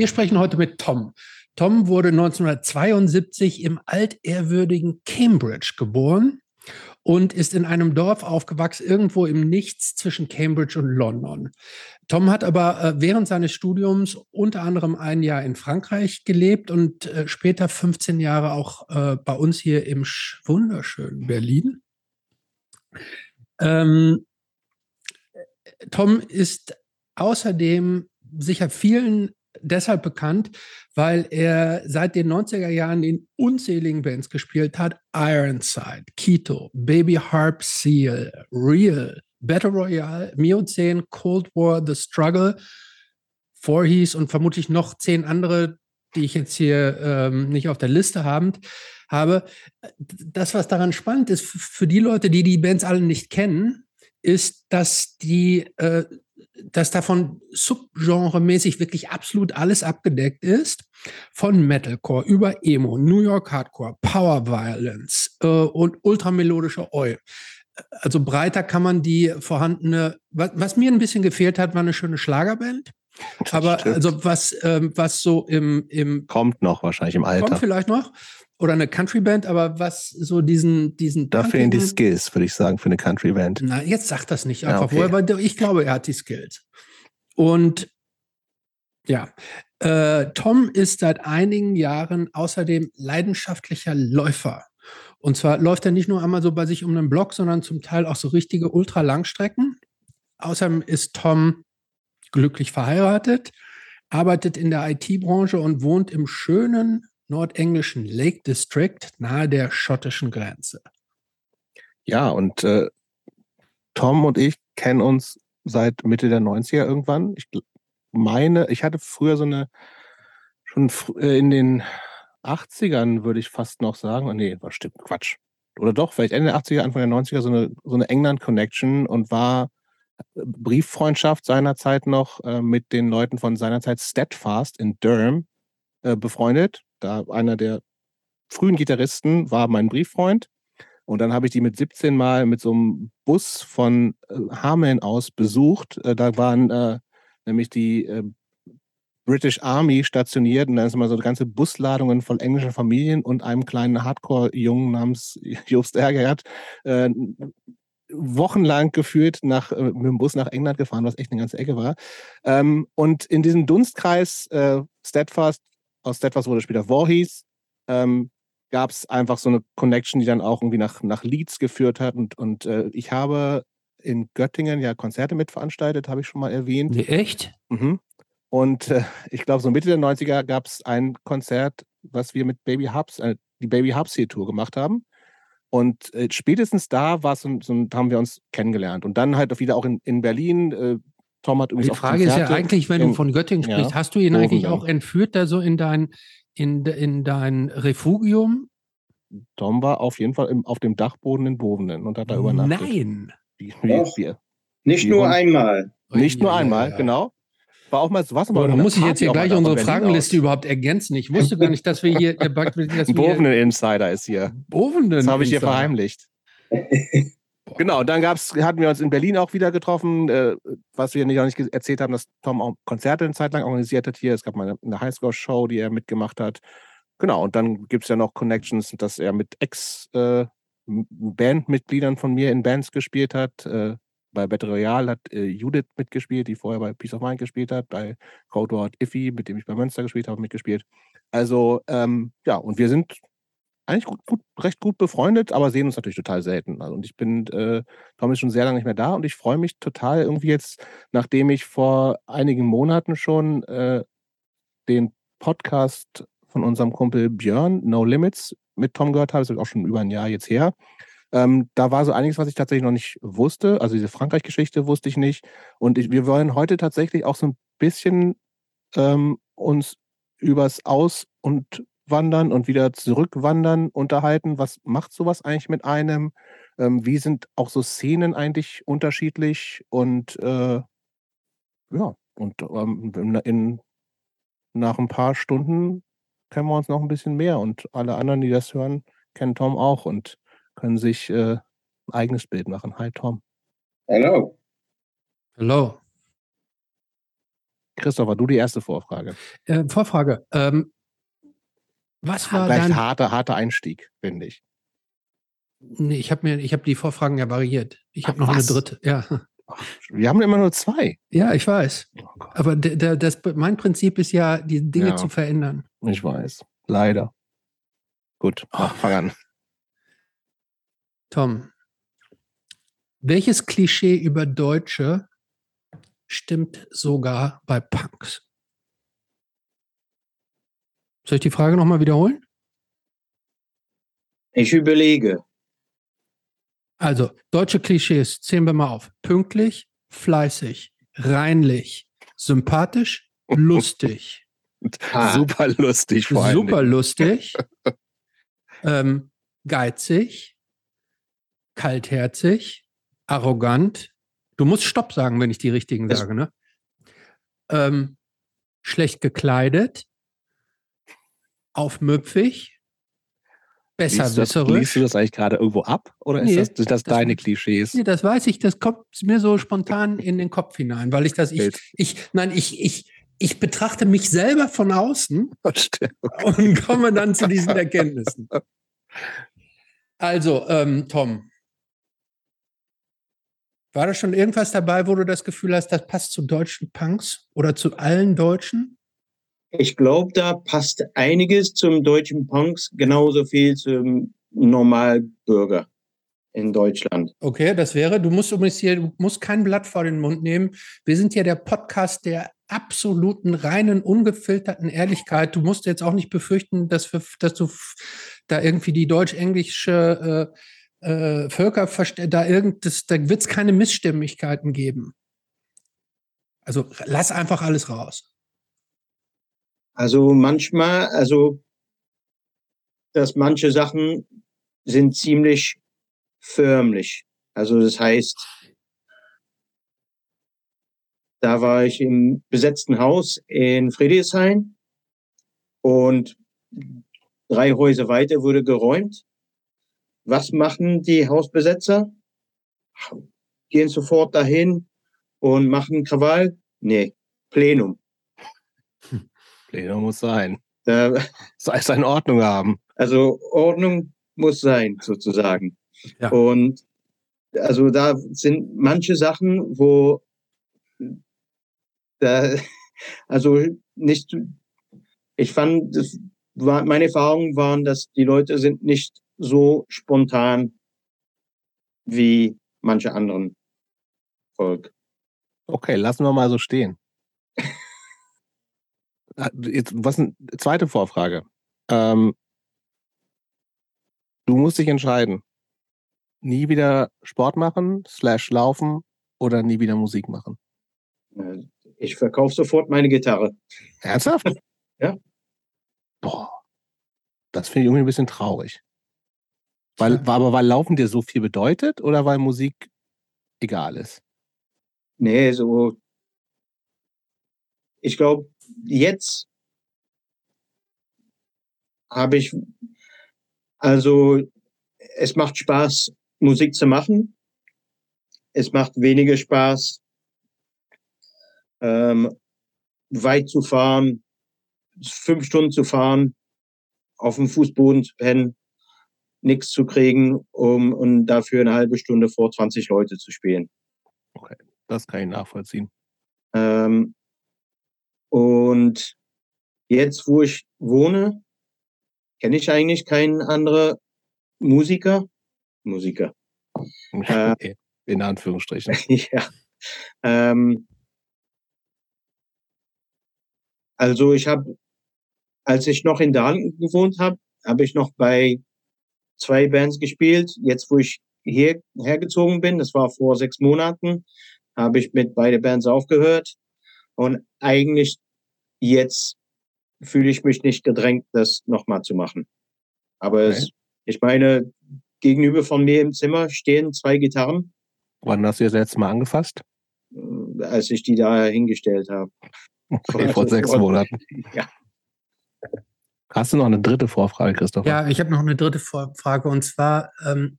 Wir sprechen heute mit Tom. Tom wurde 1972 im altehrwürdigen Cambridge geboren und ist in einem Dorf aufgewachsen, irgendwo im Nichts zwischen Cambridge und London. Tom hat aber äh, während seines Studiums unter anderem ein Jahr in Frankreich gelebt und äh, später 15 Jahre auch äh, bei uns hier im wunderschönen Berlin. Ähm, Tom ist außerdem sicher vielen deshalb bekannt, weil er seit den 90er Jahren in unzähligen Bands gespielt hat. Ironside, Keto, Baby Harp Seal, Real, Battle Royale, Miocene, Cold War, The Struggle, Voorhees und vermutlich noch zehn andere, die ich jetzt hier ähm, nicht auf der Liste haben, habe. Das, was daran spannend ist, für die Leute, die die Bands alle nicht kennen, ist, dass die äh, dass davon subgenremäßig wirklich absolut alles abgedeckt ist. Von Metalcore über Emo, New York Hardcore, Power Violence äh, und ultramelodische Oi. Also breiter kann man die vorhandene, was, was, mir ein bisschen gefehlt hat, war eine schöne Schlagerband. Aber also was, ähm, was so im, im kommt noch wahrscheinlich im Alter. Kommt vielleicht noch oder eine Country-Band, aber was so diesen, diesen. Da fehlen die Skills, würde ich sagen, für eine Country-Band. Na, jetzt sagt das nicht einfach, ja, okay. weil ich glaube, er hat die Skills. Und ja, äh, Tom ist seit einigen Jahren außerdem leidenschaftlicher Läufer. Und zwar läuft er nicht nur einmal so bei sich um den Block, sondern zum Teil auch so richtige Ultralangstrecken. Außerdem ist Tom glücklich verheiratet, arbeitet in der IT-Branche und wohnt im schönen nordenglischen Lake District nahe der schottischen Grenze. Ja, und äh, Tom und ich kennen uns seit Mitte der 90er irgendwann. Ich meine, ich hatte früher so eine, schon äh, in den 80ern würde ich fast noch sagen, oh nee, was stimmt, Quatsch. Oder doch, vielleicht Ende der 80er, Anfang der 90er so eine, so eine England-Connection und war äh, Brieffreundschaft seinerzeit noch äh, mit den Leuten von seinerzeit Steadfast in Durham äh, befreundet. Da einer der frühen Gitarristen war mein Brieffreund. Und dann habe ich die mit 17 Mal mit so einem Bus von äh, Hameln aus besucht. Äh, da waren äh, nämlich die äh, British Army stationiert und dann ist immer so ganze Busladungen von englischen Familien und einem kleinen Hardcore-Jungen namens Jobst Ergert äh, wochenlang geführt nach, äh, mit dem Bus nach England gefahren, was echt eine ganze Ecke war. Ähm, und in diesem Dunstkreis äh, Steadfast aus Steadfast wurde später Voorhees, ähm, gab es einfach so eine Connection, die dann auch irgendwie nach, nach Leeds geführt hat. Und, und äh, ich habe in Göttingen ja Konzerte mitveranstaltet, habe ich schon mal erwähnt. Wie, echt? Mhm. Und äh, ich glaube, so Mitte der 90er gab es ein Konzert, was wir mit Baby Hubs, äh, die Baby Hubs hier Tour gemacht haben. Und äh, spätestens da war so, so, haben wir uns kennengelernt. Und dann halt wieder auch in, in Berlin, äh, Tom hat übrigens Die Frage ist ja eigentlich, wenn du von Göttingen sprichst, ja, hast du ihn eigentlich auch entführt, da so in dein, in, in dein Refugium? Tom war auf jeden Fall im, auf dem Dachboden in Bovenen und hat da übernachtet. Nein! Wie, wie, wie, nicht nur einmal. Nicht nur einmal, genau. War auch mal was. Boah, da muss ich jetzt hier gleich unsere Fragenliste aus. überhaupt ergänzen. Ich wusste gar nicht, dass wir hier. Bovenen Insider ist hier. Bovenen Das habe ich hier verheimlicht. Genau, dann gab's, hatten wir uns in Berlin auch wieder getroffen, äh, was wir nicht, auch nicht erzählt haben, dass Tom auch Konzerte eine Zeit lang organisiert hat hier. Es gab mal eine Highscore-Show, die er mitgemacht hat. Genau, und dann gibt es ja noch Connections, dass er mit Ex-Bandmitgliedern äh, von mir in Bands gespielt hat. Äh, bei Battle Royale hat äh, Judith mitgespielt, die vorher bei Peace of Mind gespielt hat. Bei Cold War Iffy, mit dem ich bei Münster gespielt habe, mitgespielt. Also, ähm, ja, und wir sind eigentlich gut, gut, recht gut befreundet, aber sehen uns natürlich total selten. Also, und ich bin, äh, Tom ist schon sehr lange nicht mehr da und ich freue mich total irgendwie jetzt, nachdem ich vor einigen Monaten schon äh, den Podcast von unserem Kumpel Björn, No Limits, mit Tom gehört habe, das ist auch schon über ein Jahr jetzt her. Ähm, da war so einiges, was ich tatsächlich noch nicht wusste. Also diese Frankreich-Geschichte wusste ich nicht. Und ich, wir wollen heute tatsächlich auch so ein bisschen ähm, uns übers Aus- und Wandern und wieder zurückwandern unterhalten. Was macht sowas eigentlich mit einem? Ähm, wie sind auch so Szenen eigentlich unterschiedlich? Und äh, ja, und ähm, in, nach ein paar Stunden kennen wir uns noch ein bisschen mehr. Und alle anderen, die das hören, kennen Tom auch und können sich äh, ein eigenes Bild machen. Hi Tom. Hello. Hello. Christopher, du die erste Vorfrage. Äh, Vorfrage. Ähm, was war Vielleicht dein... harter, harter Einstieg, finde ich. Nee, ich habe mir, ich habe die Vorfragen ja variiert. Ich habe noch was? eine dritte. Ja. Wir haben immer nur zwei. Ja, ich weiß. Oh. Aber das, mein Prinzip ist ja, die Dinge Ja. zu verändern. Ich weiß. Leider. Gut, mach, fang an. Tom, welches Klischee über Deutsche stimmt sogar bei Punks? Soll ich die Frage nochmal wiederholen? Ich überlege. Also, deutsche Klischees, zählen wir mal auf. Pünktlich, fleißig, reinlich, sympathisch, lustig. Super lustig vor allem. super lustig, ähm, geizig, kaltherzig, arrogant. Du musst Stopp sagen, wenn ich die richtigen Das- sage, ne? Ähm, schlecht gekleidet, aufmüpfig, besserwisserisch. liest du das eigentlich gerade irgendwo ab? Oder Nee, ist das, sind das, das- deine Klischees? Nee, das weiß ich, das kommt mir so spontan in den Kopf hinein, weil ich das, ich, ich, nein, ich, ich, ich betrachte mich selber von außen Stimmt. und komme dann zu diesen Erkenntnissen. Also, ähm, Tom, war da schon irgendwas dabei, wo du das Gefühl hast, das passt zu deutschen Punks oder zu allen Deutschen? Ich glaube, da passt einiges zum deutschen Punks, genauso viel zum Normalbürger in Deutschland. Okay, das wäre, du musst übrigens hier, du musst kein Blatt vor den Mund nehmen. Wir sind ja der Podcast der absoluten, reinen, ungefilterten Ehrlichkeit. Du musst jetzt auch nicht befürchten, dass, wir, dass du da irgendwie die deutsch-englische äh, äh, Völker da irgend, da wird es keine Missstimmigkeiten geben. Also lass einfach alles raus. Also manchmal, also dass manche Sachen sind ziemlich förmlich. Also das heißt, da war ich im besetzten Haus in Friedrichshain und drei Häuser weiter wurde geräumt. Was machen die Hausbesetzer? Gehen sofort dahin und machen Krawall? Nee, Plenum. Plenum muss sein. Da, Soll es in Ordnung haben. Also Ordnung muss sein, sozusagen. Ja. Und also da sind manche Sachen, wo da, also nicht, ich fand, das war, meine Erfahrungen waren, dass die Leute sind nicht so spontan wie manche anderen Volk. Okay, lassen wir mal so stehen. Jetzt, was eine zweite Vorfrage. Ähm, du musst dich entscheiden. Nie wieder Sport machen, slash laufen oder nie wieder Musik machen. Äh, Ich verkaufe sofort meine Gitarre. Ernsthaft? Ja. Boah. Das finde ich irgendwie ein bisschen traurig. Weil, aber weil Laufen dir so viel bedeutet oder weil Musik egal ist? Nee, so. Ich glaube, jetzt habe ich, also es macht Spaß, Musik zu machen. Es macht weniger Spaß, ähm, weit zu fahren, fünf Stunden zu fahren, auf dem Fußboden zu pennen, nichts zu kriegen, um und dafür eine halbe Stunde vor 20 Leute zu spielen. Das kann ich nachvollziehen. Ähm, und jetzt, wo ich wohne, kenne ich eigentlich keinen anderen Musiker. Musiker. Äh, In Anführungsstrichen. ja. Ähm, also ich habe, als ich noch in Dahlen gewohnt habe, habe ich noch bei zwei Bands gespielt. Jetzt, wo ich hierher gezogen bin, das war vor sechs Monaten, habe ich mit beide Bands aufgehört. Und eigentlich jetzt fühle ich mich nicht gedrängt, das nochmal zu machen. Aber Okay. es, ich meine, gegenüber von mir im Zimmer stehen zwei Gitarren, Wann hast du das letzte Mal angefasst? äh, als ich die da hingestellt habe. Okay, vor sechs Monaten. Ja. Hast du noch eine dritte Vorfrage, Christopher? Ja, ich habe noch eine dritte Vor- Frage und zwar ähm,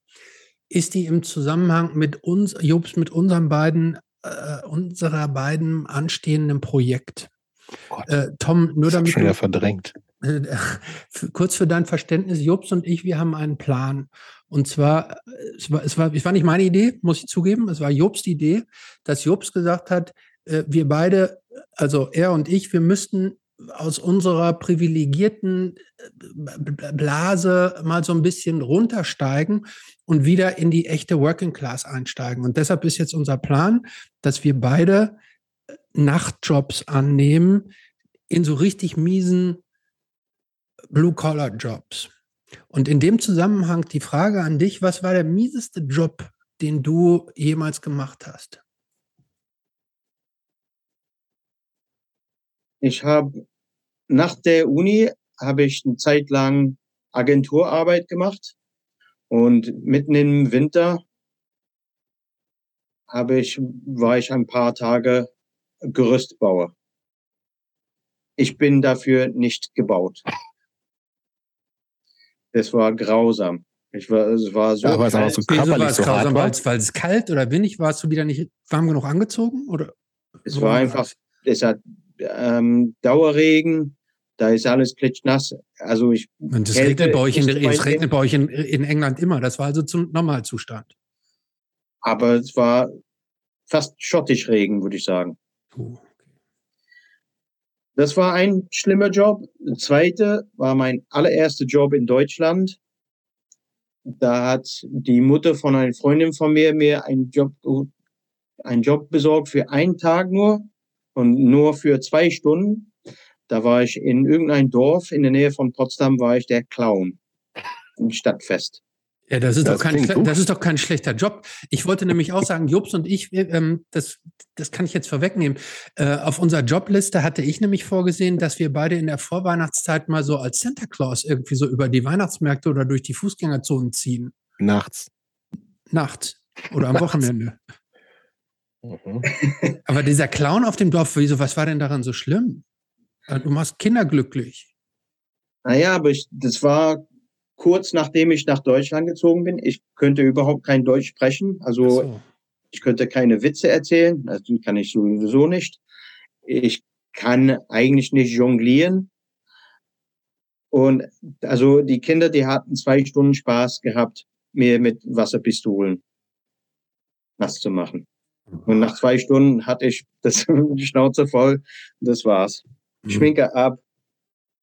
ist die im Zusammenhang mit uns, Jobs, mit unseren beiden äh, unserer beiden anstehenden Projekt. Gott, Äh, Tom, nur damit ich schon du, wieder verdrängt. äh, für, kurz für dein Verständnis, Jobs und ich, wir haben einen Plan. Und zwar, äh, es war, es war, es war nicht meine Idee, muss ich zugeben, es war Jobs Idee, dass Jobs gesagt hat, äh, wir beide, also er und ich, wir müssten aus unserer privilegierten äh, Blase mal so ein bisschen runtersteigen und wieder in die echte Working Class einsteigen. Und deshalb ist jetzt unser Plan, dass wir beide äh, Nachtjobs annehmen in so richtig miesen Blue-Collar-Jobs. Und in dem Zusammenhang die Frage an dich, was war der mieseste Job, den du jemals gemacht hast? Ich habe nach der Uni habe ich eine Zeit lang Agenturarbeit gemacht und mitten im Winter habe ich war ich ein paar Tage Gerüstbauer. Ich bin dafür nicht gebaut. Das war grausam. Ich war, es war so. Ja, aber es war kalt. so war es so grausam, war? weil es, kalt oder windig war? Hast du wieder nicht warm genug angezogen? Oder Es war einfach, es? es hat ähm, Dauerregen, da ist alles klitschnass. Also ich, Und es regnet bei euch, in, es regnet bei euch in, in England immer. Das war also zum Normalzustand. aber es war fast schottisch Regen, würde ich sagen. Das war ein schlimmer Job. Der zweite war mein allererster Job in Deutschland. Da hat die Mutter von einer Freundin von mir mir einen Job, einen Job besorgt für einen Tag nur und nur für zwei Stunden. Da war ich in irgendein Dorf in der Nähe von Potsdam, war ich der Clown im Stadtfest. Ja, das ist, Das doch kein, gut. das ist doch kein schlechter Job. Ich wollte nämlich auch sagen, Jobs und ich, ähm, das, das kann ich jetzt vorwegnehmen. Äh, auf unserer Jobliste hatte ich nämlich vorgesehen, dass wir beide in der Vorweihnachtszeit mal so als Santa Claus irgendwie so über die Weihnachtsmärkte oder durch die Fußgängerzonen ziehen. Nachts. Nachts oder am Nachts. Wochenende. Mhm. Aber dieser Clown auf dem Dorf, wieso, was war denn daran so schlimm? Äh, Du machst Kinder glücklich. Naja, aber ich, das war kurz nachdem ich nach Deutschland gezogen bin. Ich könnte überhaupt kein Deutsch sprechen. Also so. ich könnte keine Witze erzählen. Also kann ich sowieso nicht. Ich kann eigentlich nicht jonglieren. Und also die Kinder, die hatten zwei Stunden Spaß gehabt, mir mit Wasserpistolen was zu machen. Und nach zwei Stunden hatte ich das die Schnauze voll. Das war's. Mhm. Schminke ab.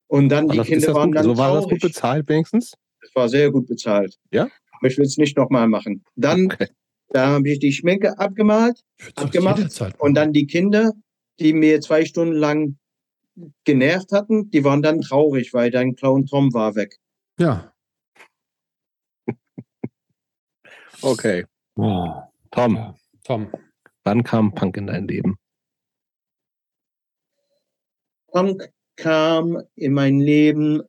Und dann War die das, Kinder waren gut, dann so war das gut bezahlt wenigstens? Das war sehr gut bezahlt. Ja? Aber ich will es nicht nochmal machen. Dann, Okay. da habe ich die Schminke abgemalt abgemacht und dann die Kinder, die mir zwei Stunden lang genervt hatten, die waren dann traurig, weil dein Clown Tom war weg. Ja. Okay. Oh. Tom, Ja. Tom. wann kam Punk in dein Leben? Punk kam in mein Leben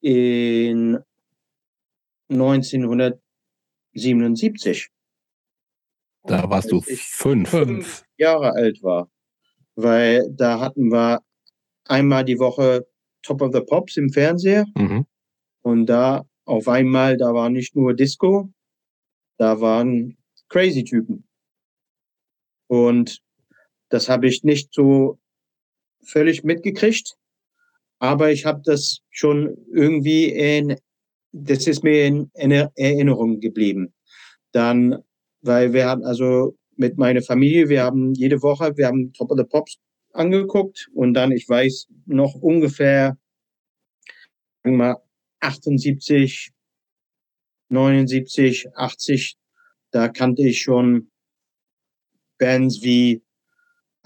in 1977, Da warst du fünf. Fünf. Jahre alt war, weil da hatten wir einmal die Woche Top of the Pops im Fernseher Mhm. Und da auf einmal, da war nicht nur Disco, da waren crazy Typen. Und das habe ich nicht so völlig mitgekriegt, aber ich habe das schon irgendwie in, das ist mir in, in Erinnerung geblieben. Dann, weil wir hatten also mit meiner Familie, wir haben jede Woche, wir haben Top of the Pops angeguckt und dann, ich weiß noch ungefähr, sagen wir mal 78, 79, 80, da kannte ich schon Bands wie,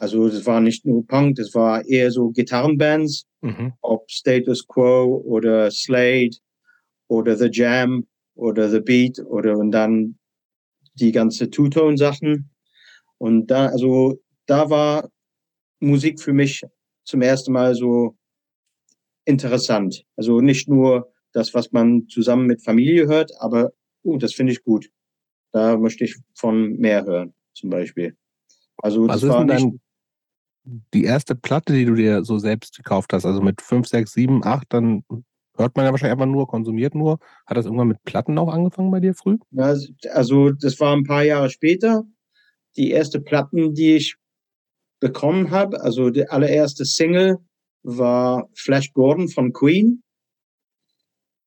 also das war nicht nur Punk, das war eher so Gitarrenbands, Mhm. ob Status Quo oder Slade oder The Jam oder The Beat oder und dann die ganze Two-Tone-Sachen. Und da, also da war Musik für mich zum ersten Mal so interessant. Also nicht nur das, was man zusammen mit Familie hört, aber uh, das finde ich gut. Da möchte ich von mehr hören, zum Beispiel. Also Was das ist war nicht, die erste Platte, die du dir so selbst gekauft hast? Also mit fünf, sechs, sieben, acht, dann hört man ja wahrscheinlich einfach nur, konsumiert nur. Hat das irgendwann mit Platten auch angefangen bei dir früh? Ja, also das war ein paar Jahre später. die erste Platten, die ich bekommen habe, also die allererste Single war Flash Gordon von Queen.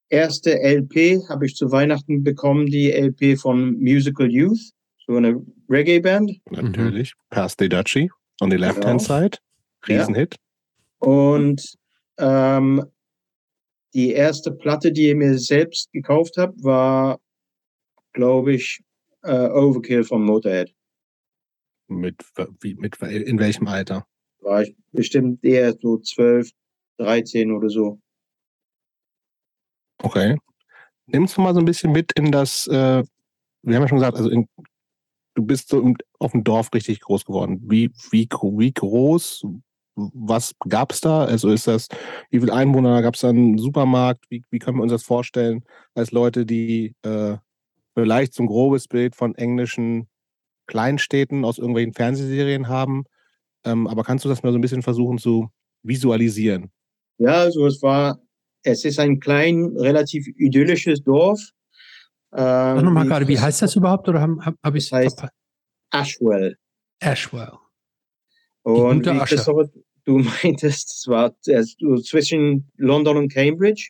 Erste LP habe ich zu Weihnachten bekommen, die LP von Musical Youth, so eine Reggae-Band. Natürlich. Pass the Dutchie on the left-hand Genau. side. Riesenhit. Und ähm, die erste Platte, die ich mir selbst gekauft habe, war, glaube ich, äh, Overkill von Motorhead. Mit, wie, mit, in welchem Alter? War ich bestimmt eher so 12, 13 oder so. Okay. Nimmst du mal so ein bisschen mit in das, äh, wir haben ja schon gesagt, also in, du bist so auf dem Dorf richtig groß geworden. Wie, wie, wie groß, was gab's da? Also ist das, wie viele Einwohner gab's da einen Supermarkt? Wie, wie können wir uns das vorstellen als Leute, die äh, vielleicht so ein grobes Bild von englischen Kleinstädten aus irgendwelchen Fernsehserien haben? Ähm, aber kannst du das mal so ein bisschen versuchen zu visualisieren? Ja, also es war, es ist ein klein, relativ idyllisches Dorf. Äh, nochmal gerade, wie heißt das überhaupt? Oder habe hab, hab ich es Das heißt- verpasst? Ashwell. Ashwell. Und wie. Christopher, du meintest, es war zwischen London und Cambridge.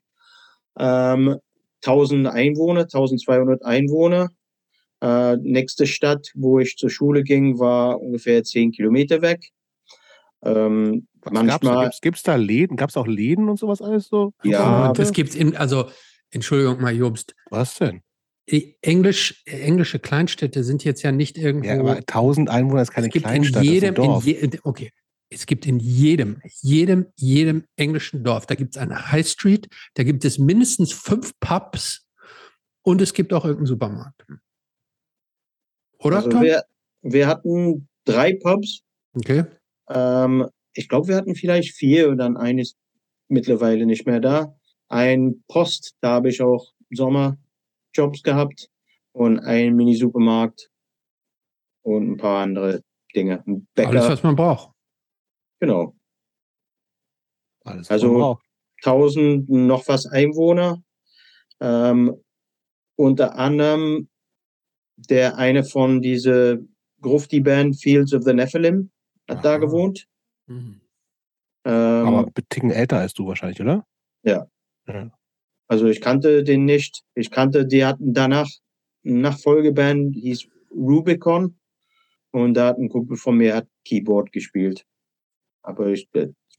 Ähm, 1000 Einwohner, 1200 Einwohner. Äh, nächste Stadt, wo ich zur Schule ging, war ungefähr 10 Kilometer weg. Ähm, Was gab's da? manchmal, Läden? Gab's auch Läden und sowas alles so? Ja, Und das gibt's in, also, Entschuldigung mal, Jobst. Was denn? Die Englisch, englische Kleinstädte sind jetzt ja nicht irgendwo. Ja, aber 1000 Einwohner ist keine es gibt Kleinstadt, in jedem, das ist ein in je, okay. Es gibt in jedem, jedem, jedem englischen Dorf, da gibt es eine High Street, da gibt es mindestens fünf Pubs und es gibt auch irgendeinen Supermarkt. Oder? also Tom? wir, wir hatten drei Pubs. okay. Ähm, ich glaube, wir hatten vielleicht vier und dann eines mittlerweile nicht mehr da. Ein Post, da habe ich auch Sommerjobs gehabt und ein Mini-Supermarkt und ein paar andere Dinge. Ein Bäcker, Alles, was man braucht. genau. Alles, was also- man braucht. 1000 noch was Einwohner. Ähm, unter anderem der eine von diese Grufti-Band Fields of the Nephilim hat da Aha. gewohnt. Mhm. Ähm, aber ein Ticken älter als du wahrscheinlich, oder? Also ich kannte den nicht. Ich kannte, die hatten danach eine Nachfolgeband, hieß Rubicon. Und da hat ein Kumpel von mir hat Keyboard gespielt. Aber ich,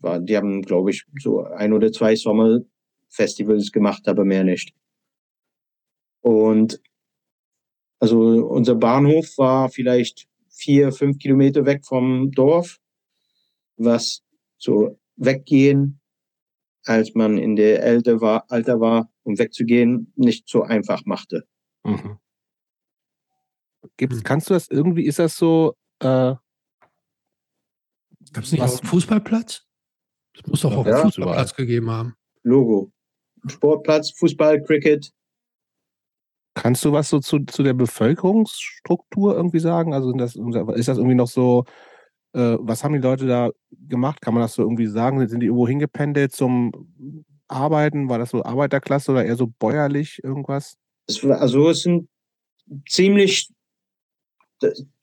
war, die haben, glaube ich, so ein oder zwei Sommerfestivals gemacht, aber mehr nicht. Und also unser Bahnhof war vielleicht vier, fünf Kilometer weg vom Dorf, was so weggehen als man in der Alter war, Alter war, um wegzugehen, nicht so einfach machte. Mhm. Gibt's, kannst du das irgendwie, ist das so, äh, Gab es nicht Was- auch einen Fußballplatz? Es muss doch auch Ja, einen Fußballplatz gegeben haben. Logo. Sportplatz, Fußball, Cricket. kannst du was so zu, zu der Bevölkerungsstruktur irgendwie sagen? Also sind das, ist das irgendwie noch so, äh, was haben die Leute da gemacht? Kann man das so irgendwie sagen? Sind die irgendwo hingependelt zum Arbeiten? War das so Arbeiterklasse oder eher so bäuerlich irgendwas? Es war, also es sind ziemlich,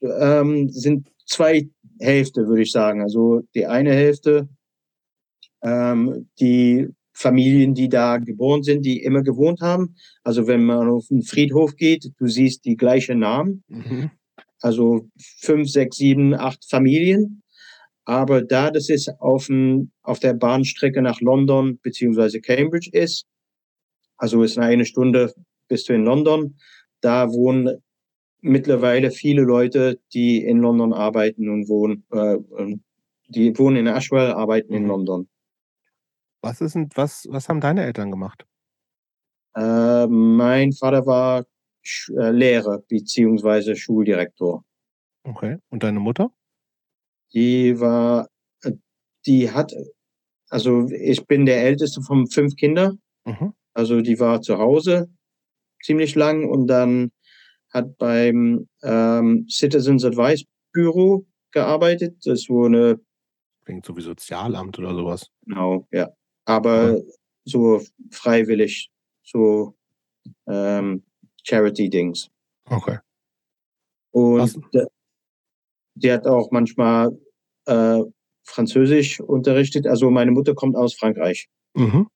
ähm, sind zwei Hälfte, würde ich sagen. Also die eine Hälfte, ähm, die Familien, die da geboren sind, die immer gewohnt haben. Also wenn man auf den Friedhof geht, du siehst die gleichen Namen. Mhm. Also fünf, sechs, sieben, acht Familien. Aber da das ist auf, dem, auf der Bahnstrecke nach London beziehungsweise Cambridge ist, also ist eine Stunde bist du in London, da wohnen mittlerweile viele Leute, die in London arbeiten und wohnen, äh, die wohnen in Ashwell, arbeiten in Mhm. London. Was, ist, denn- was, was haben deine Eltern gemacht? Äh, mein Vater war Lehrer beziehungsweise Schuldirektor. Okay. Und deine Mutter? Die war, äh, die hat, also ich bin der älteste von fünf Kindern, Mhm. also die war zu Hause ziemlich lang und dann hat beim ähm, Citizens Advice Büro gearbeitet. Das eine, Klingt so wie Sozialamt oder sowas. genau, ja, aber so freiwillig, so ähm, Charity-Dings. Okay. Und da, die hat auch manchmal äh, Französisch unterrichtet. Also meine Mutter kommt aus Frankreich. Mhm.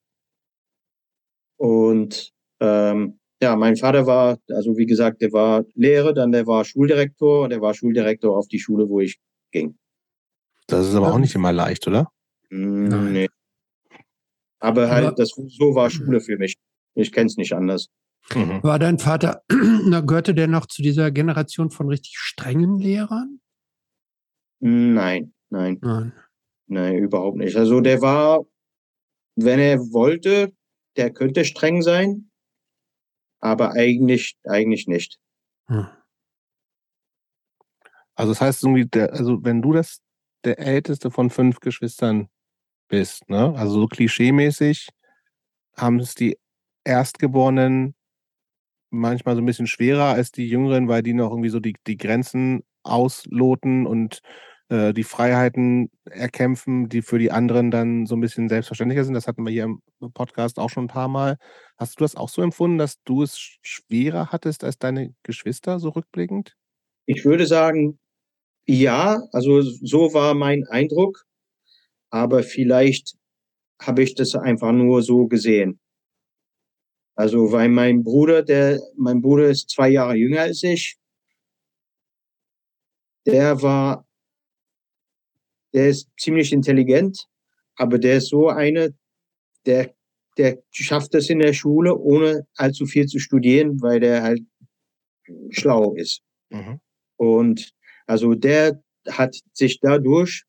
Und ähm, ja, mein Vater war, also wie gesagt, der war Lehrer, dann der war Schuldirektor, der war Schuldirektor auf die Schule, wo ich ging. Das ist aber auch nicht immer leicht, oder? Mm, nee. Aber halt, Aber- das so war Schule für mich. Ich kenne es nicht anders. Mhm. War dein Vater, na, gehörte der noch zu dieser Generation von richtig strengen Lehrern? Nein, nein, Nein. nein, überhaupt nicht. Also der war, wenn er wollte, der könnte streng sein, aber eigentlich, eigentlich nicht. Hm. Also das heißt irgendwie, der, also wenn du das der älteste von fünf Geschwistern bist, ne? Also so klischeemäßig haben es die Erstgeborenen manchmal so ein bisschen schwerer als die Jüngeren, weil die noch irgendwie so die, die Grenzen ausloten und äh, die Freiheiten erkämpfen, die für die anderen dann so ein bisschen selbstverständlicher sind. Das hatten wir hier im Podcast auch schon ein paar Mal. Hast du das auch so empfunden, dass du es sch- schwerer hattest als deine Geschwister, so rückblickend? Ich würde sagen, ja, also so war mein Eindruck, aber vielleicht habe ich das einfach nur so gesehen. Also, weil mein Bruder, der, mein Bruder ist zwei Jahre jünger als ich, der war, der ist ziemlich intelligent, aber der ist so eine, der, der schafft es in der Schule, ohne allzu viel zu studieren, weil der halt schlau ist. Mhm. Und also der hat sich dadurch,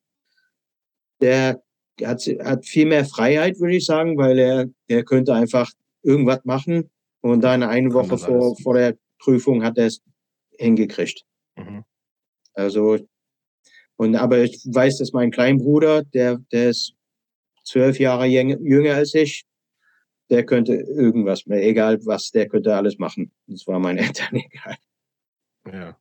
der hat, hat viel mehr Freiheit, würde ich sagen, weil er, der könnte einfach irgendwas machen und dann eine Woche vor, vor der Prüfung hat er es hingekriegt. Mhm. Also, und aber ich weiß, dass mein Kleinbruder, der, der ist zwölf Jahre jüng- jünger als ich, der könnte irgendwas, mehr, egal was, der könnte alles machen. Das war meinen Eltern egal. Ja.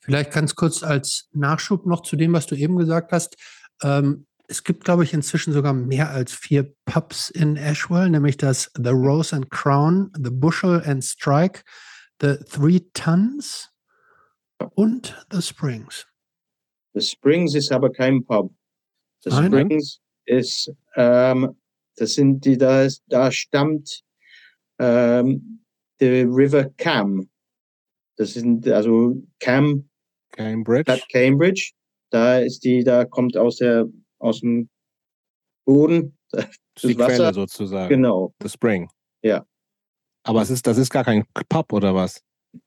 Vielleicht ganz kurz als Nachschub noch zu dem, was du eben gesagt hast. Ähm, es gibt, glaube ich, inzwischen sogar mehr als vier Pubs in Ashwell, nämlich das The Rose and Crown, The Bushel and Strike, The Three Tons und The Springs. Das Springs ist aber kein Pub. Das Nein? Springs ist, ähm, das sind die, da, ist, da stammt ähm, the River Cam. Das sind also Cam, Cambridge. Stadt Cambridge. Da ist die, da kommt aus der, aus dem Boden. die das Wasser- Quelle sozusagen. Genau. The Spring. Ja. Aber es ist, das ist gar kein Pub oder was?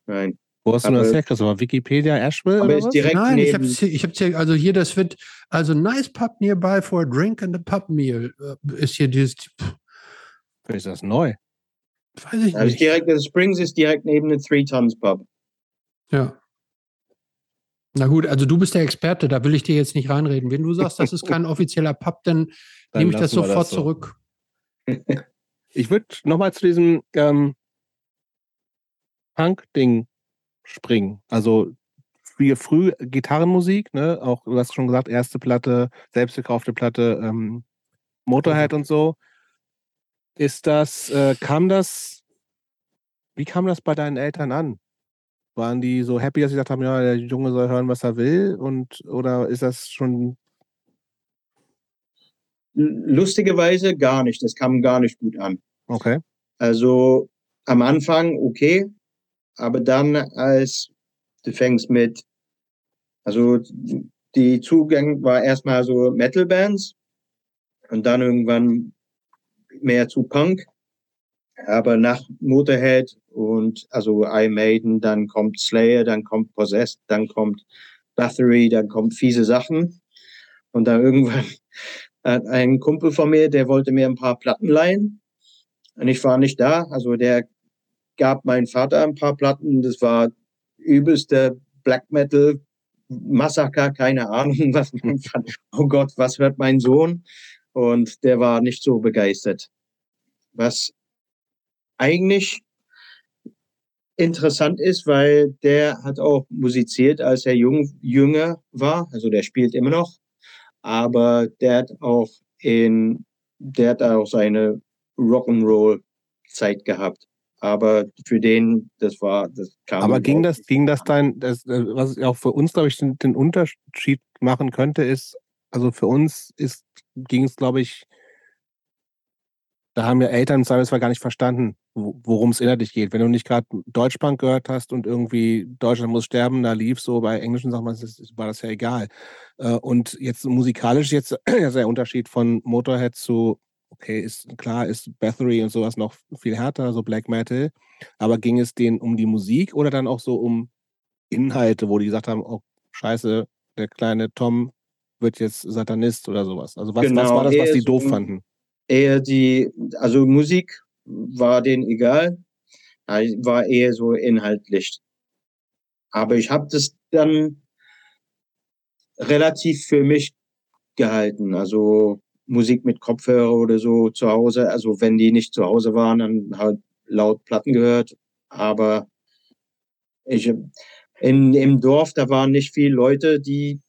Nein. Wo hast du das Aber- her, Christopher? Wikipedia Asheville Aber oder ist was? direkt Nein, ich neben, habe es hier, ich hab's hier, also hier, das wird, also nice pub nearby for a drink and a pub meal äh, ist hier dieses, pff, Ist das neu? weiß ich also nicht. direkt, das Springs ist direkt neben dem Three Tons Pub. Ja. Na gut, also du bist der Experte, da will ich dir jetzt nicht reinreden. Wenn du sagst, das ist kein offizieller Pub, dann, Dann nehme ich das sofort so. zurück. Ich würde nochmal zu diesem ähm, Punk-Ding springen. Also früh, früh Gitarrenmusik, ne? Auch du hast schon gesagt, erste Platte, selbstgekaufte Platte, ähm, Motorhead und so. Ist das, äh, kam das, wie kam das bei deinen Eltern an? Waren die so happy, dass sie gesagt haben, ja, der Junge soll hören, was er will? Und oder ist das schon Lustigerweise gar nicht. Das kam gar nicht gut an. okay? Also am Anfang okay, aber dann als du fängst mit, also die Zugang war erstmal so Metal-Bands und dann irgendwann mehr zu Punk. Aber nach Motorhead und also Iron Maiden, dann kommt Slayer, dann kommt Possessed, dann kommt Bathory, dann kommt fiese Sachen. Und dann irgendwann hat ein Kumpel von mir, der wollte mir ein paar Platten leihen. Und ich war nicht da. Also der gab meinem Vater ein paar Platten. Das war übelster Black Metal Massaker, keine Ahnung, was man fand. Oh Gott, was hört mein Sohn? Und der war nicht so begeistert. Was eigentlich interessant ist, weil der hat auch musiziert, als er jung, jünger war. Also der spielt immer noch. Aber der hat auch in, der hat auch seine Rock'n'Roll Zeit gehabt. aber für den, das war, das kam. Aber ging das, ging das dann, das, äh, was auch für uns, glaube ich, den, den, Unterschied machen könnte, ist, also für uns ist, ging es, glaube ich, da haben ja Eltern im Zweifelsfall gar nicht verstanden, worum es inhaltlich geht. Wenn du nicht gerade Deutschbank gehört hast und irgendwie Deutschland muss sterben, da lief so bei englischen Sachen, war das ja egal. Äh, und jetzt musikalisch jetzt der Unterschied von Motorhead zu okay, ist klar, ist Bathory und sowas noch viel härter, so Black Metal. Aber ging es denen um die Musik oder dann auch so um Inhalte, wo die gesagt haben, oh, scheiße, der kleine Tom wird jetzt Satanist oder sowas? Also was, genau, was war das, was die so, doof fanden? Eher die, also Musik war denen egal, war eher so inhaltlich. Aber ich habe das dann relativ für mich gehalten. Also Musik mit Kopfhörer oder so zu Hause. Also wenn die nicht zu Hause waren, dann halt laut Platten gehört. Aber ich, in, im Dorf, da waren nicht viele Leute, die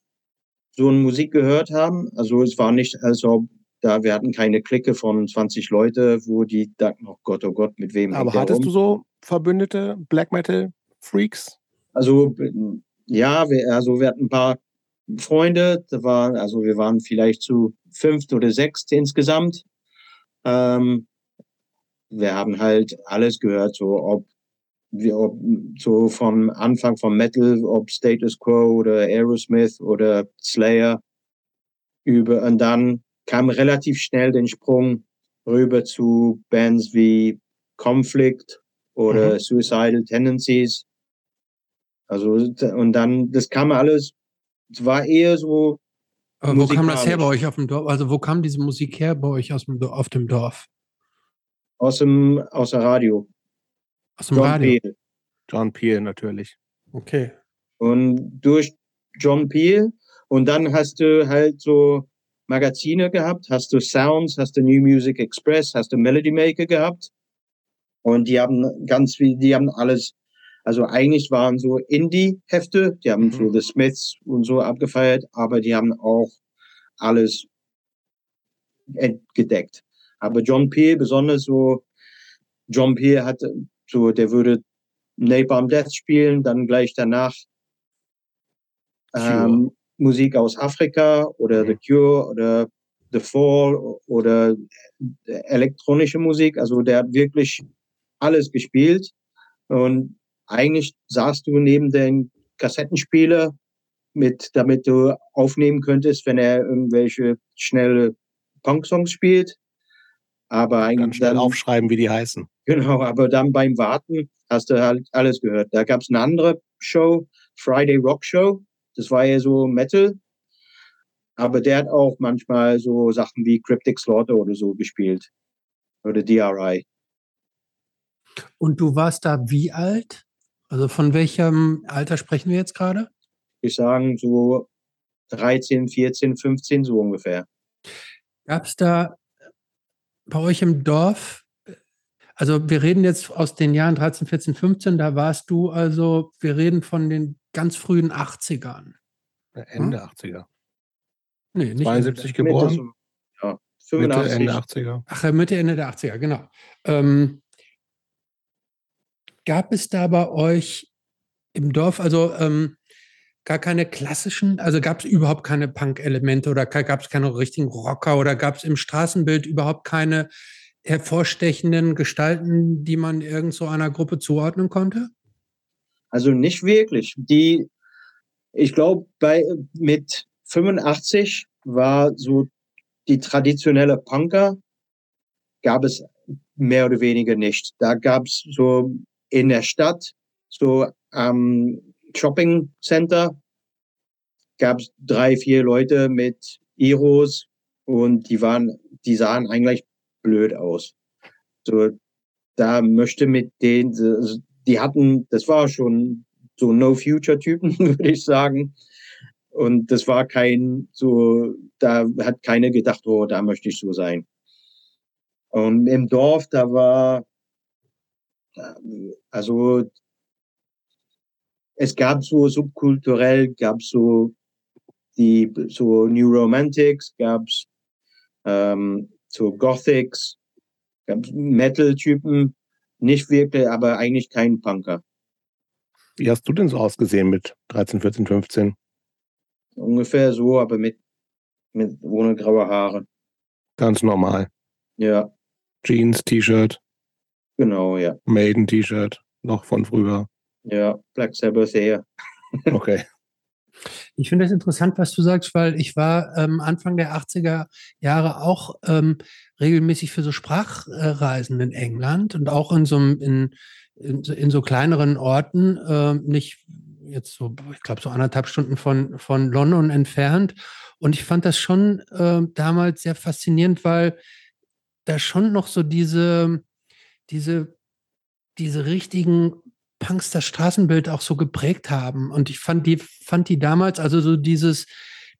so eine Musik gehört haben. Also es war nicht, also da, wir hatten keine Clique von 20 Leute, wo die dachten, oh Gott, oh Gott, mit wem. Aber hattest du so verbündete Black Metal Freaks? Also, ja, wir, also wir hatten ein paar Freunde, da war, also wir waren vielleicht zu fünft oder sechst insgesamt. Ähm, wir haben halt alles gehört, so ob wir, ob, so vom Anfang vom Metal, ob Status Quo oder Aerosmith oder Slayer über und dann kam relativ schnell den Sprung rüber zu Bands wie Conflict oder mhm. Suicidal Tendencies. Also und dann das kam alles, es war eher so aber wo kam das her bei euch auf dem Dorf? Also wo kam diese Musik her bei euch aus dem, auf dem Dorf? Aus dem aus der Radio. Aus dem John Radio. Peel. John Peel natürlich. Okay. Und durch John Peel und dann hast du halt so Magazine gehabt, hast du Sounds, hast du New Music Express, hast du Melody Maker gehabt. Und die haben ganz viel, die haben alles, also eigentlich waren so Indie-Hefte, die haben mhm. so The Smiths und so abgefeiert, aber die haben auch alles gedeckt. Aber John Peel, besonders so, John Peel hat so, der würde Napalm Death spielen, dann gleich danach ähm, Musik aus Afrika oder mhm. The Cure oder The Fall oder elektronische Musik. Also der hat wirklich alles gespielt und eigentlich saßt du neben den Kassettenspieler mit, damit du aufnehmen könntest, wenn er irgendwelche schnelle Punk-Songs spielt. Aber eigentlich Ganz schnell dann, aufschreiben, wie die heißen. Genau, aber dann beim Warten hast du halt alles gehört. Da gab es eine andere Show, Friday Rock Show. Das war ja so Metal. Aber der hat auch manchmal so Sachen wie Cryptic Slaughter oder so gespielt. Oder DRI. Und du warst da wie alt? Also von welchem Alter sprechen wir jetzt gerade? Ich sagen so 13, 14, 15 so ungefähr. Gab es da bei euch im Dorf, also wir reden jetzt aus den Jahren 13, 14, 15, da warst du also, wir reden von den ganz frühen 80ern. Ende hm? 80er. Nee, nicht 72 Ende. geboren. ja, 85. Mitte, Ende 80er. Ach, Mitte, Ende der 80er, genau. Ähm, Gab es da bei euch im Dorf, also ähm, gar keine klassischen, also gab es überhaupt keine Punk-Elemente oder gab es keine richtigen Rocker oder gab es im Straßenbild überhaupt keine hervorstechenden Gestalten, die man irgend so einer Gruppe zuordnen konnte? Also nicht wirklich. Die, ich glaube, bei mit 85 war so die traditionelle Punker gab es mehr oder weniger nicht. Da gab es so in der Stadt, so am Shopping Center, gab es drei, vier Leute mit Iros und die waren, die sahen eigentlich blöd aus. So, da möchte mit denen, die hatten, das war schon so No-Future-Typen, würde ich sagen. Und das war kein, so, da hat keiner gedacht, oh, da möchte ich so sein. Und im Dorf, da war, also es gab so subkulturell, gab so die so New Romantics, gab es ähm, so Gothics, gab Metal-Typen, nicht wirklich, aber eigentlich kein Punker. Wie hast du denn so ausgesehen mit 13, 14, 15? Ungefähr so, aber mit, mit ohne graue Haare. Ganz normal. Ja, Jeans, T-Shirt, genau, ja. Maiden-T-Shirt, noch von früher. Ja, Black Sabbath eher. Okay. Ich finde das interessant, was du sagst, weil ich war ähm, Anfang der 80er Jahre auch ähm, regelmäßig für so Sprachreisen in England und auch in so, in, in, in so kleineren Orten, ähm, nicht jetzt so, ich glaube, so anderthalb Stunden von, von London entfernt. Und ich fand das schon ähm, damals sehr faszinierend, weil da schon noch so diese, diese, diese richtigen Punks das Straßenbild auch so geprägt haben. Und ich fand die, fand die damals, also so dieses,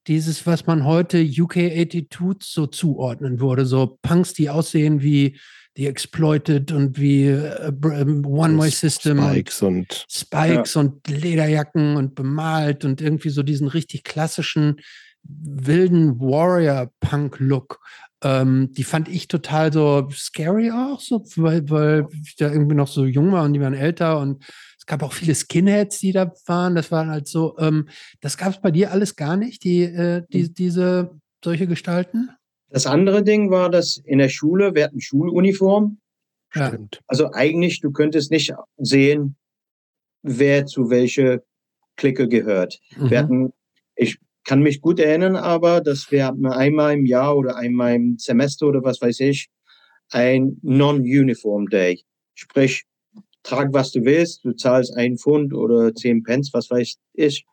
dieses, was man heute UK82 so zuordnen würde, so Punks, die aussehen wie The Exploited und wie äh, ähm, One Way System und Spikes und Spikes und Lederjacken und bemalt und irgendwie so diesen richtig klassischen wilden Warrior-Punk-Look. Ähm, die fand ich total so scary auch, so, weil, weil ich da irgendwie noch so jung war und die waren älter und es gab auch viele Skinheads, die da waren. Das waren halt so, ähm, das gab es bei dir alles gar nicht, die, äh, die, diese solche Gestalten? Das andere Ding war, dass in der Schule, wir hatten Schuluniform. Ja. stimmt. Also eigentlich, du könntest nicht sehen, wer zu welcher Clique gehört. Wir Mhm. hatten, ich kann mich gut erinnern, aber dass wir einmal im Jahr oder einmal im Semester oder was weiß ich, ein Non-Uniform Day. Sprich, trag was du willst, du zahlst ein Pfund oder zehn Pence, was weiß ich.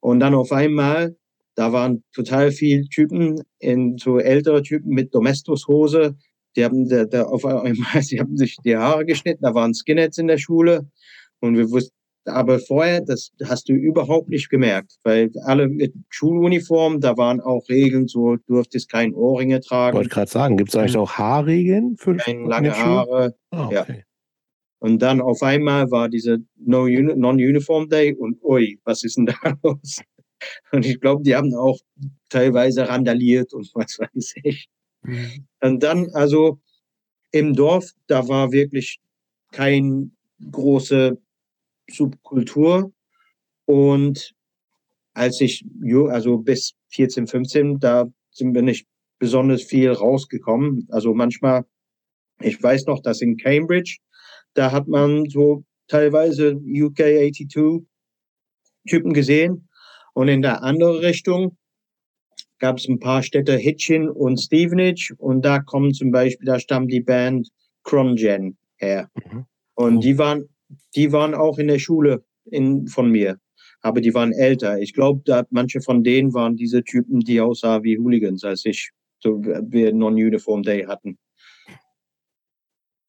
Und dann auf einmal, da waren total viele Typen, in so ältere Typen mit Domestos-Hose, die haben da, da auf einmal, die haben sich die Haare geschnitten, da waren Skinheads in der Schule und wir wussten, aber vorher, das hast du überhaupt nicht gemerkt, weil alle mit Schuluniform, da waren auch Regeln, so du durftest kein Ohrringe Ich tragen, wollte gerade sagen, gibt es eigentlich auch Haarregeln für keine in lange? Haare. Ah, Ja. okay. Und dann auf einmal war diese No Uni- Non-Uniform Day und ui, was ist denn da los? Und ich glaube, die haben auch teilweise randaliert und was weiß ich. Mhm. Und dann, also im Dorf, da war wirklich kein große Subkultur. Und als ich, also bis 14, 15, da sind wir nicht besonders viel rausgekommen. Also manchmal, ich weiß noch, dass in Cambridge, da hat man so teilweise UK 82 Typen gesehen. Und in der anderen Richtung gab es ein paar Städte, Hitchin und Stevenage. Und da kommen zum Beispiel, da stammt die Band Crongen her. Mhm. Und Oh. die waren, die waren auch in der Schule in, von mir. Aber die waren älter. Ich glaube, da manche von denen waren diese Typen, die aussahen wie Hooligans, als ich so wir Non-Uniform Day hatten.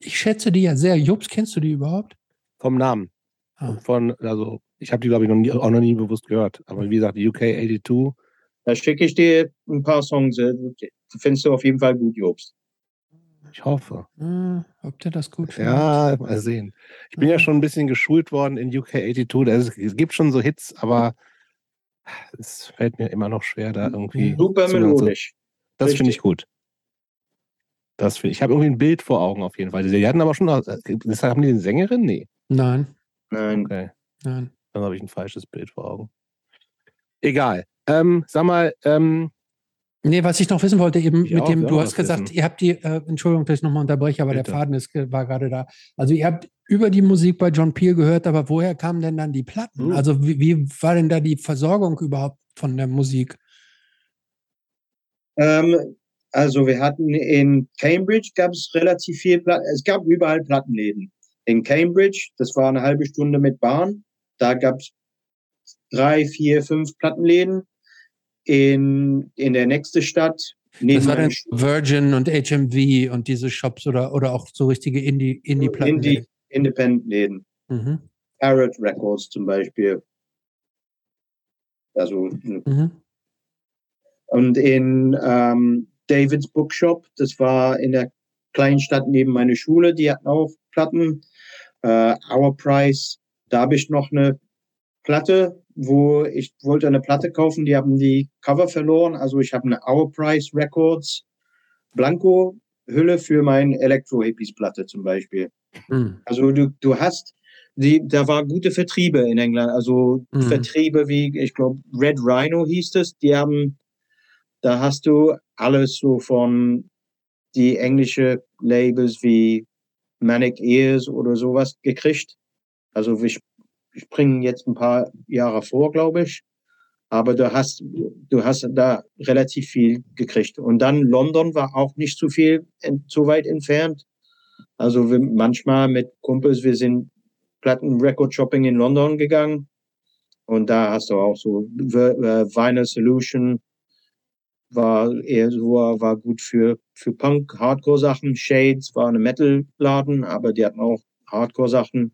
Ich schätze die ja sehr. Jobs, kennst du die überhaupt? Vom Namen. Ah. Von, also ich habe die, glaube ich, noch nie, auch noch nie bewusst gehört. Aber wie gesagt, UK 82, Da schicke ich dir ein paar Songs. äh, Findest du auf jeden Fall gut, Jobst. Ich hoffe. Ah, ob der das gut findet? Ja, mal sehen. Ich bin ja schon ein bisschen geschult worden in UK 82. Da ist- Es gibt schon so Hits, aber es fällt mir immer noch schwer, da irgendwie. Super Zugang zu- melodisch. Das finde ich gut. Das finde ich. Ich habe irgendwie ein Bild vor Augen auf jeden Fall. Die hatten aber schon. Das haben die eine Sängerin? Nee. Nein, Nein. Okay. nein. Dann habe ich ein falsches Bild vor Augen. Egal. Ähm, sag mal, ähm, Nee, was ich noch wissen wollte, eben Ich mit dem, du hast gesagt, wissen. ihr habt die, äh, Entschuldigung, dass ich nochmal unterbreche, aber Bitte. der Faden ist, war gerade da. Also ihr habt über die Musik bei John Peel gehört, aber woher kamen denn dann die Platten? Hm. Also wie, wie war denn da die Versorgung überhaupt von der Musik? Ähm, also wir hatten in Cambridge gab es relativ viel Platten. Es gab überall Plattenläden. In Cambridge, das war eine halbe Stunde mit Bahn, da gab es drei, vier, fünf Plattenläden. In, in der nächsten Stadt, Das war dann Virgin und HMV und diese Shops oder, oder auch so richtige Indie- Indie-Platten. Indie, Independent-Läden. mhm. Parrot Records zum Beispiel. Also, Mhm. und in ähm, Davids Bookshop, das war in der kleinen Stadt neben meiner Schule, die hatten auch Platten. Äh, Our Price, da habe ich noch eine Platte, wo ich wollte eine Platte kaufen, die haben die Cover verloren. Also ich habe eine Our Price Records Blanco Hülle für mein Elektro-Hippies-Platte zum Beispiel. Hm. Also du, du hast, die, da war gute Vertriebe in England, also Mhm. Vertriebe wie, ich glaube, Red Rhino hieß es, die haben, da hast du alles so von die englische Labels wie Manic Ears oder sowas gekriegt. Also sp- springen jetzt ein paar Jahre vor, glaube ich. Aber du hast, du hast da relativ viel gekriegt. Und dann London war auch nicht zu viel, zu weit entfernt. Also wir, manchmal mit Kumpels, wir sind Platten-Record-Shopping in London gegangen. Und da hast du auch so äh, Vinyl Solution war eher so, war gut für, für Punk, Hardcore-Sachen. Shades war eine Metal-Laden, aber die hatten auch Hardcore-Sachen.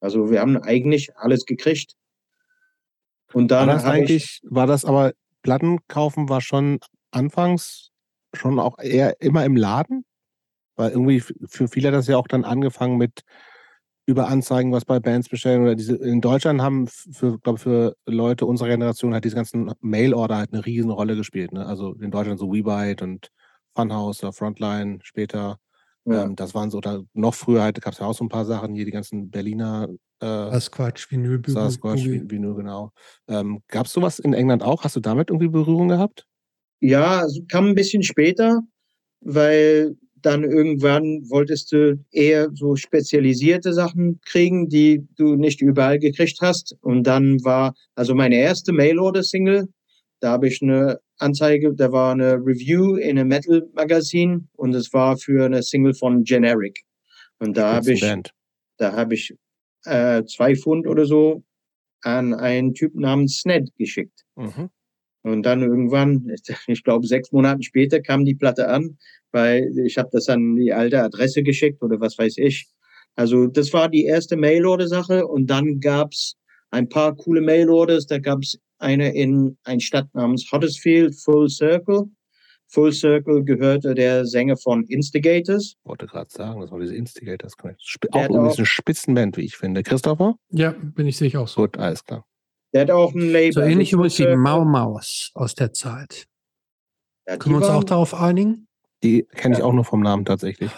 Also wir haben eigentlich alles gekriegt. Und War dann das habe ich, eigentlich, war das aber, Platten kaufen war schon anfangs schon auch eher immer im Laden? Weil irgendwie für viele hat das ja auch dann angefangen mit über Anzeigen, was bei Bands bestellen oder diese, in Deutschland haben für, glaube für Leute unserer Generation halt diese ganzen Mail-Order halt eine riesen Rolle gespielt. Ne? Also in Deutschland so WeBite und Funhouse oder Frontline später. Ja, Ähm, das waren so, oder noch früher halt gab es ja auch so ein paar Sachen, hier die ganzen Berliner äh, Sasquatch, Vinyl, Sasquatch, nur genau. Ähm, Gab es sowas in England auch? Hast du damit irgendwie Berührung gehabt? ja, es kam ein bisschen später, weil dann irgendwann wolltest du eher so spezialisierte Sachen kriegen, die du nicht überall gekriegt hast. Und dann war, also meine erste Mail-Order-Single, da habe ich eine Anzeige, da war eine Review in einem Metal-Magazin und es war für eine Single von Generic. Und da habe ich, Band. da habe ich äh, zwei Pfund oder so an einen Typ namens Sned geschickt. Mhm. Und dann irgendwann, ich glaube sechs Monate später, kam die Platte an, weil ich habe das an die alte Adresse geschickt oder was weiß ich. Also das war die erste Mail-Order-Sache und dann gab's ein paar coole Mail-Orders. Da gab's eine in eine Stadt namens Huddersfield, Full Circle. Full Circle gehörte der Sänger von Instigators. Wollte gerade sagen, das war diese Instigators auch übrigens auch- eine Spitzenband, wie ich finde. Christopher? Ja, bin ich sicher auch so. Gut, alles klar. Der hat auch ein Label. So also ähnlich Full übrigens wie. Mau Maus aus der Zeit. Ja, Können wir uns auch darauf einigen? Die kenne ich Ja. auch nur vom Namen tatsächlich.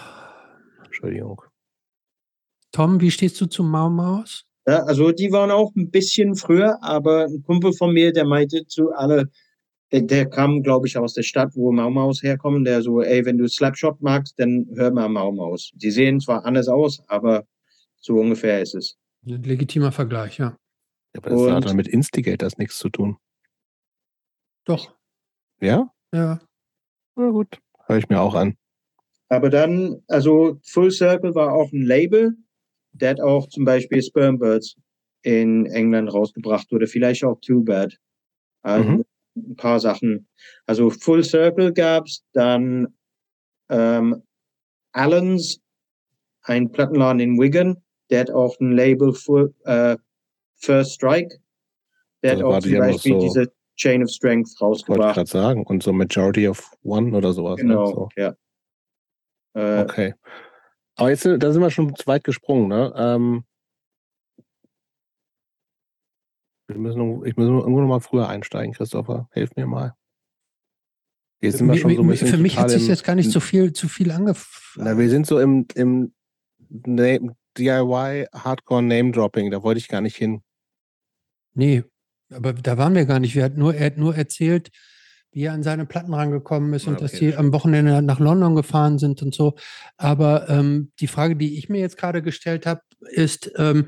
Entschuldigung. Tom, wie stehst du zu Mau Maus? Ja, also die waren auch ein bisschen früher, aber ein Kumpel von mir, der meinte zu alle, der, der kam, glaube ich, aus der Stadt, wo Mau Maus herkommen, der so, ey, wenn du Slapshot magst, dann hör mal Mau Maus. Die sehen zwar anders aus, aber so ungefähr ist es. Ein legitimer Vergleich, ja. Aber das hat Und- dann mit Instigators nichts zu tun. Doch, Ja? ja. Na gut. Höre ich mir auch an. Aber dann, also Full Circle war auch ein Label, der hat auch zum Beispiel Spermbirds in England rausgebracht oder vielleicht auch Too Bad. Also Mhm. ein paar Sachen. Also Full Circle gab's, dann ähm, Allens, ein Plattenladen in Wigan, der hat auch ein Label Full, äh, First Strike. Der Also hat auch zum Beispiel so- diese Chain of Strength Wollte ich rausgebracht. gerade sagen. Und so Majority of One oder sowas. Ne? Genau, So. ja. Äh, Okay. Aber jetzt sind- da sind wir schon zu weit gesprungen, ne? Ähm, wir müssen, ich muss irgendwo noch mal früher einsteigen, Christopher. Hilf mir mal. Jetzt sind wir schon so ein bisschen Für mich hat sich jetzt gar nicht so viel, zu viel angefangen. Na, wir sind so im, im Name, DIY Hardcore Name Dropping. Da wollte ich gar nicht hin. Nee, aber da waren wir gar nicht. Wir hat nur, er hat nur erzählt, wie er an seine Platten rangekommen ist Ah, und dass okay, die am Wochenende nach London gefahren sind und so. Aber ähm, die Frage, die ich mir jetzt gerade gestellt habe, ist, ähm,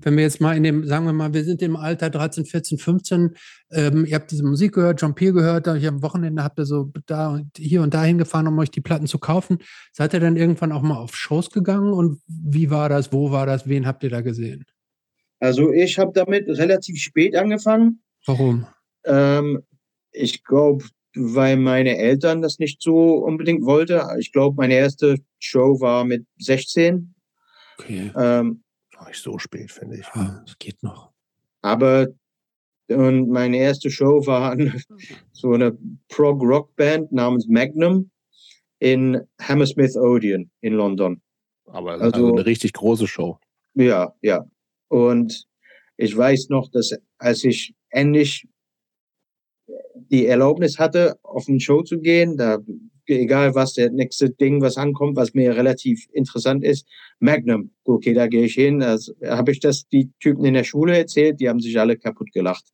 wenn wir jetzt mal in dem, sagen wir mal, wir sind im Alter 13, 14, 15, ähm, ihr habt diese Musik gehört, John Peel gehört, und am Wochenende habt ihr so da und hier und da hingefahren, um euch die Platten zu kaufen. Seid ihr dann irgendwann auch mal auf Shows gegangen und wie war das, wo war das, wen habt ihr da gesehen? Also ich habe damit relativ spät angefangen. Warum? Ähm, ich glaube, weil meine Eltern das nicht so unbedingt wollten. Ich glaube, meine erste Show war mit 16. Okay, Ähm, Auch nicht so spät, finde ich. ja, es geht noch. aber und meine erste Show war so eine Prog-Rock-Band namens Magnum in Hammersmith Odeon in London. Aber Also- also eine richtig große Show. Ja, ja. Und ich weiß noch, dass als ich endlich die Erlaubnis hatte, auf eine Show zu gehen, da egal was der nächste Ding, was ankommt, was mir relativ interessant ist, Magnum. Okay, da gehe ich hin. Also, habe ich das die Typen in der Schule erzählt, die haben sich alle kaputt gelacht.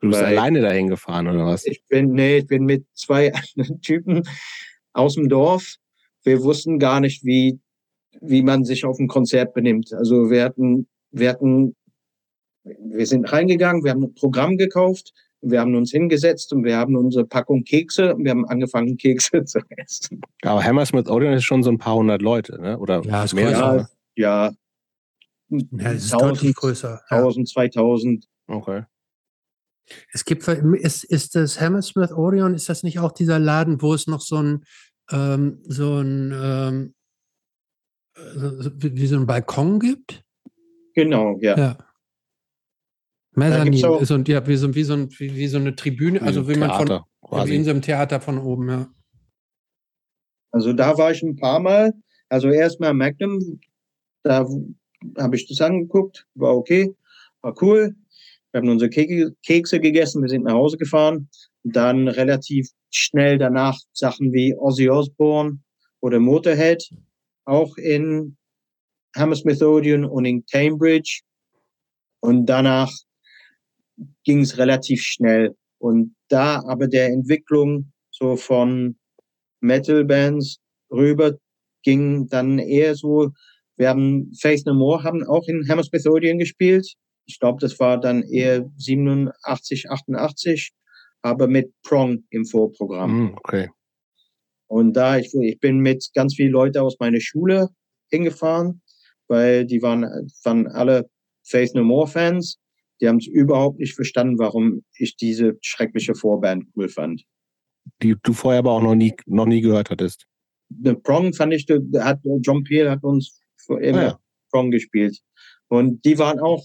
Du bist Weil alleine dahin gefahren oder was? Ich bin, nee, ich bin mit zwei anderen Typen aus dem Dorf. Wir wussten gar nicht, wie, wie man sich auf ein Konzert benimmt. Also wir hatten, wir hatten, wir sind reingegangen, wir haben ein Programm gekauft, wir haben uns hingesetzt und wir haben unsere Packung Kekse und wir haben angefangen, Kekse zu essen. Aber Hammersmith Odeon ist schon so ein paar hundert Leute, ne? Oder ja, mehr? Ja, ja. Ja, es ist 1000, deutlich größer. 1000, 2000. Okay. Es gibt, ist, ist das Hammersmith Orion, ist das nicht auch dieser Laden, wo es noch so ein, ähm, so ein, ähm, so, wie so ein Balkon gibt? Genau, ja. ja. Mezzanin ist und ja, wie so, wie, so, wie, wie so eine Tribüne, also wie man von quasi. wie in so einem Theater von oben, ja. Also da war ich ein paar Mal. Also erstmal Magnum, da habe ich das angeguckt, war okay, war cool. Wir haben unsere Kekse gegessen, wir sind nach Hause gefahren. Dann relativ schnell danach Sachen wie Ozzy Osbourne oder Motorhead, auch in Hammersmith Odeon und in Cambridge. Und danach ging es relativ schnell. Und da aber der Entwicklung so von Metal-Bands rüber ging dann eher so, wir haben Faith No More haben auch in Hammersmith Odeon gespielt. Ich glaube, das war dann eher 87, 88, aber mit Prong im Vorprogramm. Mm, okay. Und da, ich, ich bin mit ganz vielen Leuten aus meiner Schule hingefahren, weil die waren, waren alle Faith No More Fans. Die haben es überhaupt nicht verstanden, warum ich diese schreckliche Vorband cool fand. Die du vorher aber auch noch nie, noch nie gehört hattest. The Prong fand ich, hat, John Peel hat uns immer ah, ja. Prong gespielt. Und die waren auch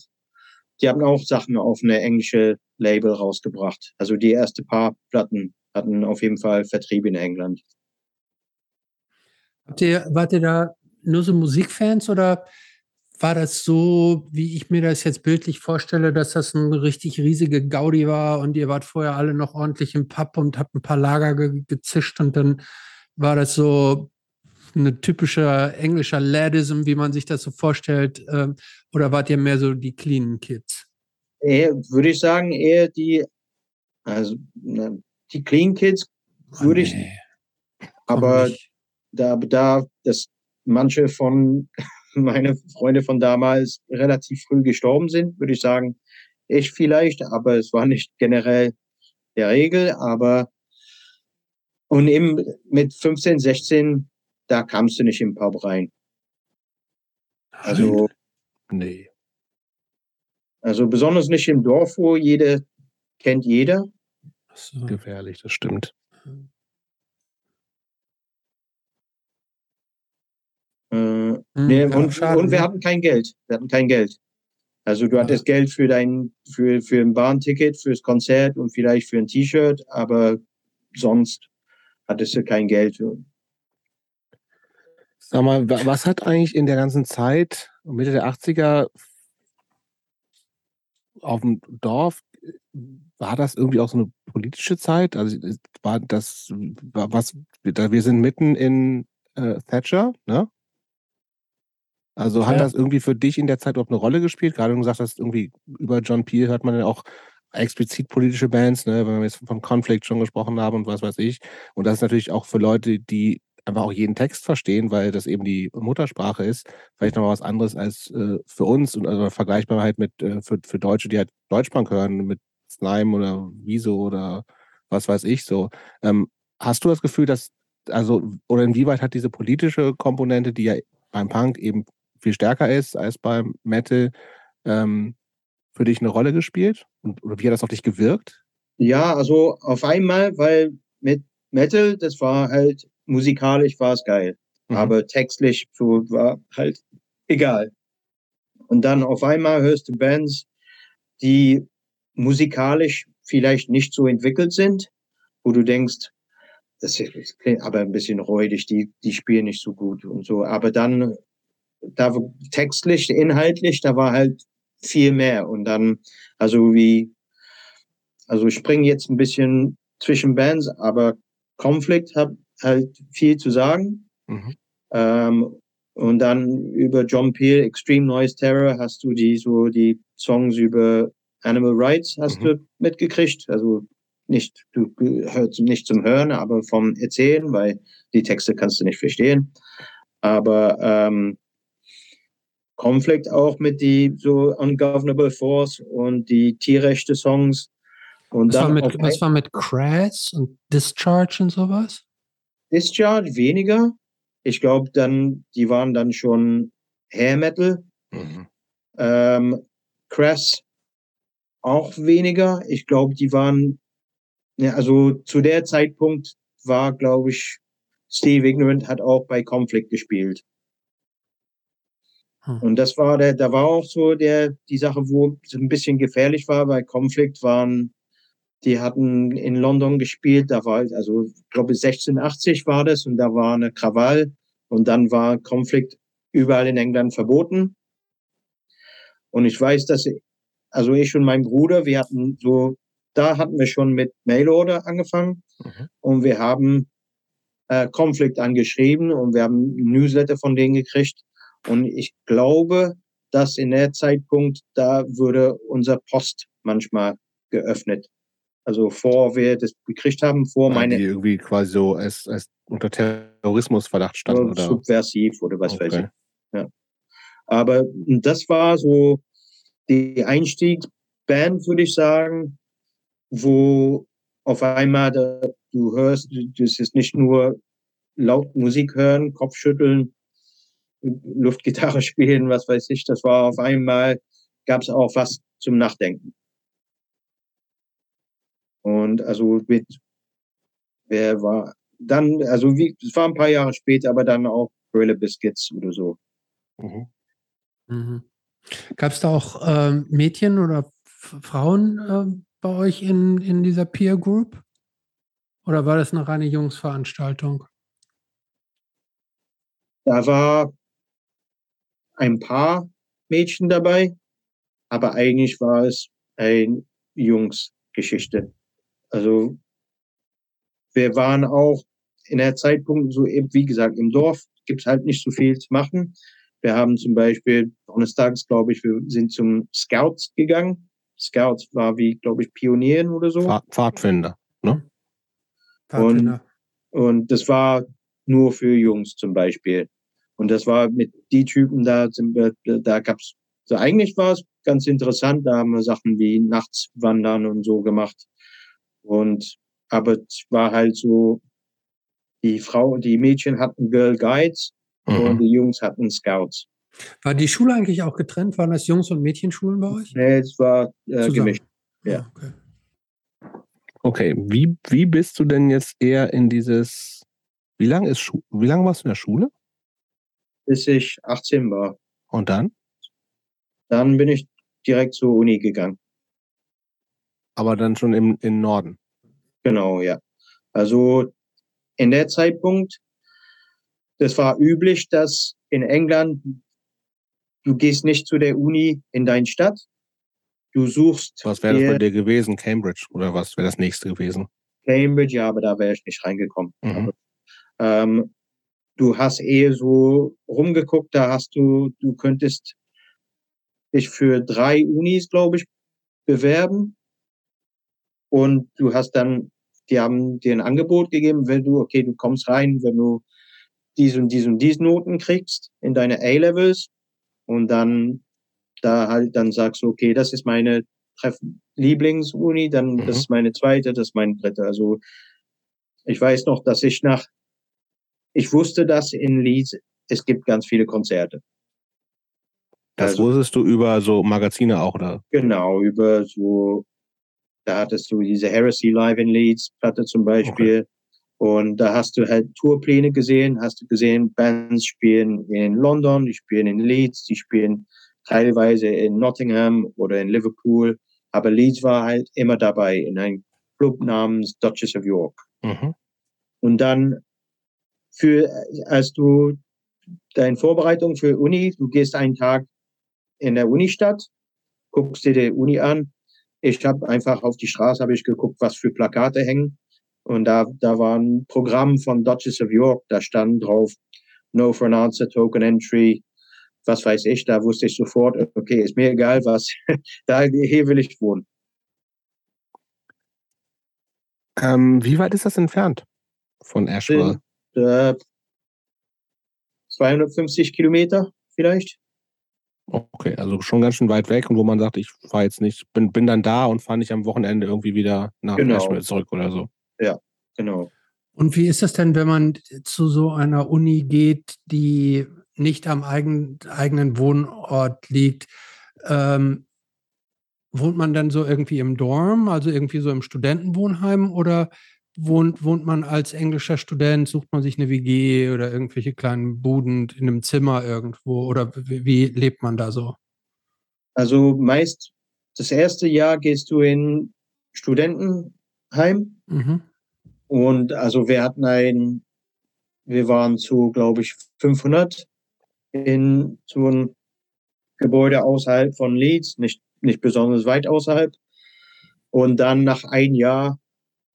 die haben auch Sachen auf eine englische Label rausgebracht. Also die erste paar Platten hatten auf jeden Fall Vertrieb in England. Habt ihr, wart ihr da nur so Musikfans oder war das so, wie ich mir das jetzt bildlich vorstelle, dass das ein richtig riesige Gaudi war und ihr wart vorher alle noch ordentlich im Pub und habt ein paar Lager ge gezischt und dann war das so ein typischer englischer Ladism, wie man sich das so vorstellt? Ähm, oder wart ihr mehr so die cleanen Kids? Eher, würde ich sagen, eher die, also ne, die Clean Kids würde oh, nee. ich. Aber da, da dass manche von meine Freunde von damals relativ früh gestorben sind, würde ich sagen, ich vielleicht, aber es war nicht generell der Regel. Aber und eben mit 15, 16 da kamst du nicht im Pub rein. Also. Nee. Also besonders nicht im Dorf, wo jeder kennt jeder. So. Gefährlich, das stimmt. Äh, hm, nee, ja, und, schade, und wir ne? hatten kein Geld. Wir hatten kein Geld. Also du hattest ja. Geld für dein, für, für ein Bahnticket, fürs Konzert und vielleicht für ein T-Shirt, aber sonst hattest du kein Geld. Sag mal, was hat eigentlich in der ganzen Zeit, Mitte der 80er, auf dem Dorf, war das irgendwie auch so eine politische Zeit? Also war das, was, wir sind mitten in äh, Thatcher, ne? Also hat ja. das irgendwie für dich in der Zeit überhaupt eine Rolle gespielt? Gerade du gesagt hast, irgendwie über John Peel hört man ja auch explizit politische Bands, ne, wenn wir jetzt von Conflict schon gesprochen haben und was weiß ich. Und das ist natürlich auch für Leute, die einfach auch jeden Text verstehen, weil das eben die Muttersprache ist. Vielleicht nochmal was anderes als äh, für uns und also vergleichbar halt mit äh, für, für Deutsche, die halt Deutschbank hören, mit Slime oder Wieso oder was weiß ich so. Ähm, hast du das Gefühl, dass, also, oder inwieweit hat diese politische Komponente, die ja beim Punk eben viel stärker ist als beim Metal, ähm, für dich eine Rolle gespielt? Und, oder wie hat das auf dich gewirkt? Ja, also auf einmal, weil mit Metal, das war halt musikalisch war es geil. Mhm. Aber textlich so war halt egal. Und dann auf einmal hörst du Bands, die musikalisch vielleicht nicht so entwickelt sind, wo du denkst, das klingt aber ein bisschen räudig, die, die spielen nicht so gut und so. Aber dann, da textlich, inhaltlich, da war halt viel mehr. Und dann, also wie, also ich springe jetzt ein bisschen zwischen Bands, aber Conflict hat halt viel zu sagen. Mhm. Ähm, und dann über John Peel, Extreme Noise Terror, hast du die so die Songs über Animal Rights hast mhm. du mitgekriegt. Also nicht, du hörst nicht zum Hören, aber vom Erzählen, weil die Texte kannst du nicht verstehen. Aber ähm, Conflict auch mit die so Ungovernable Force und die Tierrechte-Songs. Und was, dann war mit, was war mit Crash und Discharge und sowas? Discharge weniger. Ich glaube, dann, die waren dann schon Hair Metal. Mhm. Ähm, Crash auch weniger. Ich glaube, die waren, ja, also zu der Zeitpunkt war, glaube ich, Steve Ignorant hat auch bei Conflict gespielt. Hm. Und das war der, da war auch so der, die Sache, wo es ein bisschen gefährlich war, weil Conflict waren, die hatten in London gespielt, da war, also, ich glaube, 1680 war das und da war eine Krawall und dann war Conflict überall in England verboten. Und ich weiß, dass, also ich und mein Bruder, wir hatten so, da hatten wir schon mit Mailorder angefangen mhm. und wir haben äh, Conflict angeschrieben und wir haben ein Newsletter von denen gekriegt und ich glaube, dass in der Zeitpunkt, da würde unser Post manchmal geöffnet. Also vor wir das gekriegt haben, vor Weil meine. Die irgendwie quasi so als, als unter Terrorismusverdacht standen, oder? Subversiv oder was okay. weiß ich. Ja. Aber das war so die Einstiegsband, würde ich sagen, wo auf einmal da, du hörst, das ist nicht nur laut Musik hören, Kopfschütteln, Luftgitarre spielen, was weiß ich. Das war auf einmal, gab es auch was zum Nachdenken. Und also mit, wer war dann, also wie, es war ein paar Jahre später, aber dann auch Gorilla Biscuits oder so. Mhm. Mhm. Gab es da auch ähm, Mädchen oder Frauen äh, bei euch in, in dieser Peer Group? Oder war das eine reine Jungsveranstaltung? Da war ein paar Mädchen dabei, aber eigentlich war es eine Jungsgeschichte. Also wir waren auch in der Zeitpunkt so eben, wie gesagt, im Dorf gibt es halt nicht so viel zu machen. Wir haben zum Beispiel donnerstags, glaube ich, wir sind zum Scouts gegangen. Scouts war wie, glaube ich, Pionieren oder so. Pfadfinder, ne? Pfadfinder. Und, und das war nur für Jungs zum Beispiel. Und das war mit die Typen, da, da gab's, so eigentlich war es ganz interessant, da haben wir Sachen wie nachts wandern und so gemacht. Und, aber es war halt so, die Frau, die Mädchen hatten Girl Guides mhm. und die Jungs hatten Scouts. War die Schule eigentlich auch getrennt? Waren das Jungs- und Mädchenschulen bei euch? Nee, es war äh, gemischt. Ja. Ah, okay. okay, wie, wie bist du denn jetzt eher in dieses, wie lange ist wie lange warst du in der Schule? Bis ich 18 war. Und dann? Dann bin ich direkt zur Uni gegangen. Aber dann schon im, im Norden? Genau, ja. Also in der Zeitpunkt, das war üblich, dass in England du gehst nicht zu der Uni in deine Stadt. Du suchst. Was wäre das bei dir gewesen? Cambridge oder was wäre das nächste gewesen? Cambridge, ja, aber da wäre ich nicht reingekommen. Mhm. Aber, ähm, du hast eh so rumgeguckt, da hast du, du könntest dich für drei Unis, glaube ich, bewerben. Und du hast dann, die haben dir ein Angebot gegeben, wenn du, okay, du kommst rein, wenn du diese und diese und diese Noten kriegst in deine A-Levels und dann da halt dann sagst du, okay, das ist meine Lieblingsuni, dann mhm. das ist meine zweite, das ist meine dritte. Also ich weiß noch, dass ich nach ich wusste, dass in Leeds es gibt ganz viele Konzerte. Das also, wusstest du über so Magazine auch, oder? Genau, über so, da hattest du diese Heresy Live in Leeds Platte zum Beispiel. Okay. Und da hast du halt Tourpläne gesehen, hast du gesehen, Bands spielen in London, die spielen in Leeds, die spielen teilweise in Nottingham oder in Liverpool. Aber Leeds war halt immer dabei in einem Club namens Duchess of York. Mhm. Und dann für, als du deine Vorbereitung für Uni, du gehst einen Tag in der Unistadt, guckst dir die Uni an. Ich habe einfach auf die Straße habe ich geguckt, was für Plakate hängen. Und da, da war ein Programm von Duchess of York, da stand drauf No for an Answer, Token Entry, was weiß ich. Da wusste ich sofort, okay, ist mir egal, was, da, hier will ich wohnen. Ähm, wie weit ist das entfernt von Ashwell? Äh, 250 Kilometer vielleicht. Okay, also schon ganz schön weit weg und wo man sagt, ich fahre jetzt nicht, bin, bin dann da und fahre nicht am Wochenende irgendwie wieder nach Genau. Zurück oder so. Genau. Und wie ist es denn, wenn man zu so einer Uni geht, die nicht am eigen, eigenen Wohnort liegt? Ähm, wohnt man dann so irgendwie im Dorm, also irgendwie so im Studentenwohnheim oder wohnt, wohnt man als englischer Student, sucht man sich eine WG oder irgendwelche kleinen Buden in einem Zimmer irgendwo oder wie, wie lebt man da so? Also meist das erste Jahr gehst du in Studentenheim Mhm. und also wir hatten ein, wir waren zu, glaube ich, 500 in so einem Gebäude außerhalb von Leeds, nicht, nicht besonders weit außerhalb. Und dann nach ein Jahr,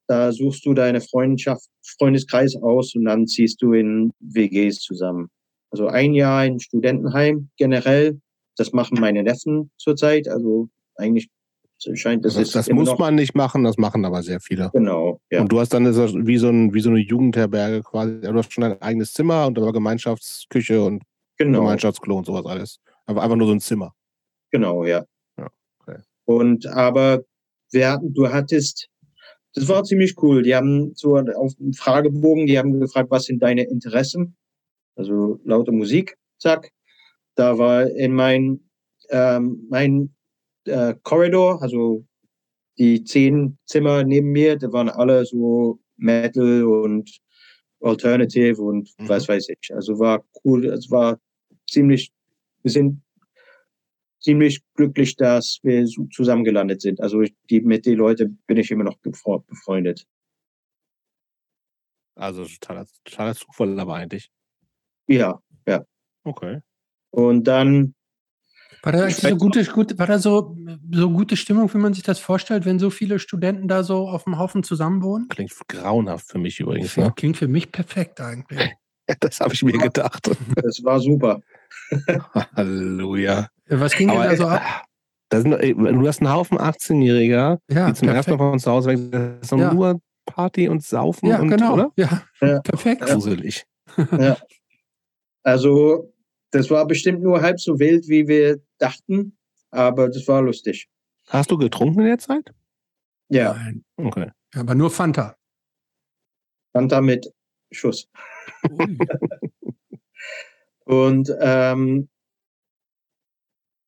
da suchst du deine Freundschaft, Freundeskreis aus und dann ziehst du in WGs zusammen. Also ein Jahr in Studentenheim generell, das machen meine Neffen zurzeit. Also eigentlich scheint das Das, ist das muss man nicht machen, das machen aber sehr viele. Genau, ja. Und du hast dann wie so, ein, wie so eine Jugendherberge quasi. Du hast schon dein eigenes Zimmer und aber Gemeinschaftsküche und genau. Gemeinschaftsklo und sowas alles. Aber einfach nur so ein Zimmer. Genau, ja. Ja, okay. Und aber wir hatten, du hattest, das war ziemlich cool. Die haben so auf dem Fragebogen, die haben gefragt, was sind deine Interessen? Also laute Musik, zack. Da war in mein ähm, mein äh, Korridor, also die zehn Zimmer neben mir, da waren alle so Metal und Alternative und Mhm. was weiß ich. Also war cool, es war ziemlich, wir sind ziemlich glücklich, dass wir so zusammen gelandet sind. Also die, mit den Leuten bin ich immer noch befre- befreundet. Also totaler, totaler Zufall aber eigentlich. Ja. Okay. Und dann, War da eigentlich so gute, gute, war da so, so gute Stimmung, wie man sich das vorstellt, wenn so viele Studenten da so auf dem Haufen zusammenwohnen? Klingt grauenhaft für mich übrigens. Klingt, Ne? klingt für mich perfekt eigentlich. Das habe ich mir gedacht. das war super. Halleluja. Was ging denn da so äh, ab? da sind, ey, du hast einen Haufen 18-Jähriger, Ja, die zum ersten Mal perfekt. von zu Hause weg sind. Doch Ja. nur Party und Saufen Ja, und, genau. oder? Ja, Ja. perfekt. Gruselig. Also das war bestimmt nur halb so wild, wie wir dachten, aber das war lustig. Hast du getrunken in der Zeit? Ja, Nein, Okay. aber nur Fanta. Fanta mit Schuss. Und ähm,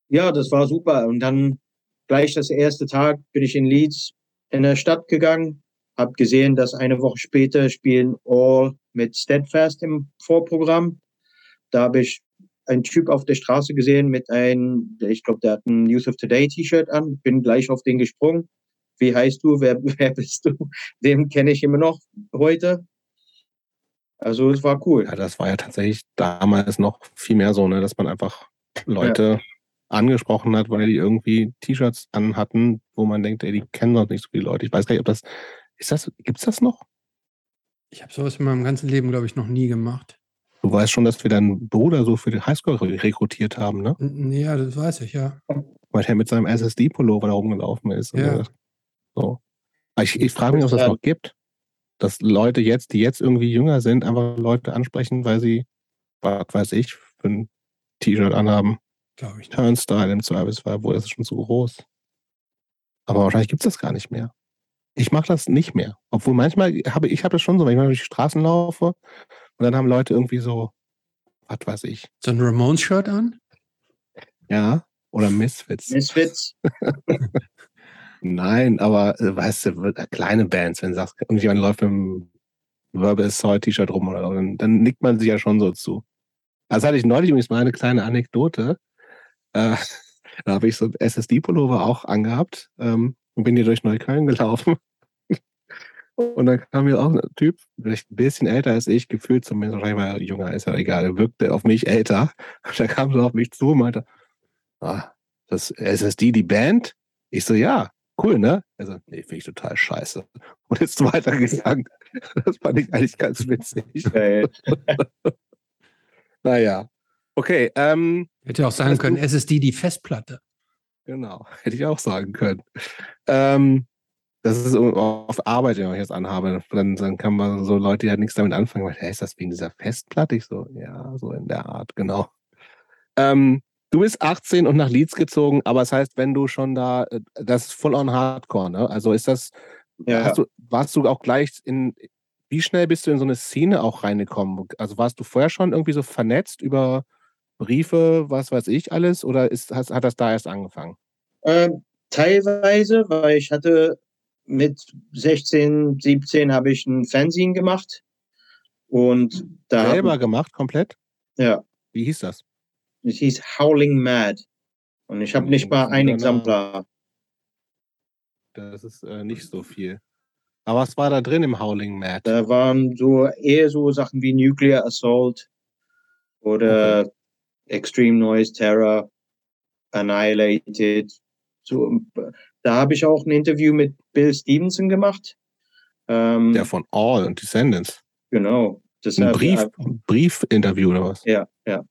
ja, das war super. Und dann gleich das erste Tag bin ich in Leeds in der Stadt gegangen, habe gesehen, dass eine Woche später spielen All mit Steadfast im Vorprogramm. Da habe ich einen Typ auf der Straße gesehen mit einem, ich glaube, der hat ein Youth of Today T-Shirt an, bin gleich auf den gesprungen. Wie heißt du? Wer, wer bist du? Den kenne ich immer noch heute. Also es war cool. Ja, das war ja tatsächlich damals noch viel mehr so, ne, dass man einfach Leute angesprochen hat, weil die irgendwie T-Shirts anhatten, wo man denkt, ey, die kennen doch nicht so viele Leute. Ich weiß gar nicht, ob das, ist das, gibt's das noch? Ich habe sowas in meinem ganzen Leben, glaube ich, noch nie gemacht. Du weißt schon, dass wir deinen Bruder so für die Highschool re- rekrutiert haben, ne? Ja, das weiß ich, ja. Weil er mit seinem SSD-Pullover da rumgelaufen ist. Ja. so. Ich, ich frage mich, ob es das noch gibt. Dass Leute jetzt, die jetzt irgendwie jünger sind, einfach Leute ansprechen, weil sie, was weiß ich, für ein T-Shirt anhaben. Glaube ich nicht. Turnstyle im Zweifelsfall, wo das ist schon zu groß. Aber wahrscheinlich gibt es das gar nicht mehr. Ich mache das nicht mehr. Obwohl manchmal habe ich habe das schon so, wenn ich mal durch die Straßen laufe und dann haben Leute irgendwie so, was weiß ich, So ein Ramones-Shirt an? ja, oder Misfits. Misfits. Nein, aber äh, weißt du, äh, kleine Bands, wenn du sagst, irgendjemand läuft mit einem Verbal Assault T-Shirt rum oder so, dann, dann nickt man sich ja schon so zu. Also hatte ich neulich übrigens mal eine kleine Anekdote. Äh, da habe ich so ein SSD-Pullover auch angehabt ähm, und bin hier durch Neukölln gelaufen. Und dann kam mir auch ein Typ, vielleicht ein bisschen älter als ich, gefühlt zumindest, wahrscheinlich war er jünger, ist ja egal, er wirkte auf mich älter. Und da kam so auf mich zu und meinte, ah, das SSD, die Band? Ich so, ja. Cool, ne? Also, nee, finde ich total scheiße. Und ist weitergegangen. Das fand ich eigentlich ganz witzig. Geil. naja. Okay, ähm, Hätte auch sagen können, du- SSD die Festplatte. genau. Hätte ich auch sagen können. Ähm, das ist auf Arbeit, wenn ich das anhabe. Dann, dann kann man so Leute, die halt nichts damit anfangen, weil, hä, ist das wegen dieser Festplatte? Ich so, ja, so in der Art, genau. Ähm, du bist 18 und nach Leeds gezogen, aber das heißt, wenn du schon da, äh, das ist full on Hardcore, ne? Also ist das, Ja. hast du, warst du auch gleich in, wie schnell bist du in so eine Szene auch reingekommen? Also warst du vorher schon irgendwie so vernetzt über Briefe, was weiß ich alles, oder ist, hast, hat das da erst angefangen? Ähm, teilweise, weil ich hatte mit 16, 17 habe ich ein Fernsehen gemacht. Und da, Selber gemacht, komplett? ja, Wie hieß das? Es hieß Howling Mad. Und ich habe nicht mal ein. Exemplar. Das ist äh, nicht so viel. Aber was war da drin im Howling Mad? Da waren so eher so Sachen wie Nuclear Assault oder Extreme Noise Terror, Annihilated. So, da habe ich auch ein Interview mit Bill Stevenson gemacht. Ähm, Der von All und Descendants. genau. Das Ein Brief, Briefinterview oder was? Ja, ja.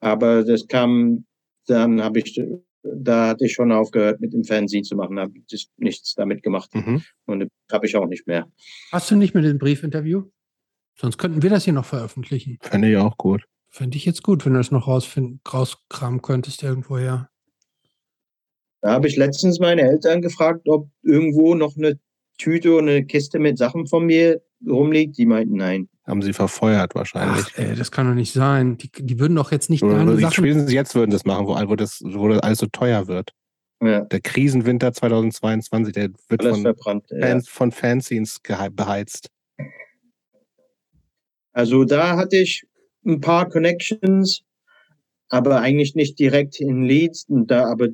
Aber das kam, dann habe ich, da hatte ich schon aufgehört, mit dem Fernsehen zu machen, habe ich nichts damit gemacht Mhm. und habe ich auch nicht mehr. Hast du nicht mit dem Briefinterview? Sonst könnten wir das hier noch veröffentlichen. Fände ich auch gut. Fände ich jetzt gut, wenn du das noch rausfinden, rauskramen könntest irgendwoher. Da habe ich letztens meine Eltern gefragt, ob irgendwo noch eine Tüte oder eine Kiste mit Sachen von mir rumliegt. Die meinten nein. Haben sie verfeuert wahrscheinlich. Ach, ey, das kann doch nicht sein. Die, die würden doch jetzt nicht Oder Sachen. spätestens jetzt würden das machen, wo, wo, das, wo das alles so teuer wird. Ja, Der Krisenwinter 2022, der wird alles von, verbrannt. Ja. Fans, von Fanzines beheizt. Also da hatte ich ein paar Connections, aber eigentlich nicht direkt in Leeds. Und da, aber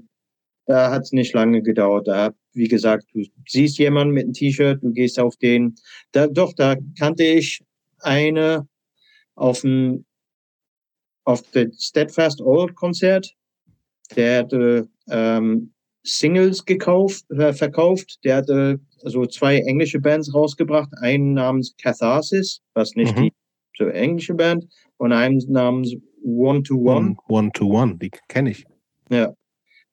da hat es nicht lange gedauert. Da, wie gesagt, du siehst jemanden mit einem T-Shirt, du gehst auf den. Da, doch, da kannte ich eine auf dem auf dem Steadfast Old Konzert. Der hatte ähm, Singles gekauft, äh, verkauft. Der hatte also zwei englische Bands rausgebracht. Einen namens Catharsis, was nicht Mhm. die so englische Band, und einen namens One to One. One to One, die kenne ich. Ja.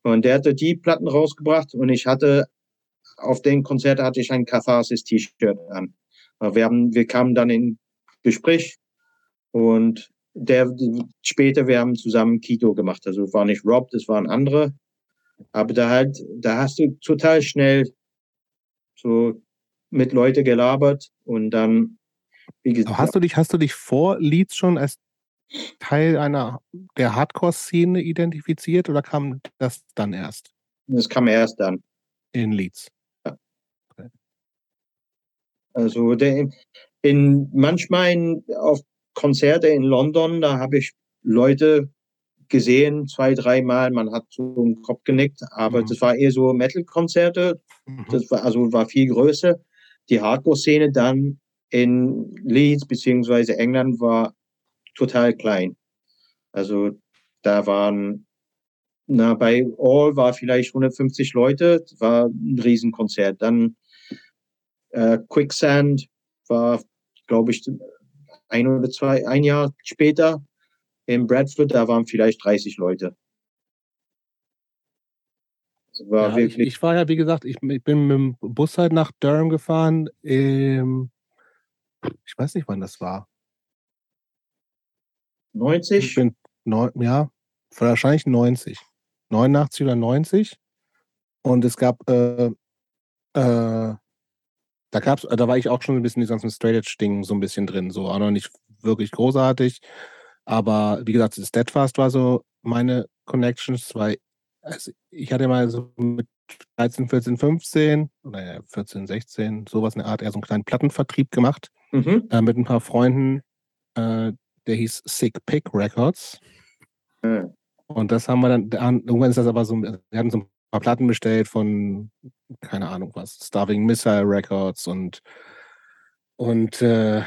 Und der hatte die Platten rausgebracht und ich hatte auf den Konzert hatte ich ein Catharsis T-Shirt an. Wir haben, wir kamen dann in Gespräch und der später wir haben zusammen Kito gemacht. Also es war nicht Rob, das waren andere. Aber da halt, da hast du total schnell so mit Leute gelabert und dann, wie gesagt, hast du dich, hast du dich vor Leeds schon als Teil einer der Hardcore-Szene identifiziert oder kam das dann erst das kam erst dann. in Leeds? Also der, in manchmal in, auf Konzerte in London, da habe ich Leute gesehen, zwei, dreimal, man hat so im Kopf genickt, aber Mhm. das war eher so Metal-Konzerte, Mhm. das war also war viel größer. Die Hardcore-Szene dann in Leeds beziehungsweise England war total klein. Also da waren na bei All war vielleicht 150 Leute, das war ein Riesenkonzert. Dann äh, Quicksand war, glaube ich, ein oder zwei, ein Jahr später in Bradford, da waren vielleicht 30 Leute. Das war Ja, ich, wirklich ich war ja, wie gesagt, ich, ich bin mit dem Bus halt nach Durham gefahren. Ähm, ich weiß nicht, wann das war. Ich 90. bin neun, ja, wahrscheinlich 90. 89 oder 90. Und es gab, äh, äh, da gab's, da war ich auch schon ein bisschen in diesem ganzen Straight Edge Ding so ein bisschen drin. So auch noch nicht wirklich großartig. Aber wie gesagt, Steadfast war so meine Connections, weil also ich hatte mal so mit 13, 14, 15 oder ja, 14, 16, sowas in der Art, eher so einen kleinen Plattenvertrieb gemacht Mhm. äh, mit ein paar Freunden. Äh, der hieß Sick Pick Records. Ja. Und das haben wir dann, dann- irgendwann ist das aber so, wir hatten so ein paar Platten bestellt von, keine Ahnung was, Starving Missile Records und, und äh,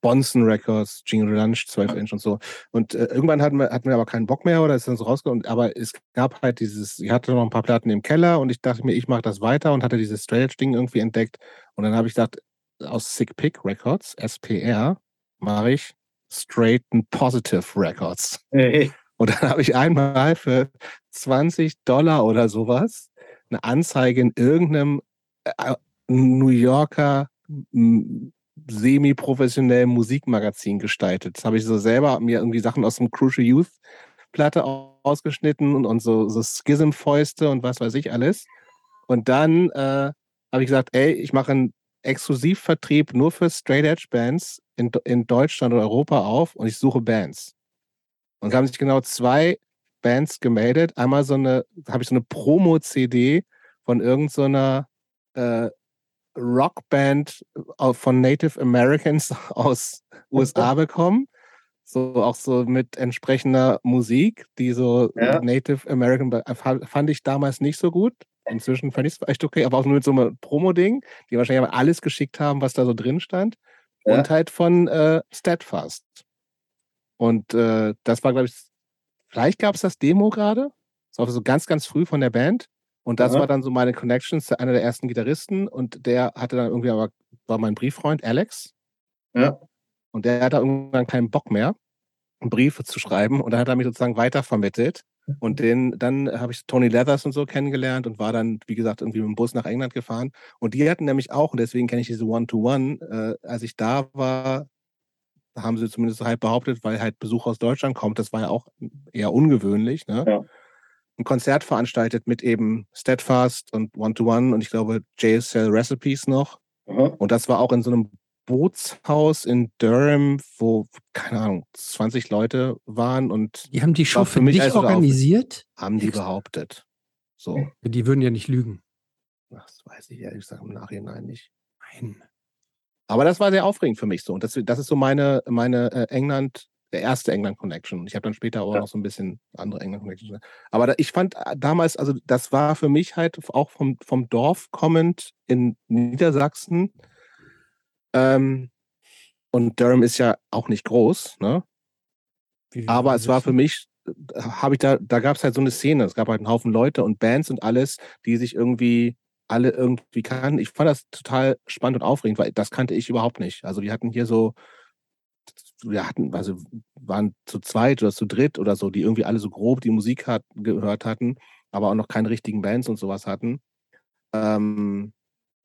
Bonson Records, Jingle Lunch, 12 Inch und so. Und äh, irgendwann hatten wir, hatten wir aber keinen Bock mehr oder ist dann so rausgekommen. Aber es gab halt dieses, ich hatte noch ein paar Platten im Keller und ich dachte mir, ich mache das weiter und hatte dieses Straight Edge Ding irgendwie entdeckt. Und dann habe ich gedacht, aus Sick Pick Records, SPR, mache ich Straight and Positive Records. Hey. Und dann habe ich einmal für 20 Dollar oder sowas eine Anzeige in irgendeinem äh, New Yorker semi-professionellen Musikmagazin gestaltet. Das habe ich so selber mir irgendwie Sachen aus dem Crucial Youth Platte ausgeschnitten und, und so, so Schism-Fäuste und was weiß ich alles. Und dann äh, habe ich gesagt, ey, ich mache einen Exklusivvertrieb nur für Straight Edge Bands in, in Deutschland und Europa auf und ich suche Bands. Und da haben sich genau zwei Bands gemeldet. Einmal so eine, habe ich so eine Promo-CD von irgendeiner so äh, Rockband äh, von Native Americans aus USA bekommen. So auch so mit entsprechender Musik, die so ja. Native American fand ich damals nicht so gut. Inzwischen fand ich es echt okay, aber auch nur mit so einem Promo-Ding, die wahrscheinlich alles geschickt haben, was da so drin stand. Ja. Und halt von äh, Steadfast. Und äh, das war, glaube ich, vielleicht gab es das Demo gerade. Das war so ganz, ganz früh von der Band. Und das ja. war dann so meine Connections zu einer der ersten Gitarristen. Und der hatte dann irgendwie aber, war mein Brieffreund Alex. Ja. Und der hatte irgendwann keinen Bock mehr, Briefe zu schreiben. Und dann hat er mich sozusagen weitervermittelt. Und den, dann habe ich Tony Leathers und so kennengelernt und war dann, wie gesagt, irgendwie mit dem Bus nach England gefahren. Und die hatten nämlich auch, und deswegen kenne ich diese One-to-One, -One, äh, als ich da war, haben sie zumindest halb behauptet, weil halt Besuch aus Deutschland kommt. Das war ja auch eher ungewöhnlich. Ne? Ja. Ein Konzert veranstaltet mit eben Steadfast und One-to-One -One und ich glaube JSL Recipes noch. Aha. Und das war auch in so einem Bootshaus in Durham, wo, keine Ahnung, 20 Leute waren und. Die haben die Show für dich also organisiert? Haben die behauptet. So. Die würden ja nicht lügen. Das weiß ich ehrlich gesagt im Nachhinein nicht. Nein. Aber das war sehr aufregend für mich so. Und das, das ist so meine, meine äh, England, der erste England-Connection. Ich habe dann später auch ja. noch so ein bisschen andere England-Connections. Aber da, ich fand äh, damals, also das war für mich halt auch vom, vom Dorf kommend in Niedersachsen. Ähm, und Durham ist ja auch nicht groß, ne? Aber es war für mich, äh, habe ich da, da gab es halt so eine Szene. Es gab halt einen Haufen Leute und Bands und alles, die sich irgendwie alle irgendwie kannten. Ich fand das total spannend und aufregend, weil das kannte ich überhaupt nicht. Also die hatten hier so, wir hatten, also waren zu zweit oder zu dritt oder so, die irgendwie alle so grob die Musik hat, gehört hatten, aber auch noch keine richtigen Bands und sowas hatten. Ähm,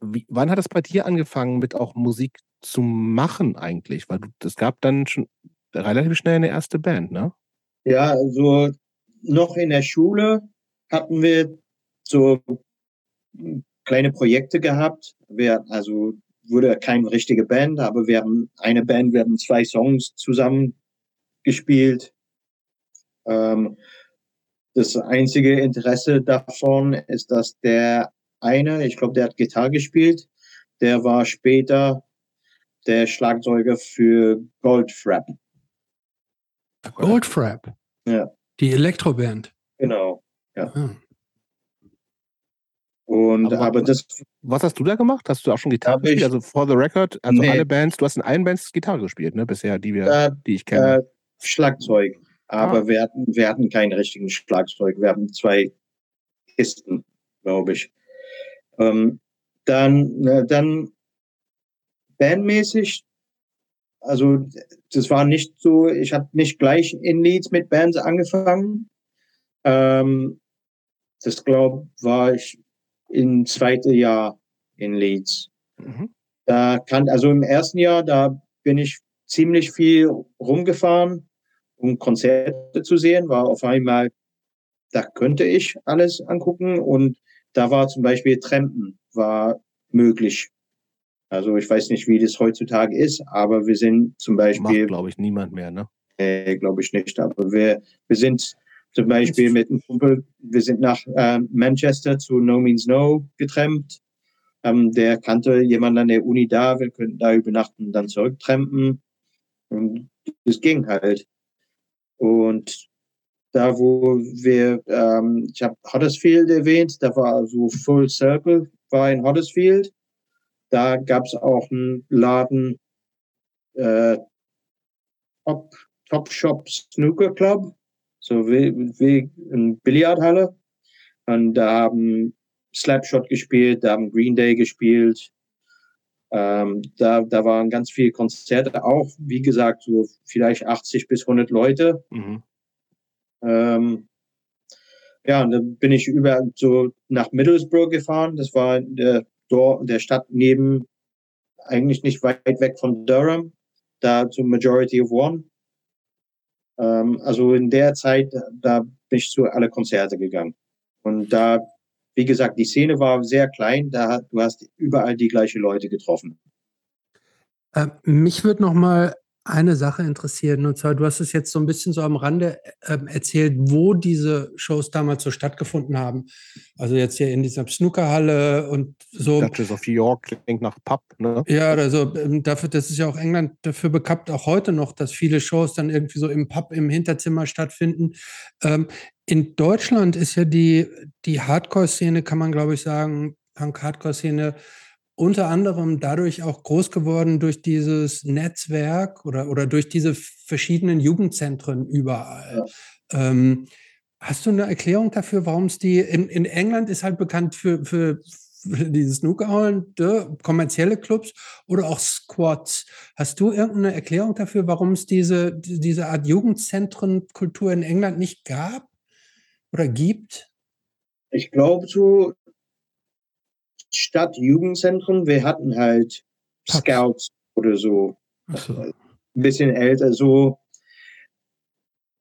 wie, wann hat es bei dir angefangen, mit auch Musik zu machen eigentlich? Weil es gab dann schon relativ schnell eine erste Band, ne? Ja, also noch in der Schule hatten wir so kleine Projekte gehabt. Wir, also wurde keine richtige Band, aber wir haben eine Band, wir haben zwei Songs zusammen gespielt. Ähm, das einzige Interesse davon ist, dass der eine, ich glaube, der hat Gitarre gespielt, der war später der Schlagzeuger für Goldfrapp. Goldfrapp? Ja. Die Elektroband. Genau, ja. Ah. Und aber, aber, das. Was hast du da gemacht? Hast du auch schon Gitarre gespielt? Also for the record, also nee. alle Bands, du hast in allen Bands Gitarre gespielt, ne? Bisher, die wir, äh, die ich kenne. Äh, Schlagzeug. Aber ah. wir, hatten, wir hatten keinen richtigen Schlagzeug. Wir hatten zwei Kisten, glaube ich. Ähm, dann, äh, dann bandmäßig, also das war nicht so, ich habe nicht gleich in Leeds mit Bands angefangen. Ähm, das glaube war ich im zweiten Jahr in Leeds. Mhm. Da kann, also im ersten Jahr, da bin ich ziemlich viel rumgefahren, um Konzerte zu sehen, war auf einmal, da könnte ich alles angucken und da war zum Beispiel Trampen, war möglich. Also ich weiß nicht, wie das heutzutage ist, aber wir sind zum Beispiel. glaube ich, niemand mehr, ne? Äh, glaube ich nicht. Aber wir, wir sind zum Beispiel mit einem Kumpel, wir sind nach äh, Manchester zu No Means No getrennt. Ähm, der kannte jemanden an der Uni da, wir könnten da übernachten und dann zurücktrampen. Und es ging halt. Und da, wo wir, ähm, ich habe Huddersfield erwähnt, da war so Full Circle, war in Huddersfield. Da gab es auch einen Laden, äh, Top, Top Shop Snooker Club, so wie, wie eine Billardhalle. Und da haben Slapshot gespielt, da haben Green Day gespielt. Ähm, da, da waren ganz viele Konzerte, auch wie gesagt, so vielleicht 80 bis 100 Leute. Mhm. Ähm, ja, und dann bin ich über so nach Middlesbrough gefahren. Das war der, der Stadt neben, eigentlich nicht weit weg von Durham, da zum Majority of One. Ähm, also in der Zeit, da bin ich zu alle Konzerte gegangen. Und da, wie gesagt, die Szene war sehr klein, da du hast überall die gleichen Leute getroffen. Äh, mich würde noch mal eine Sache interessieren. Und zwar, du hast es jetzt so ein bisschen so am Rande äh, erzählt, wo diese Shows damals so stattgefunden haben. Also jetzt hier in dieser Snookerhalle und so. Duchess of York klingt nach Pub, ne? Ja, also ähm, dafür, das ist ja auch England dafür bekannt, auch heute noch, dass viele Shows dann irgendwie so im Pub, im Hinterzimmer stattfinden. Ähm, in Deutschland ist ja die, die Hardcore-Szene, kann man glaube ich sagen, Punk-Hardcore-Szene unter anderem dadurch auch groß geworden durch dieses Netzwerk oder, oder durch diese verschiedenen Jugendzentren überall. Ja. Ähm, hast du eine Erklärung dafür, warum es die in, in England ist halt bekannt für, für, für diese Snookerhallen, kommerzielle Clubs oder auch Squads. Hast du irgendeine Erklärung dafür, warum es diese, diese Art Jugendzentrenkultur in England nicht gab oder gibt? Ich glaube, so Stadtjugendzentren. Wir hatten halt Scouts oder so. so. Ein bisschen älter, so.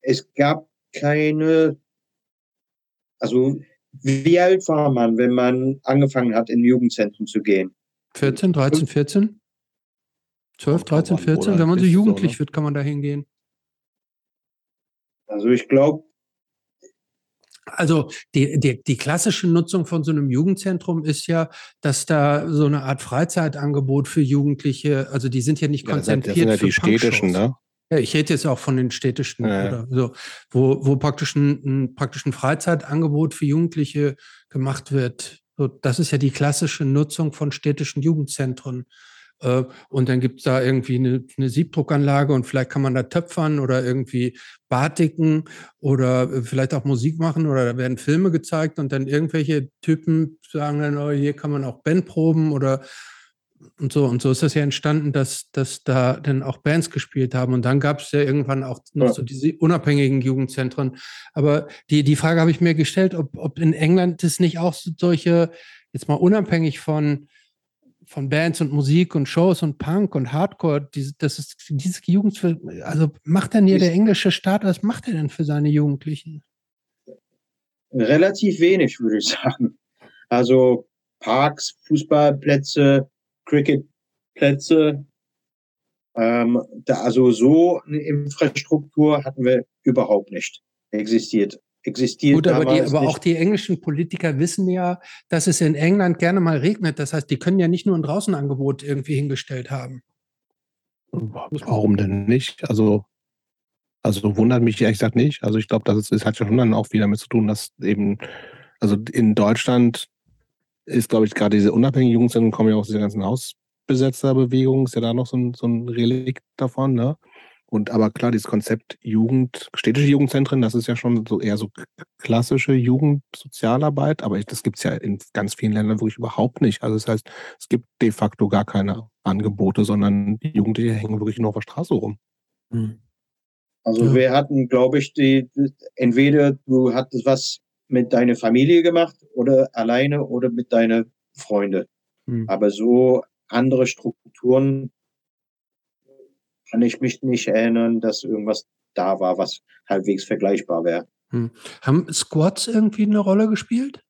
Es gab keine, also wie alt war man, wenn man angefangen hat, in Jugendzentren zu gehen? 14, 13, 14? 12, 13, 14? Wenn man so jugendlich so, ne? wird, kann man da hingehen. Also ich glaube, also die, die, die klassische Nutzung von so einem Jugendzentrum ist ja, dass da so eine Art Freizeitangebot für Jugendliche, also die sind ja nicht konzentriert. Ja, das sind ja die städtischen, ne? Ja, ich rede jetzt auch von den städtischen, ja, oder so, wo, wo praktisch ein, ein, praktisch ein Freizeitangebot für Jugendliche gemacht wird. So, das ist ja die klassische Nutzung von städtischen Jugendzentren. Äh, und dann gibt es da irgendwie eine, eine, Siebdruckanlage und vielleicht kann man da töpfern oder irgendwie Batiken oder äh, vielleicht auch Musik machen oder da werden Filme gezeigt und dann irgendwelche Typen sagen dann, oh, hier kann man auch Bandproben oder und so. Und so ist das ja entstanden, dass, dass da dann auch Bands gespielt haben. Und dann gab es ja irgendwann auch noch so diese unabhängigen Jugendzentren. Aber die, die Frage habe ich mir gestellt, ob, ob in England es nicht auch solche, jetzt mal unabhängig von von Bands und Musik und Shows und Punk und Hardcore, diese, das ist diese Jugend, also macht dann hier der englische Staat, was macht er denn für seine Jugendlichen? Relativ wenig, würde ich sagen. Also Parks, Fußballplätze, Cricketplätze. Ähm, da, also so eine Infrastruktur hatten wir überhaupt nicht existiert existiert. Gut, aber, die, aber auch die englischen Politiker wissen ja, dass es in England gerne mal regnet. Das heißt, die können ja nicht nur ein Draußenangebot irgendwie hingestellt haben. Warum denn nicht? Also, also wundert mich ehrlich gesagt nicht. Also ich glaube, das ist, ist, hat schon dann auch wieder damit zu tun, dass eben, also in Deutschland ist, glaube ich, gerade diese unabhängigen Jugendzentren kommen ja aus dieser ganzen Hausbesetzerbewegung, ist ja da noch so ein, so ein Relikt davon, ne? Und aber klar, dieses Konzept Jugend, städtische Jugendzentren, das ist ja schon so eher so klassische Jugendsozialarbeit, aber das gibt es ja in ganz vielen Ländern wirklich überhaupt nicht. Also das heißt, es gibt de facto gar keine Angebote, sondern die Jugendlichen hängen wirklich nur auf der Straße rum. Hm. Also ja. wir hatten, glaube ich, die, entweder du hattest was mit deiner Familie gemacht oder alleine oder mit deinen Freunden. Hm. Aber so andere Strukturen kann ich mich nicht erinnern, dass irgendwas da war, was halbwegs vergleichbar wäre. Hm. Haben Squads irgendwie eine Rolle gespielt?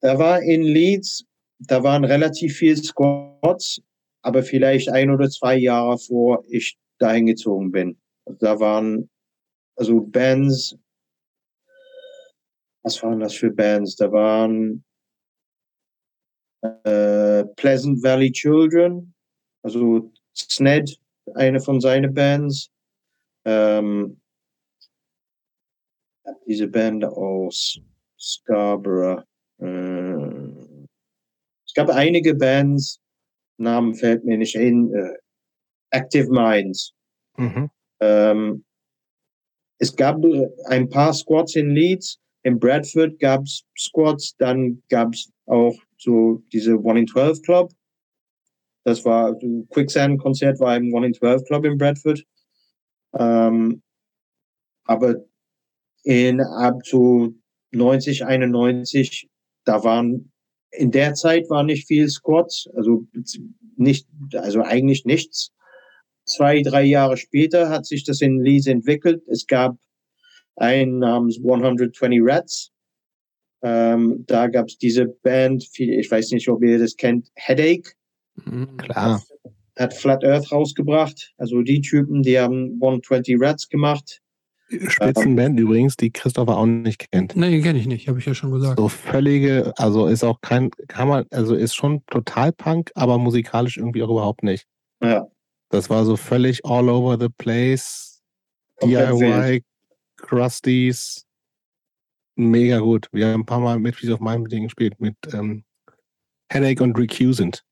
Da war in Leeds, da waren relativ viele Squads, aber vielleicht ein oder zwei Jahre vor ich dahin gezogen bin. Da waren also Bands, was waren das für Bands? Da waren äh, Pleasant Valley Children, also Sned eine von seinen Bands. Ähm, diese Band aus Scarborough. Äh, es gab einige Bands, Namen fällt mir nicht ein. Äh, Active Minds. Mhm. Ähm, es gab ein paar Squads in Leeds. In Bradford gab es Squads, dann gab es auch so diese One in 12 Club. Das war, Quicksand-Konzert war im One in 12 Club in Bradford. Ähm, aber in ab so 90, 91, da waren, in der Zeit war nicht viel Squads, also nicht, also eigentlich nichts. Zwei, drei Jahre später hat sich das in Leeds entwickelt. Es gab einen namens 120 Rats. Ähm, da gab es diese Band, ich weiß nicht, ob ihr das kennt, Headache. Mhm, klar. Hat Flat Earth rausgebracht. Also die Typen, die haben 120 Rats gemacht. Spitzenband übrigens, die Christopher auch nicht kennt. Nein, kenne ich nicht, habe ich ja schon gesagt. So völlige, also ist auch kein, kann man, also ist schon total Punk, aber musikalisch irgendwie auch überhaupt nicht. Ja. Das war so völlig all over the place. DIY, Crusties. Mega gut. Wir haben ein paar Mal mit Piece of Mind mit denen gespielt, mit ähm, Headache und Recusant.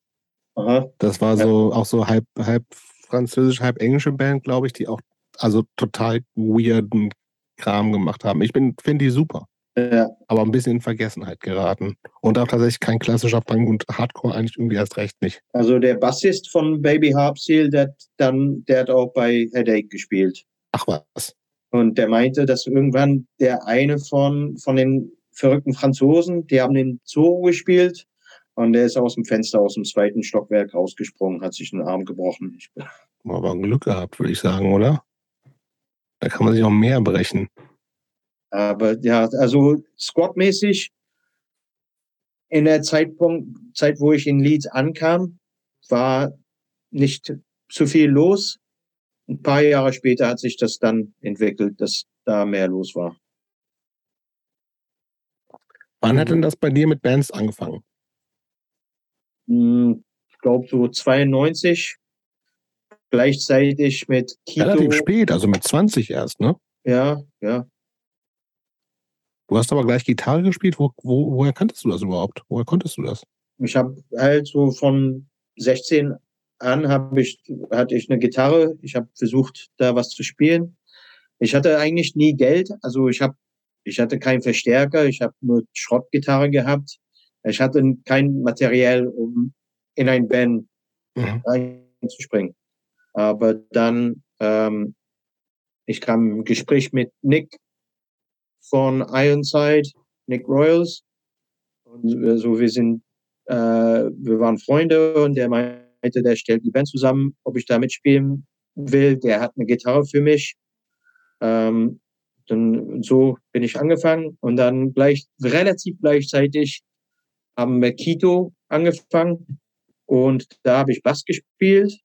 Aha. Das war so ja. auch so halb, halb französisch, halb englische Band, glaube ich, die auch also total weirden Kram gemacht haben. Ich finde die super. Ja. Aber ein bisschen in Vergessenheit geraten. Und auch tatsächlich kein klassischer Punk und Hardcore eigentlich irgendwie erst recht nicht. Also der Bassist von Baby Harpseal, der, dann, der hat auch bei Headache gespielt. Ach was. Und der meinte, dass irgendwann der eine von, von den verrückten Franzosen, die haben den Zoo gespielt und der ist aus dem Fenster aus dem zweiten Stockwerk rausgesprungen, hat sich den Arm gebrochen. Aber Glück gehabt, würde ich sagen, oder? Da kann man sich auch mehr brechen. Aber ja, also squadmäßig in der Zeitpunkt, Zeit, wo ich in Leeds ankam, war nicht zu viel los. Ein paar Jahre später hat sich das dann entwickelt, dass da mehr los war. Wann hat denn das bei dir mit Bands angefangen? Hm, ich glaube so 92 gleichzeitig mit Kito. Relativ spät, also mit 20 erst, ne? Ja, ja. Du hast aber gleich Gitarre gespielt. Wo, wo, woher kanntest du das überhaupt? Woher konntest du das? Ich habe halt so von 16 an habe ich hatte ich eine Gitarre. Ich habe versucht, da was zu spielen. Ich hatte eigentlich nie Geld, also ich habe ich hatte keinen Verstärker. Ich habe nur Schrottgitarre gehabt. Ich hatte kein Material, um in ein Band mhm. einzuspringen. Aber dann, ähm, ich kam im Gespräch mit Nick von Ironside, Nick Royals. Und so, also wir sind, äh, wir waren Freunde und der meinte, der stellt die Band zusammen, ob ich da mitspielen will. Der hat eine Gitarre für mich. Ähm, dann so bin ich angefangen und dann gleich relativ gleichzeitig haben wir Kito angefangen und da habe ich Bass gespielt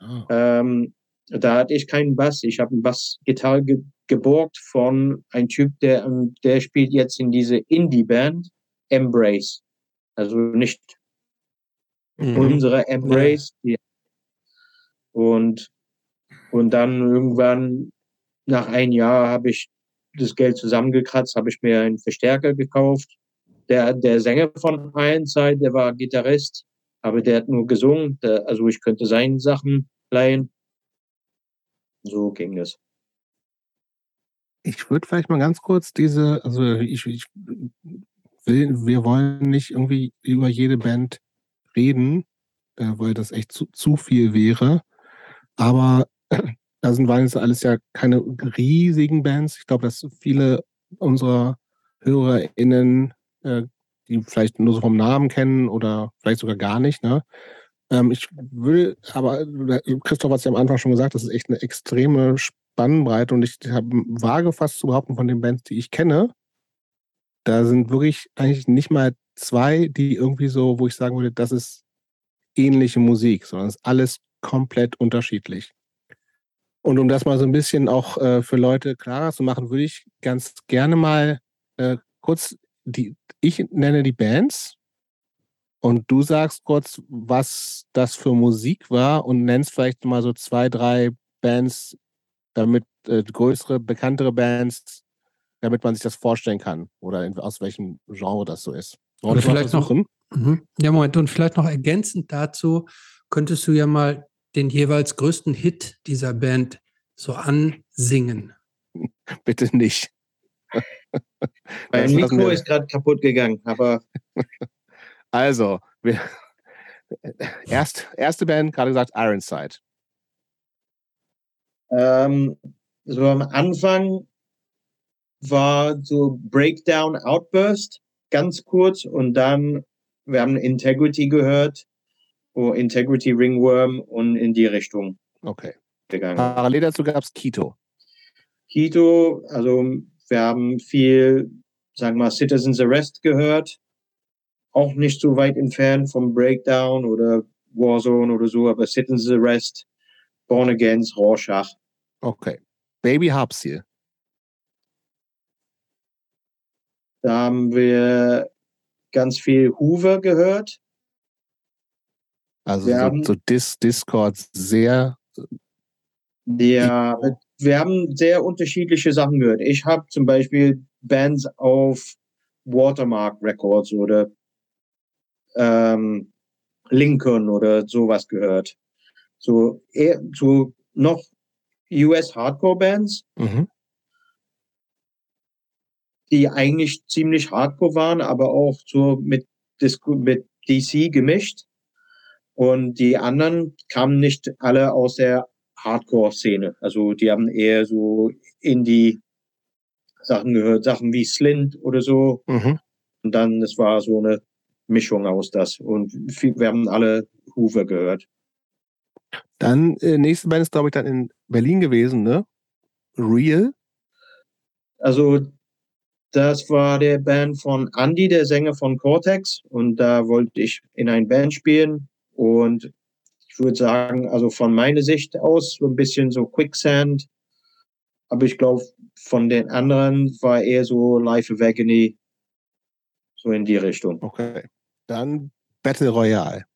Ah. Ähm, da hatte ich keinen Bass. Ich habe eine Bassgitarre ge geborgt von einem Typ, der, der spielt jetzt in diese Indie-Band Embrace. Also nicht mhm. unsere Embrace. Ja. Und, und dann irgendwann nach einem Jahr habe ich das Geld zusammengekratzt, habe ich mir einen Verstärker gekauft. Der, der Sänger von Ironside, der war Gitarrist aber der hat nur gesungen. Der, also ich könnte seine Sachen leihen. So ging es. Ich würde vielleicht mal ganz kurz diese, also ich, ich will, wir wollen nicht irgendwie über jede Band reden, äh, weil das echt zu, zu viel wäre. Aber da sind waren jetzt alles ja keine riesigen Bands. Ich glaube, dass viele unserer HörerInnen äh, die vielleicht nur so vom Namen kennen oder vielleicht sogar gar nicht. Ne? Ähm, ich will, aber Christoph hat es ja am Anfang schon gesagt, das ist echt eine extreme Spannbreite und ich habe vage fast zu behaupten von den Bands, die ich kenne, da sind wirklich eigentlich nicht mal zwei, die irgendwie so, wo ich sagen würde, das ist ähnliche Musik, sondern es ist alles komplett unterschiedlich. Und um das mal so ein bisschen auch äh, für Leute klarer zu machen, würde ich ganz gerne mal äh, kurz die, ich nenne die Bands und du sagst kurz, was das für Musik war und nennst vielleicht mal so zwei, drei Bands, damit äh, größere, bekanntere Bands, damit man sich das vorstellen kann oder in, aus welchem Genre das so ist. Oder vielleicht noch, mhm. ja, Moment, und vielleicht noch ergänzend dazu könntest du ja mal den jeweils größten Hit dieser Band so ansingen? Bitte nicht. Mein Mikro ist gerade kaputt gegangen, aber. Also, wir, erst, erste Band, gerade gesagt, Ironside. Ähm, so am Anfang war so Breakdown Outburst, ganz kurz, und dann, wir haben Integrity gehört, oh, Integrity Ringworm und in die Richtung Okay. gegangen. Parallel dazu gab es Kito. Quito, also wir haben viel, sagen wir mal, Citizens Arrest gehört. Auch nicht so weit entfernt vom Breakdown oder Warzone oder so, aber Citizens Arrest, Born Against, Rorschach. Okay. Baby Harpsiel. Da haben wir ganz viel Hoover gehört. Also Wir so, so Dis Discord sehr. Der, wir haben sehr unterschiedliche Sachen gehört. Ich habe zum Beispiel Bands auf Watermark Records oder ähm, Lincoln oder sowas gehört. So, eher, so noch US Hardcore Bands, Mhm. die eigentlich ziemlich Hardcore waren, aber auch so mit, Disco, mit DC gemischt. Und die anderen kamen nicht alle aus der Hardcore-Szene. Also die haben eher so Indie-Sachen gehört, Sachen wie Slint oder so. Mhm. Und dann, es war so eine Mischung aus das. Und wir haben alle Hoover gehört. Dann, äh, nächste Band ist, glaube ich, dann in Berlin gewesen, ne? Real. Also das war der Band von Andy, der Sänger von Cortex. Und da wollte ich in ein Band spielen. Und ich würde sagen, also von meiner Sicht aus so ein bisschen so Quicksand. Aber ich glaube, von den anderen war eher so Life of Agony. So in die Richtung. Okay. Dann Battle Royale.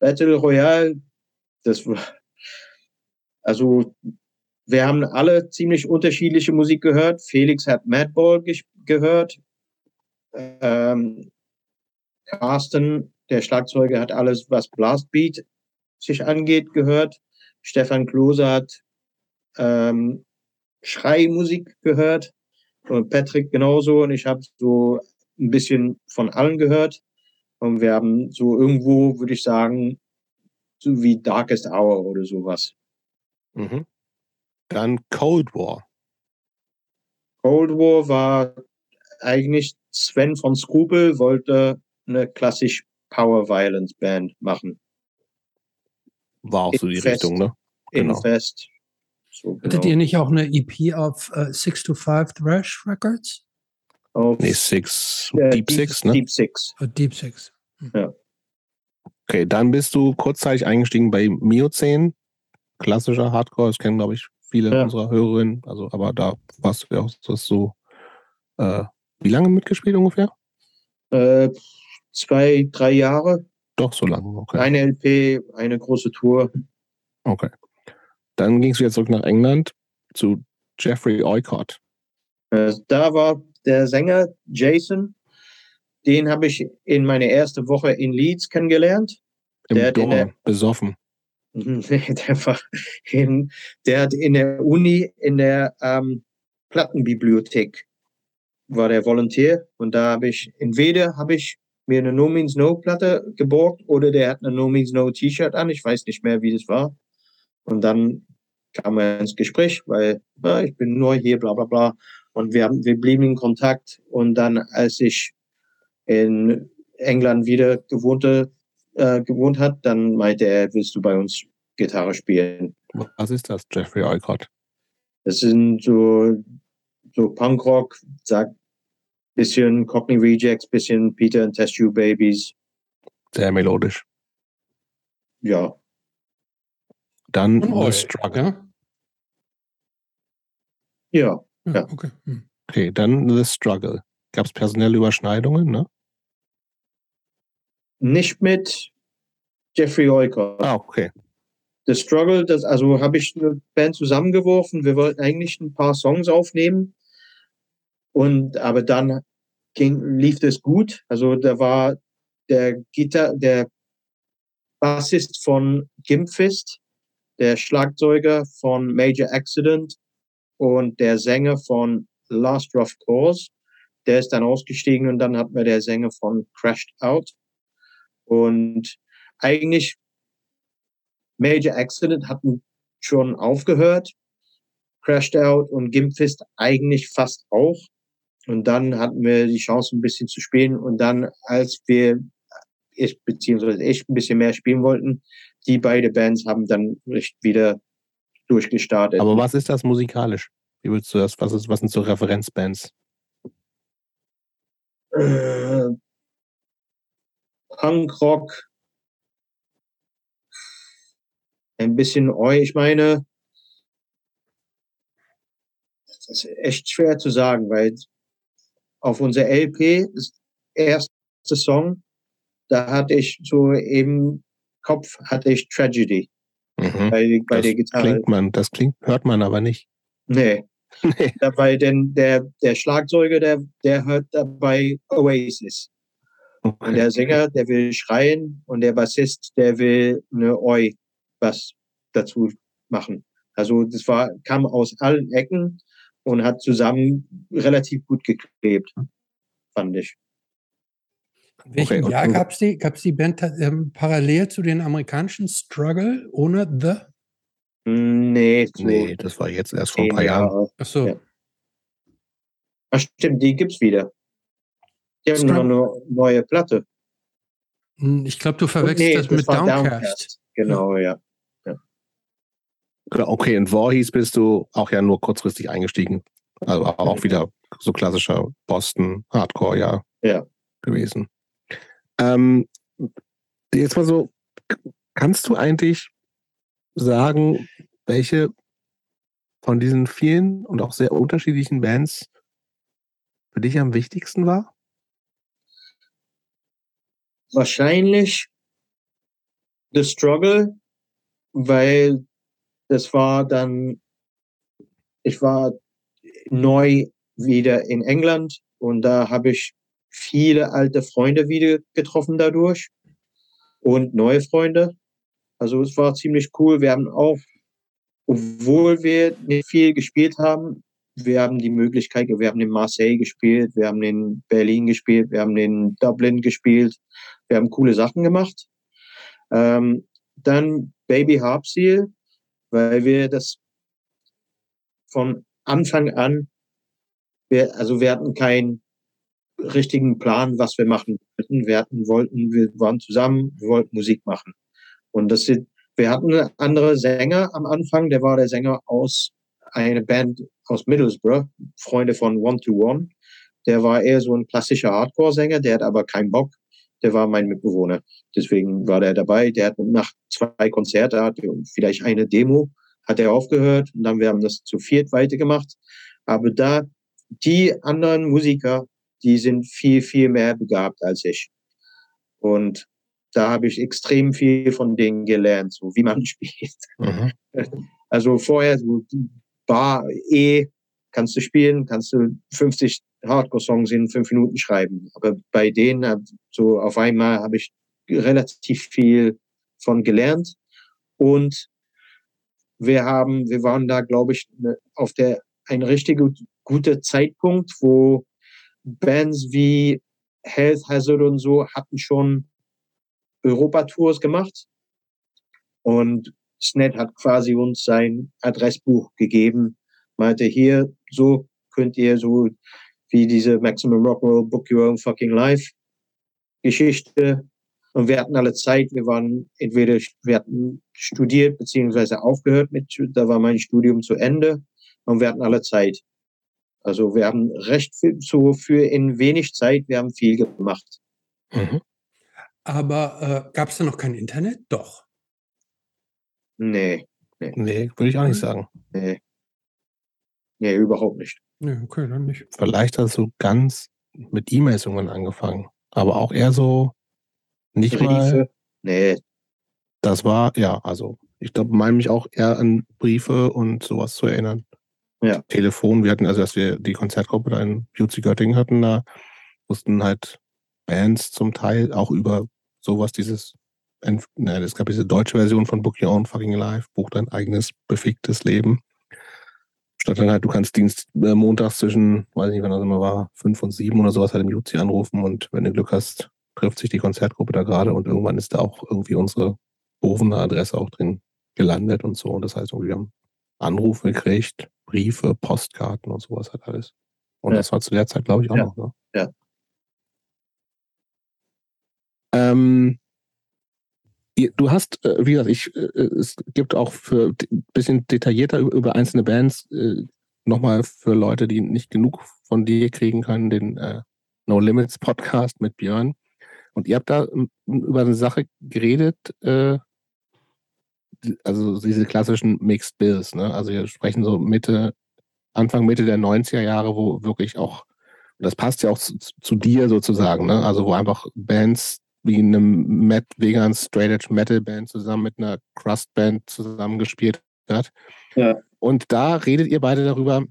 Battle Royale, das war, also wir haben alle ziemlich unterschiedliche Musik gehört. Felix hat Madball ges- gehört. Ähm, Carsten, der Schlagzeuger, hat alles, was Blastbeat sich angeht, gehört. Stefan Klose hat ähm, Schreimusik gehört. Und Patrick genauso. Und ich habe so ein bisschen von allen gehört. Und wir haben so irgendwo, würde ich sagen, so wie Darkest Hour oder sowas. Mhm. Dann Cold War. Cold War war eigentlich Sven von Skrupel wollte eine klassisch Power Violence Band machen. War auch so die Fest. Richtung, ne? Genau. Infest. So, Hattet genau. ihr nicht auch eine EP auf äh, 6 to 5 Thrash Records? Auf, Nee, Six, äh, Deep Six, ne? Deep Six. Äh, Deep Six. Okay, dann bist du kurzzeitig eingestiegen bei Miocene. Klassischer Hardcore, das kennen, glaube ich, viele Ja. unserer Hörerinnen. Also, aber da warst du ja auch das so. Äh, wie lange mitgespielt ungefähr? Äh, zwei, drei Jahre. Doch, so lange, okay. Eine LP, eine große Tour. Okay. Dann gingst du jetzt zurück nach England zu Jeffrey Oycott. Äh, da war der Sänger Jason. Den habe ich in meiner ersten Woche in Leeds kennengelernt. Im Der in Dorm, der- besoffen. Nee, der, war in, der hat in der Uni, in der ähm, Plattenbibliothek, war der Volontär. Und da habe ich, entweder habe ich mir eine No Means No Platte geborgt oder der hat eine No Means No T-Shirt an. Ich weiß nicht mehr, wie das war. Und dann kam er ins Gespräch, weil ja, ich bin neu hier, bla bla bla. Und wir, haben, wir blieben in Kontakt. Und dann, als ich in England wieder gewohnte, äh, gewohnt hat, dann meinte er, willst du bei uns Gitarre spielen? Was ist das, Jeffrey Oycott? Das sind so, so Punkrock, sagt bisschen Cockney Rejects, bisschen Peter and Test Tube Babies. Sehr melodisch. Ja, Dann The Oil, Struggle. Ja? ja. Ja, okay. Hm. Okay, dann The Struggle. Gab es personelle Überschneidungen, ne? Nicht mit Jeffrey Oycott. Ah, okay. The Struggle, das, also habe ich eine Band zusammengeworfen. Wir wollten eigentlich ein paar Songs aufnehmen. Und, aber dann ging, lief das gut. Also da war der Gitar, der Bassist von Gimpfist, der Schlagzeuger von Major Accident und der Sänger von Last Rough Cause. Der ist dann ausgestiegen und dann hatten wir der Sänger von Crashed Out. Und eigentlich Major Accident hatten schon aufgehört. Crashed Out und Gimpfist eigentlich fast auch. Und dann hatten wir die Chance, ein bisschen zu spielen. Und dann, als wir, ich beziehungsweise ich ein bisschen mehr spielen wollten, die beide Bands haben dann nicht wieder durchgestartet. Aber was ist das musikalisch? Wie würdest du das, was, ist, was sind so Referenzbands? Äh, Punkrock, ein bisschen Oi, ich meine, das ist echt schwer zu sagen, weil auf unserer LP, das erste Song, da hatte ich so im Kopf hatte ich Tragedy Mhm. bei, bei das der Gitarre. klingt man, das klingt, hört man aber nicht. Nee. Nee. Dabei, denn der, der Schlagzeuger, der, der hört dabei Oasis. Und Okay. der Sänger, der will schreien und der Bassist, der will eine Oi was dazu machen. Also das war, kam aus allen Ecken und hat zusammen relativ gut geklebt, fand ich. In welchem Okay, Jahr gab es die, gab's die Band ähm, parallel zu den amerikanischen Struggle ohne The? Nee, so Nee, das war jetzt erst vor ein paar Jahren. Jahre. Achso. Ja. Ach stimmt, die gibt's wieder. Die haben noch eine neue Platte. Hm, Ich glaube, du verwechselst Nee, das mit war Downcast. Genau, ja. Genau, Okay, in Voorhees bist du auch ja nur kurzfristig eingestiegen. Also aber auch wieder so klassischer Boston Hardcore, ja. Ja. Gewesen. Ähm, jetzt mal so, kannst du eigentlich sagen, welche von diesen vielen und auch sehr unterschiedlichen Bands für dich am wichtigsten war? Wahrscheinlich The Struggle, weil das war dann, ich war neu wieder in England und da habe ich viele alte Freunde wieder getroffen dadurch und neue Freunde. Also es war ziemlich cool. Wir haben auch, obwohl wir nicht viel gespielt haben, wir haben die Möglichkeit, wir haben in Marseille gespielt, wir haben in Berlin gespielt, wir haben in Dublin gespielt, wir haben coole Sachen gemacht. Ähm, dann Baby Harp Seal, weil wir das von Anfang an, wir, also wir hatten keinen richtigen Plan, was wir machen wollten. Wir hatten, wollten, wir waren zusammen, wir wollten Musik machen. Und das sind, wir hatten einen anderen Sänger am Anfang, der war der Sänger aus einer Band aus Middlesbrough, Freunde von One to One. Der war eher so ein klassischer Hardcore-Sänger, der hat aber keinen Bock. Der war mein Mitbewohner. Deswegen war der dabei. Der hat nach zwei Konzerte, hat vielleicht eine Demo, hat er aufgehört und dann wir haben das zu viert weitergemacht. Aber da, die anderen Musiker, die sind viel, viel mehr begabt als ich. Und da habe ich extrem viel von denen gelernt, so wie man spielt. Mhm. Also vorher so Bar E kannst du spielen, kannst du 50 Hardcore-Songs in fünf Minuten schreiben. Aber bei denen hab- so auf einmal habe ich relativ viel von gelernt und wir haben, wir waren da, glaube ich, ne- auf der ein richtig gut, guter Zeitpunkt, wo Bands wie Health Hazard und so hatten schon Europatours gemacht und Sned hat quasi uns sein Adressbuch gegeben, meinte hier, so könnt ihr so wie diese Maximum Rock'n'Roll Book Your Own Fucking Life Geschichte. Und wir hatten alle Zeit, wir waren entweder, wir hatten studiert beziehungsweise aufgehört mit, da war mein Studium zu Ende und wir hatten alle Zeit. Also wir haben recht viel, so für in wenig Zeit, wir haben viel gemacht. Mhm. Aber äh, gab es da noch kein Internet? Doch. Nee, Nee, würde ich auch nicht sagen. nee. Nee, überhaupt nicht. Nee, okay, dann nicht. Vielleicht hast du ganz mit E-Mails irgendwann angefangen. Aber auch eher so nicht mal. Briefe? Nee, Das war, ja, also ich glaube, meine mich auch eher an Briefe und sowas zu erinnern. Ja. Telefon, wir hatten, also als wir die Konzertgruppe da in Beauty Göttingen hatten, da mussten halt Bands zum Teil auch über sowas, dieses na, es gab diese deutsche Version von Book Your Own Fucking Life, Buch dein eigenes beficktes Leben. Statt dann halt, du kannst Dienst äh, montags zwischen, weiß nicht, wann das immer war, fünf und sieben oder sowas halt im Jutzi anrufen und wenn du Glück hast, trifft sich die Konzertgruppe da gerade und irgendwann ist da auch irgendwie unsere berufene Adresse auch drin gelandet und so. Und das heißt, wir haben Anrufe gekriegt, Briefe, Postkarten und sowas halt alles. Und ja. das war zu der Zeit, glaube ich, auch ja. noch. Ne? Ja. Ähm, du hast, äh, wie gesagt, ich, äh, es gibt auch für ein bisschen detaillierter über einzelne Bands äh, nochmal für Leute, die nicht genug von dir kriegen können, den No Limits Podcast mit Björn. Und ihr habt da über eine Sache geredet, also diese klassischen Mixed Bills, ne? Also wir sprechen so Mitte, Anfang, Mitte der 90er Jahre, wo wirklich auch, das passt ja auch zu, zu dir sozusagen, ne? Also wo einfach Bands wie eine Met Vegan Straight Edge Metal Band zusammen mit einer Crust Band zusammengespielt hat. Ja. Und da redet ihr beide darüber,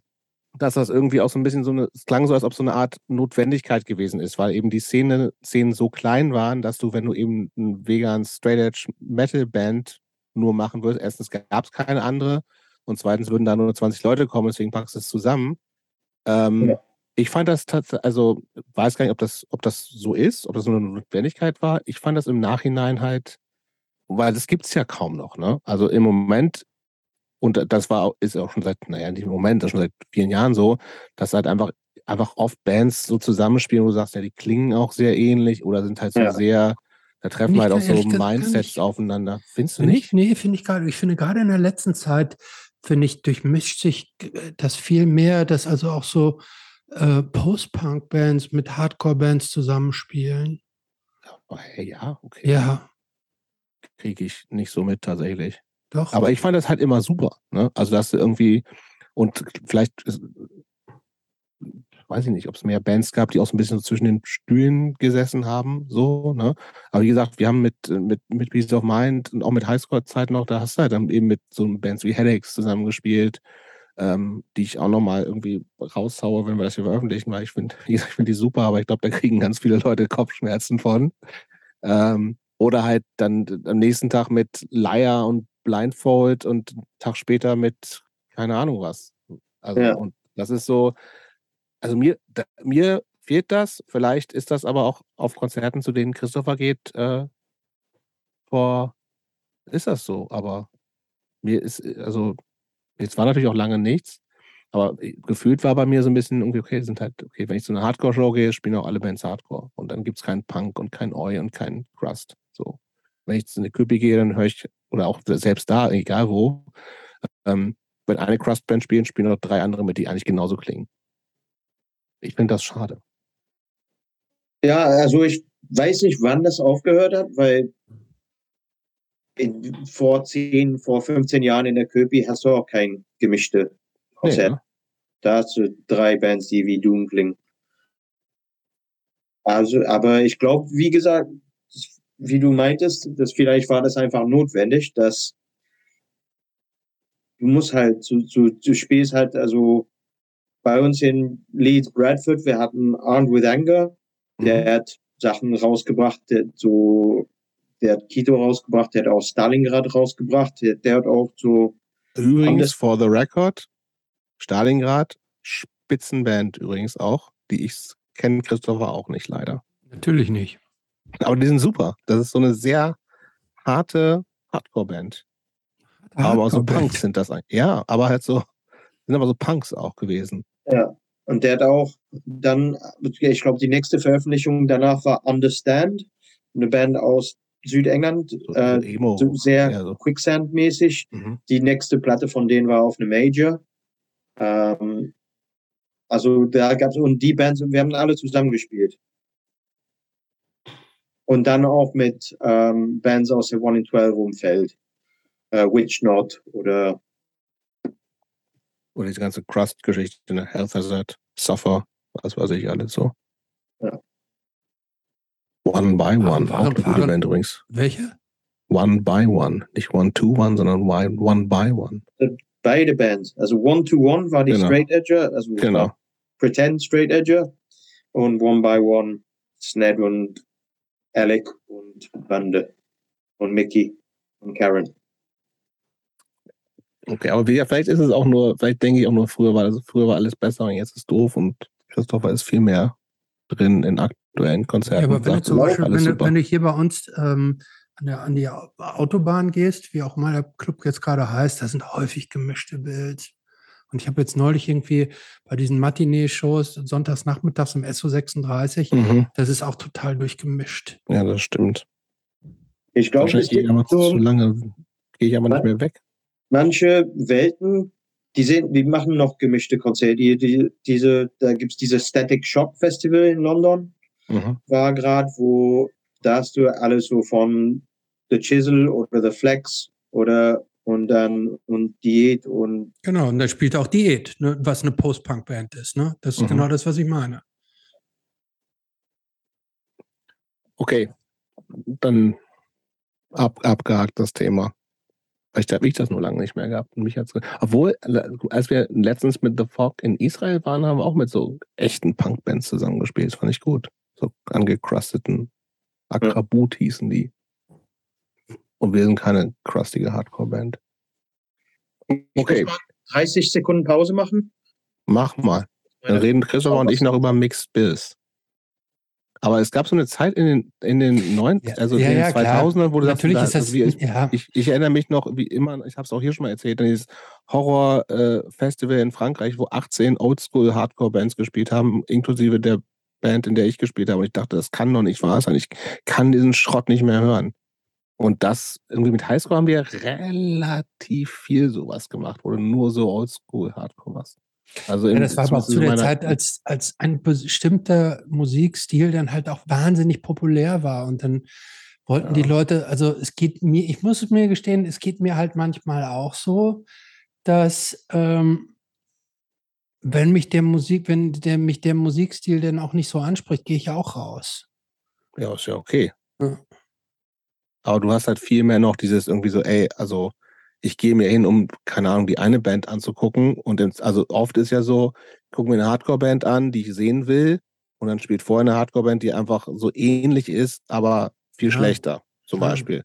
dass das irgendwie auch so ein bisschen so eine, es klang so, als ob so eine Art Notwendigkeit gewesen ist, weil eben die Szene, Szenen so klein waren, dass du, wenn du eben ein vegan Straight Edge Metal Band nur machen würdest, erstens gab es keine andere und zweitens würden da nur 20 Leute kommen, deswegen packst du es zusammen. Ähm, ja. Ich fand das tatsächlich, also weiß gar nicht, ob das, ob das so ist, ob das nur eine Notwendigkeit war. Ich fand das im Nachhinein halt, weil das gibt es ja kaum noch, ne? Also im Moment, und das war ist auch schon seit, naja, nicht im Moment, das ist schon seit vielen Jahren so, dass halt einfach, einfach oft Bands so zusammenspielen, wo du sagst, ja, die klingen auch sehr ähnlich oder sind halt so ja. sehr, da treffen halt auch so Mindsets ich, aufeinander. Findest du nicht? Nee, finde ich gerade. Ich finde gerade in der letzten Zeit, finde ich, durchmischt sich das viel mehr, dass also auch so äh, Post-Punk-Bands mit Hardcore-Bands zusammenspielen. Oh, ja, okay. Ja. Kriege ich nicht so mit tatsächlich. Doch. Aber ich fand das halt immer super. Ne? Also, dass du irgendwie, und vielleicht, weiß ich nicht, ob es mehr Bands gab, die auch so ein bisschen so zwischen den Stühlen gesessen haben, so, ne? Aber wie gesagt, wir haben mit, mit, mit Peace of Mind und auch mit Highscore-Zeit noch, da hast du halt dann eben mit so Bands wie Headaches zusammengespielt ähm, die ich auch nochmal irgendwie raushaue, wenn wir das hier veröffentlichen, weil ich finde, ich finde die super, aber ich glaube, da kriegen ganz viele Leute Kopfschmerzen von. Ähm, oder halt dann am nächsten Tag mit Leier und Blindfold und einen Tag später mit keine Ahnung was. Also, ja. und das ist so, also mir, da, mir fehlt das. Vielleicht ist das aber auch auf Konzerten, zu denen Christopher geht, äh, vor, ist das so, aber mir ist, also Jetzt war natürlich auch lange nichts, aber gefühlt war bei mir so ein bisschen irgendwie, okay, sind halt, okay, wenn ich zu einer Hardcore-Show gehe, spielen auch alle Bands Hardcore. Und dann gibt es keinen Punk und keinen Oi und keinen Crust. So. Wenn ich zu einer Küppi gehe, dann höre ich, oder auch selbst da, egal wo, ähm, wenn eine Crust-Band spielt, spielen noch drei andere mit, die eigentlich genauso klingen. Ich finde das schade. Ja, also ich weiß nicht, wann das aufgehört hat, weil in, vor 10, vor 15 Jahren in der Köpi hast du auch kein gemischte Konzert. Ja. Da hast du drei Bands, die wie Doom klingen. Also, aber ich glaube, wie gesagt, wie du meintest, dass vielleicht war das einfach notwendig, dass du musst halt, du, du, du spielst halt, also bei uns in Leeds Bradford, wir hatten Armed with Anger, der mhm. hat Sachen rausgebracht, so der hat Kito rausgebracht, der hat auch Stalingrad rausgebracht, der, der hat auch so. Übrigens, for the record, Stalingrad, Spitzenband übrigens auch, die ich kenne, Christopher auch nicht leider. Natürlich nicht. Aber die sind super. Das ist so eine sehr harte Hardcore-Band. aber auch so Punks sind das eigentlich. Ja, aber halt so, sind aber so Punks auch gewesen. Ja. Und der hat auch dann, ich glaube, die nächste Veröffentlichung danach war Understand, eine Band aus Südengland, äh, so sehr ja, so. Quicksand-mäßig. Mhm. Die nächste Platte von denen war auf eine Major. Ähm, also da gab es, und die Bands, wir haben alle zusammengespielt. Und dann auch mit ähm, Bands aus der One in 12 Umfeld. Äh, Witch Not oder oder diese ganze Crust-Geschichte, ne? Health Hazard, Suffer, was weiß ich alles so. Ja. One by One, waren, auch eine gute Band übrigens. Welche? One by One. Nicht One to One, sondern One by One. Beide Bands. Also One to One war die genau. Straight Edger, also genau. Pretend Straight Edger. Und One by One Sned und Alec und Bande. und Mickey und Karen. Okay, aber wie, vielleicht ist es auch nur, vielleicht denke ich auch nur, früher war, das, früher war alles besser und jetzt ist doof und Christopher ist viel mehr drin in aktuellen Konzerten. Ja, aber wenn du zum Beispiel, wenn du, wenn du, hier bei uns ähm, an, der, an die Autobahn gehst, wie auch mal der Club jetzt gerade heißt, da sind häufig gemischte Bilds. Und ich habe jetzt neulich irgendwie bei diesen Matinee-Shows sonntags nachmittags im SO36, mhm. das ist auch total durchgemischt. Ja, das stimmt. Ich glaube, es geht so, zu lange, gehe ich aber nicht mehr weg. Manche Welten, die, sehen, die machen noch gemischte Konzerte. Die, die, diese, da gibt es dieses Static Shock Festival in London, mhm. war gerade, wo da hast du alles so von The Chisel oder The Flex oder und dann und Diät und. Genau, und da spielt auch Diät, ne, was eine Post-Punk-Band ist. Ne? Das ist mhm. genau das, was ich meine. Okay, dann ab, abgehakt das Thema. Vielleicht habe ich das nur lange nicht mehr gehabt. Und mich hat's, obwohl, als wir letztens mit The Fog in Israel waren, haben wir auch mit so echten Punk-Bands zusammengespielt. Das fand ich gut. So angecrusteten Akrabut hießen die. Und wir sind keine crustige Hardcore-Band. Okay. 30 Sekunden Pause machen? Mach mal. Dann reden Christopher und ich noch über Mixed Bills. Aber es gab so eine Zeit in den, in den 90, also ja, in den ja, 2000ern, wo du Natürlich sagst, ist das, also ich, ja. ich, ich, erinnere mich noch, wie immer, ich habe es auch hier schon mal erzählt, an dieses Horror-Festival äh, in Frankreich, wo 18 Oldschool-Hardcore-Bands gespielt haben, inklusive der Band, in der ich gespielt habe. Und ich dachte, das kann doch nicht wahr sein. Ich kann diesen Schrott nicht mehr hören. Und das, irgendwie mit Highschool haben wir relativ viel sowas gemacht, wo du nur so Oldschool-Hardcore warst. Also ja, das war aber auch zu der Zeit, als, als ein bestimmter Musikstil dann halt auch wahnsinnig populär war. Und dann wollten ja. die Leute, also es geht mir, ich muss mir gestehen, es geht mir halt manchmal auch so, dass ähm, wenn mich der Musik, wenn der, mich der Musikstil dann auch nicht so anspricht, gehe ich auch raus. Ja, ist ja okay. Ja. Aber du hast halt viel mehr noch dieses irgendwie so, ey, also ich gehe mir hin, um, keine Ahnung, die eine Band anzugucken. Und ins, also oft ist ja so, guck mir eine Hardcore-Band an, die ich sehen will. Und dann spielt vorher eine Hardcore-Band, die einfach so ähnlich ist, aber viel ja. schlechter, zum ja. Beispiel.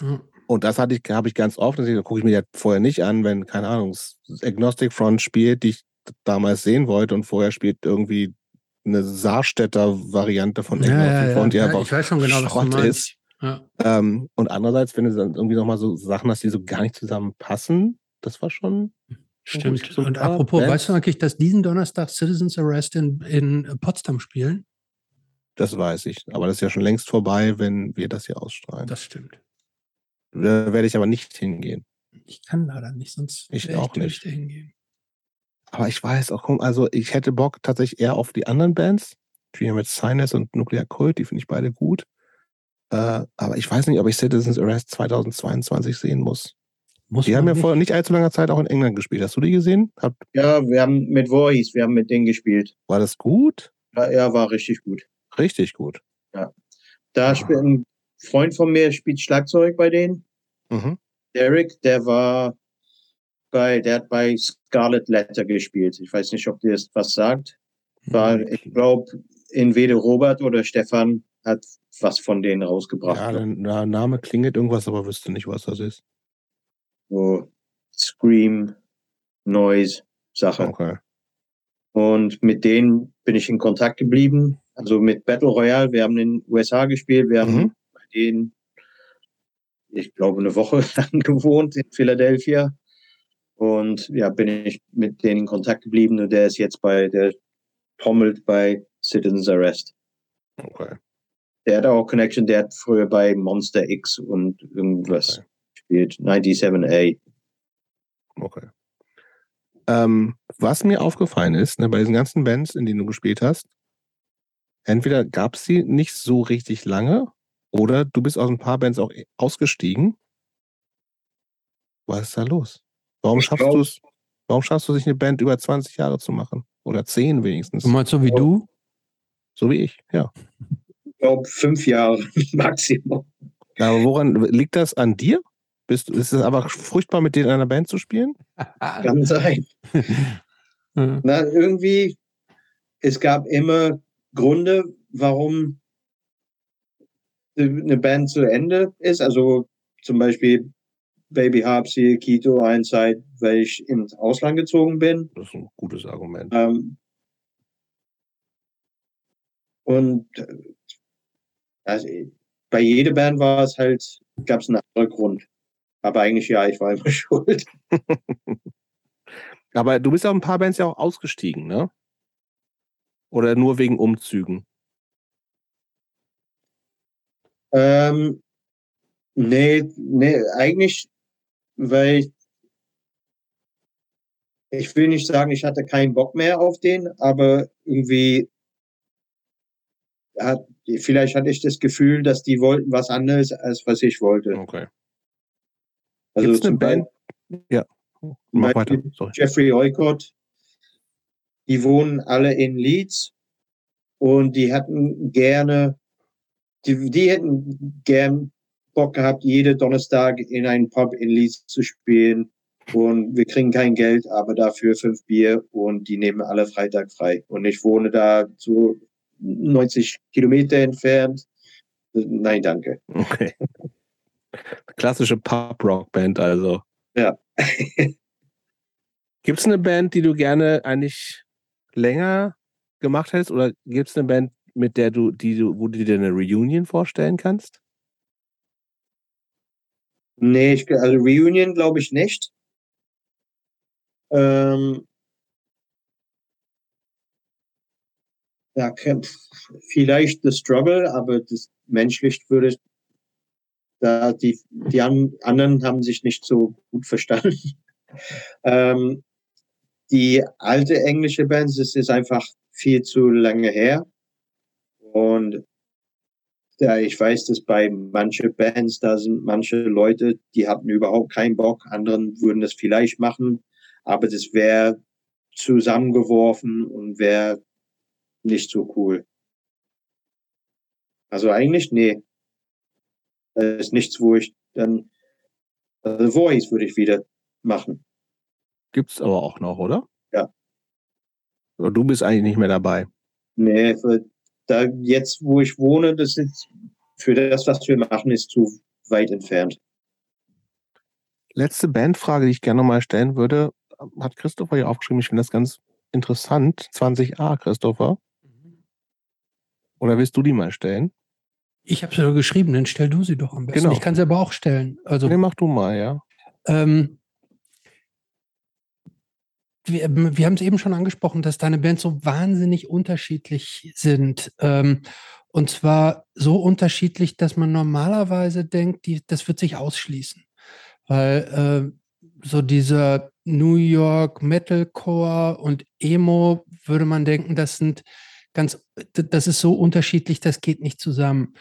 Ja. Und das hatte ich, habe ich ganz oft, das gucke ich mir ja vorher nicht an, wenn, keine Ahnung, Agnostic Front spielt, die ich damals sehen wollte und vorher spielt irgendwie eine Saarstädter Variante von Agnostic Front, die einfach ich weiß schon genau, Schrott ist. Ja. Ähm, und andererseits, wenn du dann irgendwie nochmal so Sachen hast, die so gar nicht zusammenpassen, das war schon. Stimmt. So und apropos, Bands. weißt du eigentlich, dass diesen Donnerstag Citizens Arrest in, in Potsdam spielen? Das weiß ich. Aber das ist ja schon längst vorbei, wenn wir das hier ausstrahlen. Das stimmt. Da werde ich aber nicht hingehen. Ich kann leider nicht, sonst ich auch ich nicht hingehen. Aber ich weiß auch, also ich hätte Bock tatsächlich eher auf die anderen Bands, wie mit Sinus und Nuclear Cult, die finde ich beide gut. Äh, aber ich weiß nicht, ob ich Citizens Arrest 2022 sehen muss. muss die haben ja vor nicht allzu langer Zeit auch in England gespielt. Hast du die gesehen? Hab ja, wir haben mit Voorhees, wir haben mit denen gespielt. War das gut? Ja, ja war richtig gut. Richtig gut. Ja. Da ah. spielt ein Freund von mir spielt Schlagzeug bei denen. Mhm. Derek, der war bei, der hat bei Scarlet Letter gespielt. Ich weiß nicht, ob dir das was sagt. War, ich glaube, entweder Robert oder Stefan hat was von denen rausgebracht. Ja, der Name klingelt irgendwas, aber wüsste nicht, was das ist. So Scream, Noise, Sache. Okay. Und mit denen bin ich in Kontakt geblieben. Also mit Battle Royale. Wir haben in den USA gespielt. Wir haben mhm. bei denen, ich glaube, eine Woche lang gewohnt in Philadelphia. Und ja, bin ich mit denen in Kontakt geblieben. Und der ist jetzt bei, der trommelt bei Citizens Arrest. Okay. Der hat auch Connection, der hat früher bei Monster X und irgendwas okay. gespielt. 97A. Okay. Ähm, was mir aufgefallen ist, ne, bei diesen ganzen Bands, in denen du gespielt hast, entweder gab es sie nicht so richtig lange oder du bist aus ein paar Bands auch ausgestiegen. Was ist da los? Warum ich schaffst du es? Warum schaffst du sich eine Band über 20 Jahre zu machen? Oder 10 wenigstens? Du meinst so wie du? So wie ich, ja glaube, fünf Jahre Maximum. Aber woran liegt das an dir? Bist, ist es aber furchtbar, mit denen in einer Band zu spielen? Kann sein. Na, irgendwie, es gab immer Gründe, warum eine Band zu Ende ist. Also zum Beispiel Baby Harpsy, Kito Einside, weil ich ins Ausland gezogen bin. Das ist ein gutes Argument. Ähm, und äh, also, bei jeder Band war es halt, gab es einen anderen Grund. Aber eigentlich ja, ich war immer schuld. Aber du bist ja ein paar Bands ja auch ausgestiegen, ne? Oder nur wegen Umzügen? Ähm, nee, nee, eigentlich, weil ich, ich will nicht sagen, ich hatte keinen Bock mehr auf den, aber irgendwie hat, vielleicht hatte ich das Gefühl, dass die wollten was anderes, als was ich wollte. Okay. Also Gibt's eine zum Band? Ja. Mach weiter. Sorry. Jeffrey Oikott, die wohnen alle in Leeds und die hatten gerne, die, die hätten gern Bock gehabt, jede Donnerstag in einen Pub in Leeds zu spielen und wir kriegen kein Geld, aber dafür fünf Bier und die nehmen alle Freitag frei. Und ich wohne da so 90 Kilometer entfernt. Nein, danke. Okay. Klassische Pub-Rock-Band also. Ja. Gibt es eine Band, die du gerne eigentlich länger gemacht hättest? Oder gibt es eine Band, mit der du, die du, wo du dir eine Reunion vorstellen kannst? Nee, ich, also Reunion glaube ich nicht. Ähm, ja, vielleicht The Struggle, aber das menschlich würde da die, die an, anderen haben sich nicht so gut verstanden. ähm, die alte englische Band, das ist einfach viel zu lange her. Und ja, ich weiß, dass bei manche Bands, da sind manche Leute, die hatten überhaupt keinen Bock, anderen würden das vielleicht machen, aber das wäre zusammengeworfen und wäre nicht so cool. Also eigentlich, nee. Das ist nichts, wo ich dann, also Voice würde ich wieder machen. Gibt's aber auch noch, oder? Ja. Aber du bist eigentlich nicht mehr dabei. Nee, für, da jetzt, wo ich wohne, das ist für das, was wir machen, ist zu weit entfernt. Letzte Bandfrage, die ich gerne nochmal stellen würde, hat Christopher hier aufgeschrieben. Ich finde das ganz interessant. 20a, Christopher. Oder willst du die mal stellen? Ich habe sie doch geschrieben, dann stell du sie doch am besten. Genau. Ich kann sie aber auch stellen. Also Nee, mach du mal, ja. Ähm, wir, wir haben es eben schon angesprochen, dass deine Bands so wahnsinnig unterschiedlich sind. Ähm, und zwar so unterschiedlich, dass man normalerweise denkt, die, das wird sich ausschließen. Weil äh, so dieser New York Metalcore und Emo würde man denken, das sind ganz, das ist so unterschiedlich, das geht nicht zusammen.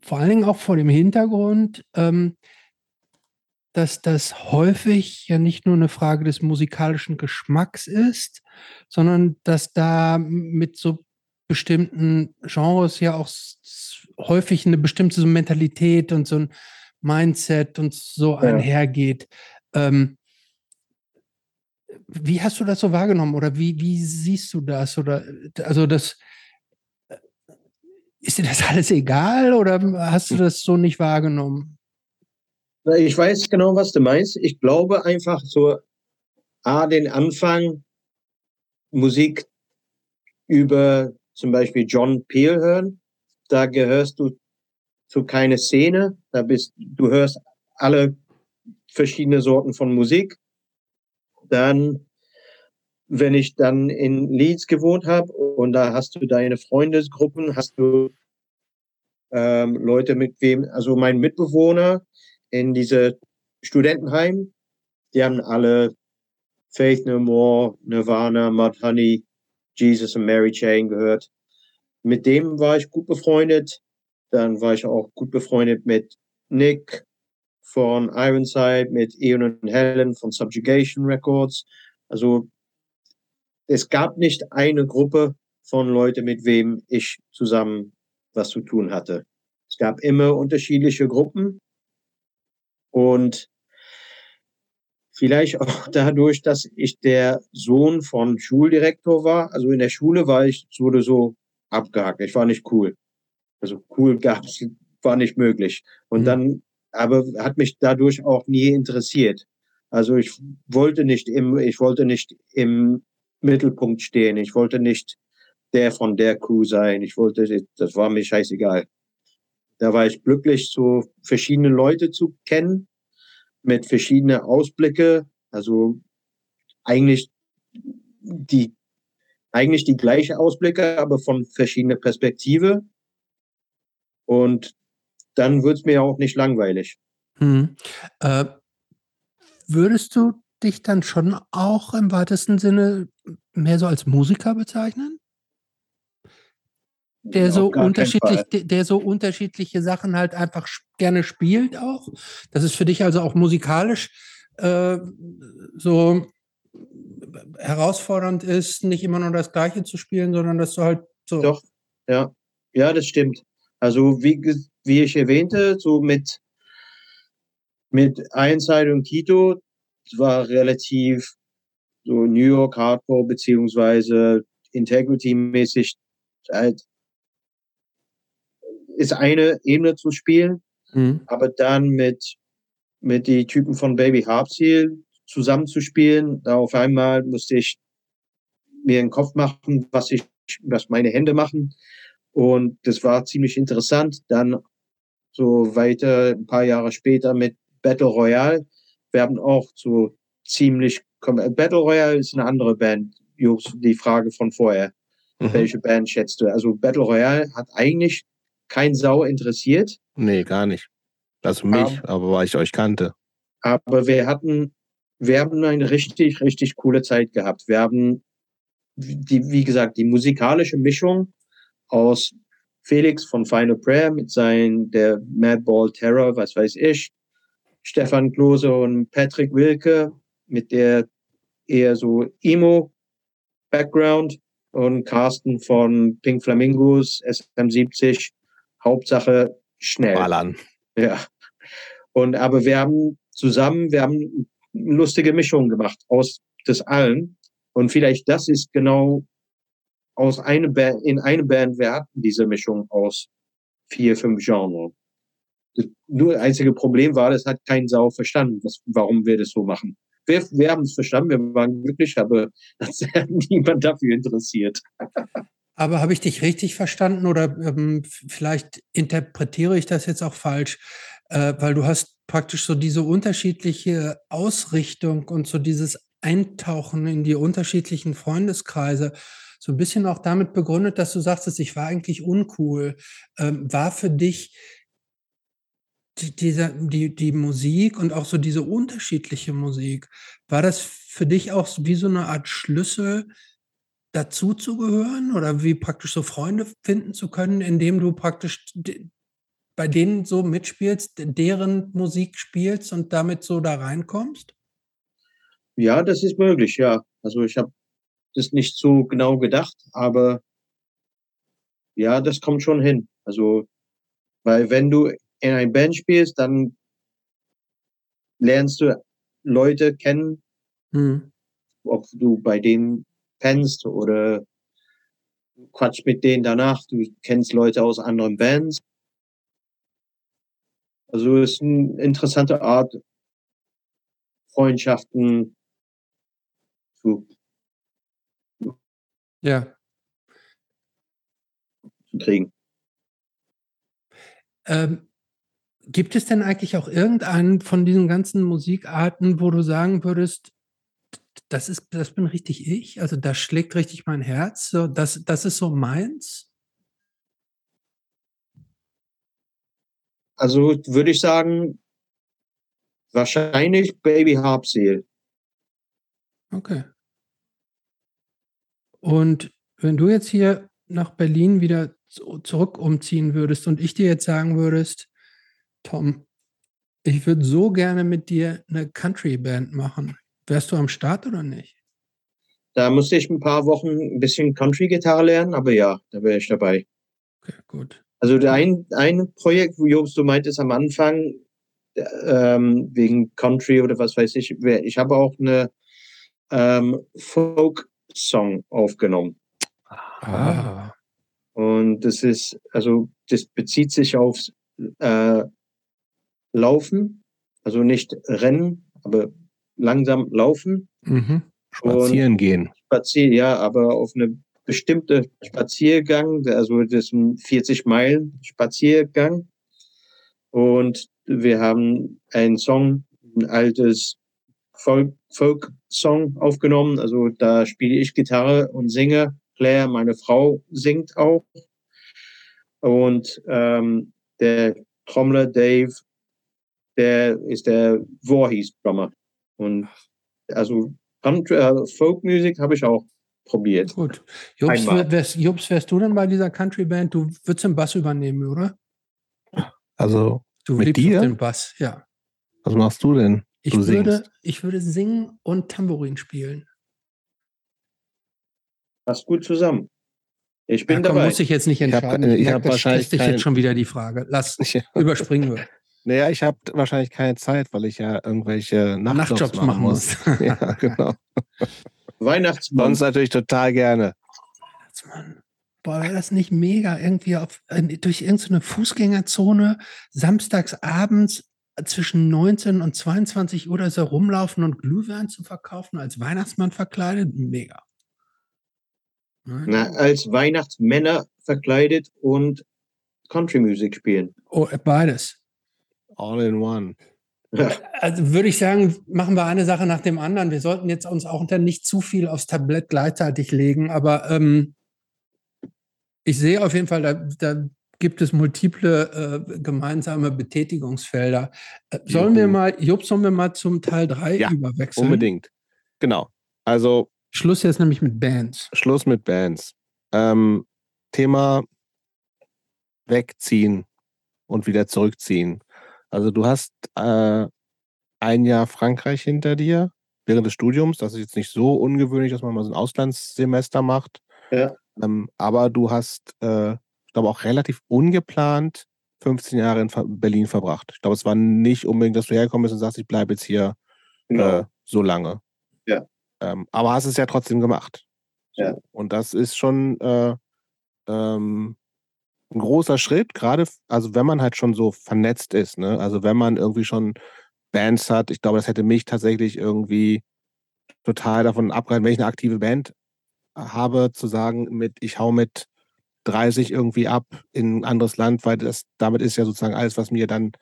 Vor allen Dingen auch vor dem Hintergrund, ähm, dass das häufig ja nicht nur eine Frage des musikalischen Geschmacks ist, sondern dass da mit so bestimmten Genres ja auch häufig eine bestimmte so Mentalität und so ein Mindset und so Ja. einhergeht. Ähm, wie hast du das so wahrgenommen oder wie, wie siehst du das? Oder also das äh, ist dir das alles egal oder hast du das so nicht wahrgenommen? Ich weiß genau, was du meinst. Ich glaube einfach so, A, den Anfang Musik über zum Beispiel John Peel hören. Da gehörst du zu keine Szene. Da bist, du hörst alle verschiedene Sorten von Musik. Dann, wenn ich dann in Leeds gewohnt habe und da hast du deine Freundesgruppen, hast du ähm, Leute mit wem, also mein Mitbewohner, in diese Studentenheim. Die haben alle Faith No More, Nirvana, Mudhoney, Jesus und Mary Chain gehört. Mit dem war ich gut befreundet. Dann war ich auch gut befreundet mit Nick von Ironside, mit Ian und Helen von Subjugation Records. Also es gab nicht eine Gruppe von Leuten, mit wem ich zusammen was zu tun hatte. Es gab immer unterschiedliche Gruppen und vielleicht auch dadurch, dass ich der Sohn von Schuldirektor war. Also in der Schule war ich, es wurde so abgehakt. Ich war nicht cool. Also cool gab's, war nicht möglich. Und Mhm. dann aber hat mich dadurch auch nie interessiert. Also ich wollte nicht im, ich wollte nicht im Mittelpunkt stehen. Ich wollte nicht der von der Crew sein. Ich wollte, das war mir scheißegal. Da war ich glücklich, so verschiedene Leute zu kennen, mit verschiedenen Ausblicke. Also eigentlich die, eigentlich die gleiche Ausblicke, aber von verschiedene Perspektive. Und dann wird es mir auch nicht langweilig. Hm. Äh, würdest du dich dann schon auch im weitesten Sinne mehr so als Musiker bezeichnen? Der so unterschiedlich, der so unterschiedliche Sachen halt einfach gerne spielt auch. Das ist für dich also auch musikalisch äh, so herausfordernd ist, nicht immer nur das Gleiche zu spielen, sondern dass du halt so. Doch, ja. Ja, das stimmt. Also wie, wie ich erwähnte, so mit, mit Einside und Quito war relativ so New York Hardcore beziehungsweise Integrity-mäßig halt ist eine Ebene zu spielen, mhm. aber dann mit mit die Typen von Baby Harpseel zusammenzuspielen, da auf einmal musste ich mir einen Kopf machen, was ich, was meine Hände machen. Und das war ziemlich interessant. Dann so weiter, ein paar Jahre später mit Battle Royale. Wir haben auch so ziemlich, Battle Royale ist eine andere Band. Die Frage von vorher. Mhm. Welche Band schätzt du? Also Battle Royale hat eigentlich kein Sau interessiert. Nee, gar nicht. Also mich, aber, aber weil ich euch kannte. Aber wir hatten, wir haben eine richtig, richtig coole Zeit gehabt. Wir haben, die, wie gesagt, die musikalische Mischung aus Felix von Final Prayer mit seinem, der Madball Terror, was weiß ich, Stefan Klose und Patrick Wilke mit der eher so Emo-Background und Carsten von Pink Flamingos, SM70, Hauptsache schnell. Ballern. Ja. Und aber wir haben zusammen, wir haben eine lustige Mischung gemacht aus des allen. Und vielleicht das ist genau aus einer Band, in einer Band, wir hatten diese Mischung aus vier, fünf Genres. Das nur einzige Problem war, das hat kein Sau verstanden, was, warum wir das so machen. Wir, wir haben es verstanden, wir waren glücklich, aber das hat niemand dafür interessiert. Aber habe ich dich richtig verstanden oder ähm, vielleicht interpretiere ich das jetzt auch falsch? Äh, weil du hast praktisch so diese unterschiedliche Ausrichtung und so dieses Eintauchen in die unterschiedlichen Freundeskreise so ein bisschen auch damit begründet, dass du sagst, ich war eigentlich uncool. Ähm, war für dich die, diese, die, die Musik und auch so diese unterschiedliche Musik, war das für dich auch wie so eine Art Schlüssel, dazu zu gehören oder wie praktisch so Freunde finden zu können, indem du praktisch bei denen so mitspielst, deren Musik spielst und damit so da reinkommst? Ja, das ist möglich, ja. Also ich habe das nicht so genau gedacht, aber ja, das kommt schon hin. Also, weil wenn du in ein Band spielst, dann lernst du Leute kennen, hm. ob du bei denen pennst oder quatsch mit denen danach, du kennst Leute aus anderen Bands. Also es ist eine interessante Art, Freundschaften zu, ja. zu kriegen. Ähm, gibt es denn eigentlich auch irgendeinen von diesen ganzen Musikarten, wo du sagen würdest, das ist, das bin richtig ich, also das schlägt richtig mein Herz, so, das, das ist so meins? Also würde ich sagen, wahrscheinlich Baby Harpseel. Okay. Und wenn du jetzt hier nach Berlin wieder zurück umziehen würdest und ich dir jetzt sagen würdest, Tom, ich würde so gerne mit dir eine Country-Band machen. Wärst du am Start oder nicht? Da musste ich ein paar Wochen ein bisschen Country-Gitarre lernen, aber ja, da wäre ich dabei. Okay, gut. Also ein, ein Projekt, wo Jobs, du meintest am Anfang, ähm, wegen Country oder was weiß ich, ich habe auch eine ähm, Folk-Song aufgenommen. Ah. Und das ist, also das bezieht sich auf äh, laufen, also nicht rennen, aber langsam laufen. Mhm. Spazieren gehen. Spazieren, ja, aber auf eine bestimmte Spaziergang, also das ist ein 40 Meilen Spaziergang. Und wir haben einen Song, ein altes Folk-Song aufgenommen. Also da spiele ich Gitarre und singe. Claire, meine Frau, singt auch. Und ähm, der Trommler Dave, der ist der Voorhees-Drummer. Und also Country, äh, Folkmusik habe ich auch probiert. Gut. Jobs, wärst, Jobs, wärst du denn bei dieser Country-Band? Du würdest den Bass übernehmen, oder? Also du mit dir? den Bass, ja. Was machst du denn? Ich, du würde, ich würde singen und Tambourin spielen. Passt gut zusammen. Ich bin ja, komm, dabei. muss ich jetzt nicht entscheiden. Ich habe hab wahrscheinlich dich jetzt schon wieder die Frage. Lass, überspringen wir. Naja, ich habe wahrscheinlich keine Zeit, weil ich ja irgendwelche Nachtjobs, Nachtjobs machen, machen muss. ja, genau. Weihnachtsmann. Sonst natürlich total gerne. Weihnachtsmann. Boah, wäre das nicht mega, irgendwie auf, durch irgendeine Fußgängerzone samstags abends zwischen 19 und 22 Uhr so rumlaufen und Glühwein zu verkaufen, als Weihnachtsmann verkleidet? Mega. Na, als Weihnachtsmänner verkleidet und Country-Musik spielen. Oh, beides. All in one. Also würde ich sagen, machen wir eine Sache nach dem anderen. Wir sollten jetzt uns auch nicht zu viel aufs Tablett gleichzeitig legen, aber ähm, ich sehe auf jeden Fall, da, da gibt es multiple äh, gemeinsame Betätigungsfelder. Äh, sollen wir mal, Jupp, sollen wir mal zum Teil 3 ja, überwechseln? Unbedingt. Genau. Also. Schluss jetzt nämlich mit Bands. Schluss mit Bands. Ähm, Thema wegziehen und wieder zurückziehen. Also du hast äh, ein Jahr Frankreich hinter dir während des Studiums. Das ist jetzt nicht so ungewöhnlich, dass man mal so ein Auslandssemester macht. Ja. Ähm, aber du hast, äh, ich glaube, auch relativ ungeplant 15 Jahre in Berlin verbracht. Ich glaube, es war nicht unbedingt, dass du herkommen bist und sagst, ich bleibe jetzt hier genau. äh, so lange. Ja. Ähm, aber hast es ja trotzdem gemacht. Ja. Und das ist schon äh, ähm, ein großer Schritt, gerade, also wenn man halt schon so vernetzt ist, ne? Also wenn man irgendwie schon Bands hat, ich glaube, das hätte mich tatsächlich irgendwie total davon abgehalten, wenn ich eine aktive Band habe, zu sagen, mit, ich hau mit 30 irgendwie ab in ein anderes Land, weil das, damit ist ja sozusagen alles, was mir dann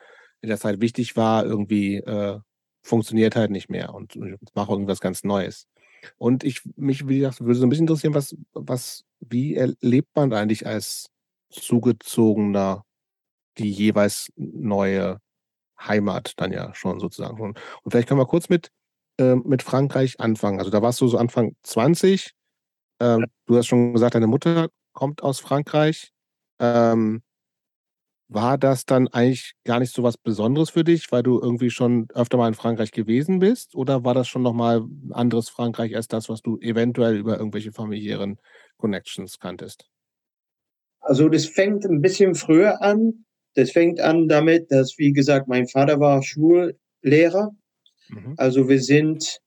in der Zeit wichtig war, irgendwie äh, funktioniert halt nicht mehr und ich mache irgendwas ganz Neues. Und ich mich, wie gesagt, würde so ein bisschen interessieren, was, was, wie erlebt man eigentlich als zugezogener die jeweils neue Heimat dann ja schon sozusagen Und vielleicht können wir kurz mit, äh, mit Frankreich anfangen. Also da warst du so Anfang 20. Ähm, ja. Du hast schon gesagt, deine Mutter kommt aus Frankreich. Ähm, war das dann eigentlich gar nicht so was Besonderes für dich, weil du irgendwie schon öfter mal in Frankreich gewesen bist? Oder war das schon nochmal ein anderes Frankreich als das, was du eventuell über irgendwelche familiären Connections kanntest? Also das fängt ein bisschen früher an. Das fängt an damit, dass, wie gesagt, mein Vater war Schullehrer. Mhm. Also wir sind,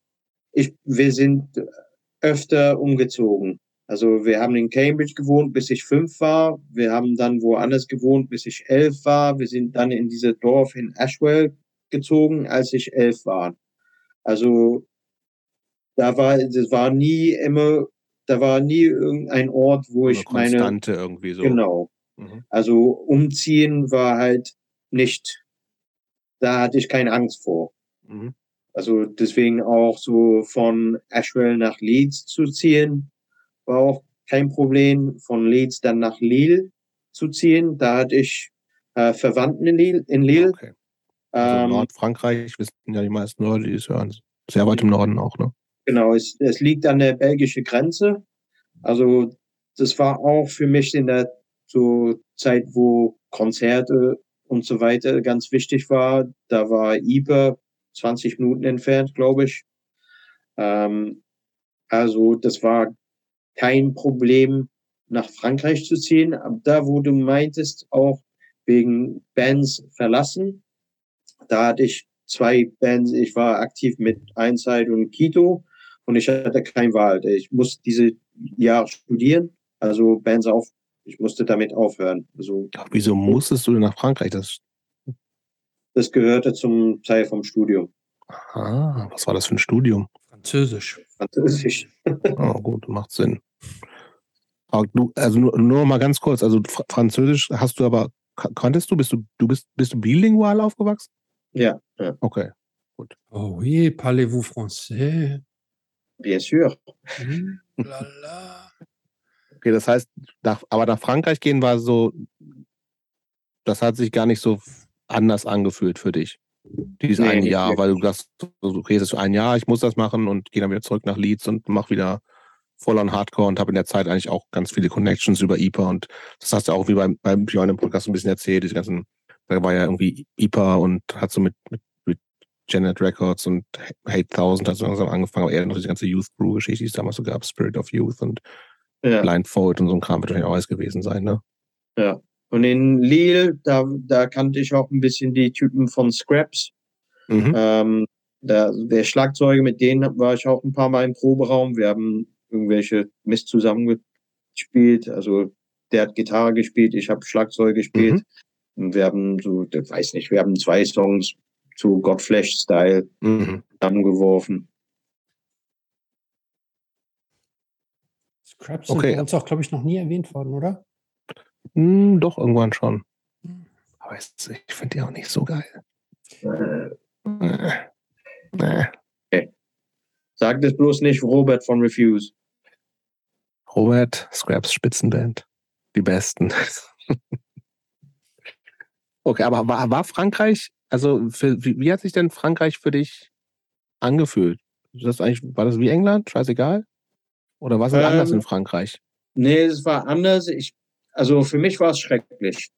ich, wir sind öfter umgezogen. Also wir haben in Cambridge gewohnt, bis ich fünf war. Wir haben dann woanders gewohnt, bis ich elf war. Wir sind dann in dieses Dorf in Ashwell gezogen, als ich elf war. Also da war, das war nie immer da war nie irgendein Ort, wo ich Eine meine. Konstante irgendwie so. Genau. Mhm. Also umziehen war halt nicht, da hatte ich keine Angst vor. Mhm. Also deswegen auch so von Ashwell nach Leeds zu ziehen, war auch kein Problem. Von Leeds dann nach Lille zu ziehen, da hatte ich äh, Verwandten in Lille. In Lille. Okay. Also ähm, Nordfrankreich, wissen ja die meisten Leute, die es hören. Sehr weit im Norden auch, ne? Genau, es, es liegt an der belgischen Grenze. Also das war auch für mich in der so Zeit, wo Konzerte und so weiter ganz wichtig war. Da war IBA 20 Minuten entfernt, glaube ich. Ähm, also das war kein Problem, nach Frankreich zu ziehen. Aber da, wo du meintest, auch wegen Bands verlassen, da hatte ich zwei Bands. Ich war aktiv mit Einside und Kito und ich hatte keine Wahl. Ich musste diese Jahre studieren, also Bands auf, ich musste damit aufhören. Also, Ach, wieso musstest du nach Frankreich? Das Das gehörte zum Teil vom Studium. Ah, was war das für ein Studium? Französisch. Französisch. Oh, gut, macht Sinn. Aber du, also nur, nur mal ganz kurz, also Fr Französisch hast du aber, konntest du, bist du, du bist, bist du bilingual aufgewachsen? Ja, ja. Okay. Oh oui, parlez-vous français? Bien sûr. Hm, lala. Okay, das heißt, nach, aber nach Frankreich gehen war so, das hat sich gar nicht so anders angefühlt für dich. Dieses Nee, ein Jahr, weil du sagst, so, okay, es ist ein Jahr, ich muss das machen und gehe dann wieder zurück nach Leeds und mach wieder voll on Hardcore und habe in der Zeit eigentlich auch ganz viele Connections über IPA und das hast du auch wie beim, beim Björn im Podcast ein bisschen erzählt, diese ganzen, da war ja irgendwie IPA und hat so mit, mit Janet Records und Hate Thousand hat so langsam angefangen, aber eher noch diese ganze Youth Brew Geschichte, die es damals so gab, Spirit of Youth und Ja. Blindfold und so ein Kram wird wahrscheinlich auch alles gewesen sein, ne? Ja. Und in Lille, da, da kannte ich auch ein bisschen die Typen von Scraps. Mhm. Ähm, da, der Schlagzeuger, mit denen war ich auch ein paar Mal im Proberaum. Wir haben irgendwelche Mist zusammengespielt. Also der hat Gitarre gespielt, ich habe Schlagzeug gespielt. Und wir haben so, ich weiß nicht, wir haben zwei Songs zu Godflesh-Style Mhm. zusammengeworfen. Scraps sind Okay. uns auch, glaube ich, noch nie erwähnt worden, oder? Hm, doch, irgendwann schon. Aber es- ich finde die auch nicht so geil. Äh, Äh, äh. sagt es bloß nicht Robert von Refuse. Robert, Scraps Spitzenband. Die besten. okay, aber war, war Frankreich, also für, wie, wie hat sich denn Frankreich für dich angefühlt? Das eigentlich, war das wie England? Scheißegal? Oder war es Ähm, anders in Frankreich? Nee, es war anders. Ich, also für mich war es schrecklich.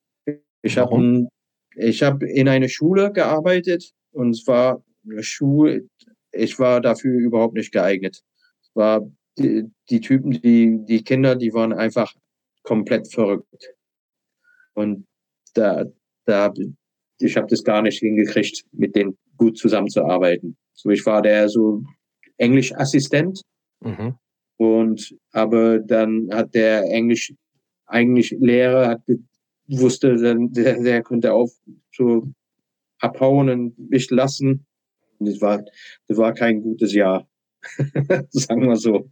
Ich habe hab in einer Schule gearbeitet und es war eine Schule, ich war dafür überhaupt nicht geeignet. Es war die, die Typen, die, die Kinder, die waren einfach komplett verrückt. Und da, da, ich habe das gar nicht hingekriegt, mit denen gut zusammenzuarbeiten. So, ich war der so Englischassistent Mhm. und aber dann hat der Englisch eigentlich Lehrer hat wusste dann der, der könnte auch so abhauen und mich lassen. Und das war das war kein gutes Jahr, sagen wir so.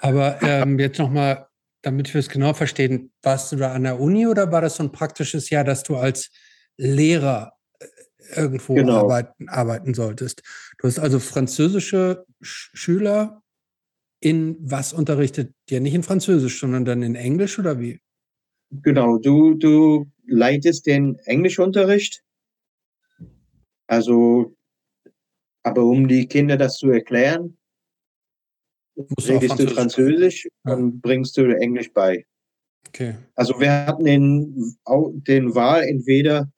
Aber ähm, jetzt nochmal, damit wir es genau verstehen, warst du da an der Uni oder war das so ein praktisches Jahr, dass du als Lehrer äh, irgendwo Genau. arbeiten, arbeiten solltest? Du hast also französische Sch Schüler in was unterrichtet? Ja, nicht in Französisch, sondern dann in Englisch oder wie? Genau, du du leitest den Englischunterricht. Also aber um die Kinder das zu erklären, redest du Französisch Ja. und bringst du Englisch bei. Okay. Also wir hatten den, den Wahl, entweder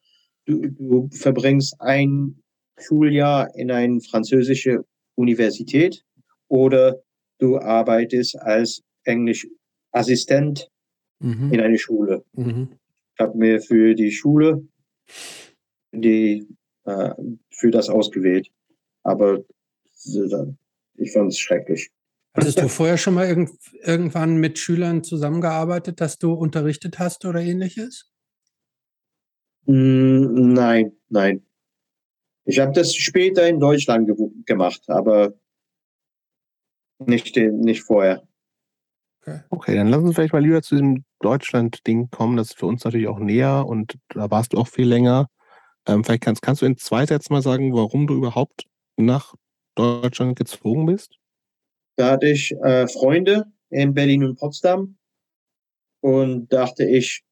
du, du verbringst ein Schuljahr in eine französische Universität oder du arbeitest als Englischassistent Mhm. in einer Schule. Mhm. Ich habe mir für die Schule die, äh, für das ausgewählt. Aber äh, ich fand es schrecklich. Hattest du vorher schon mal irgend, irgendwann mit Schülern zusammengearbeitet, dass du unterrichtet hast oder ähnliches? Mm, Nein, nein. Ich habe das später in Deutschland gew- gemacht, aber nicht, nicht vorher. Okay, dann lass uns vielleicht mal lieber zu diesem Deutschland-Ding kommen. Das ist für uns natürlich auch näher und da warst du auch viel länger. Ähm, vielleicht kannst, kannst du in zwei Sätzen mal sagen, warum du überhaupt nach Deutschland gezogen bist? Da hatte ich äh, Freunde in Berlin und Potsdam und dachte ich,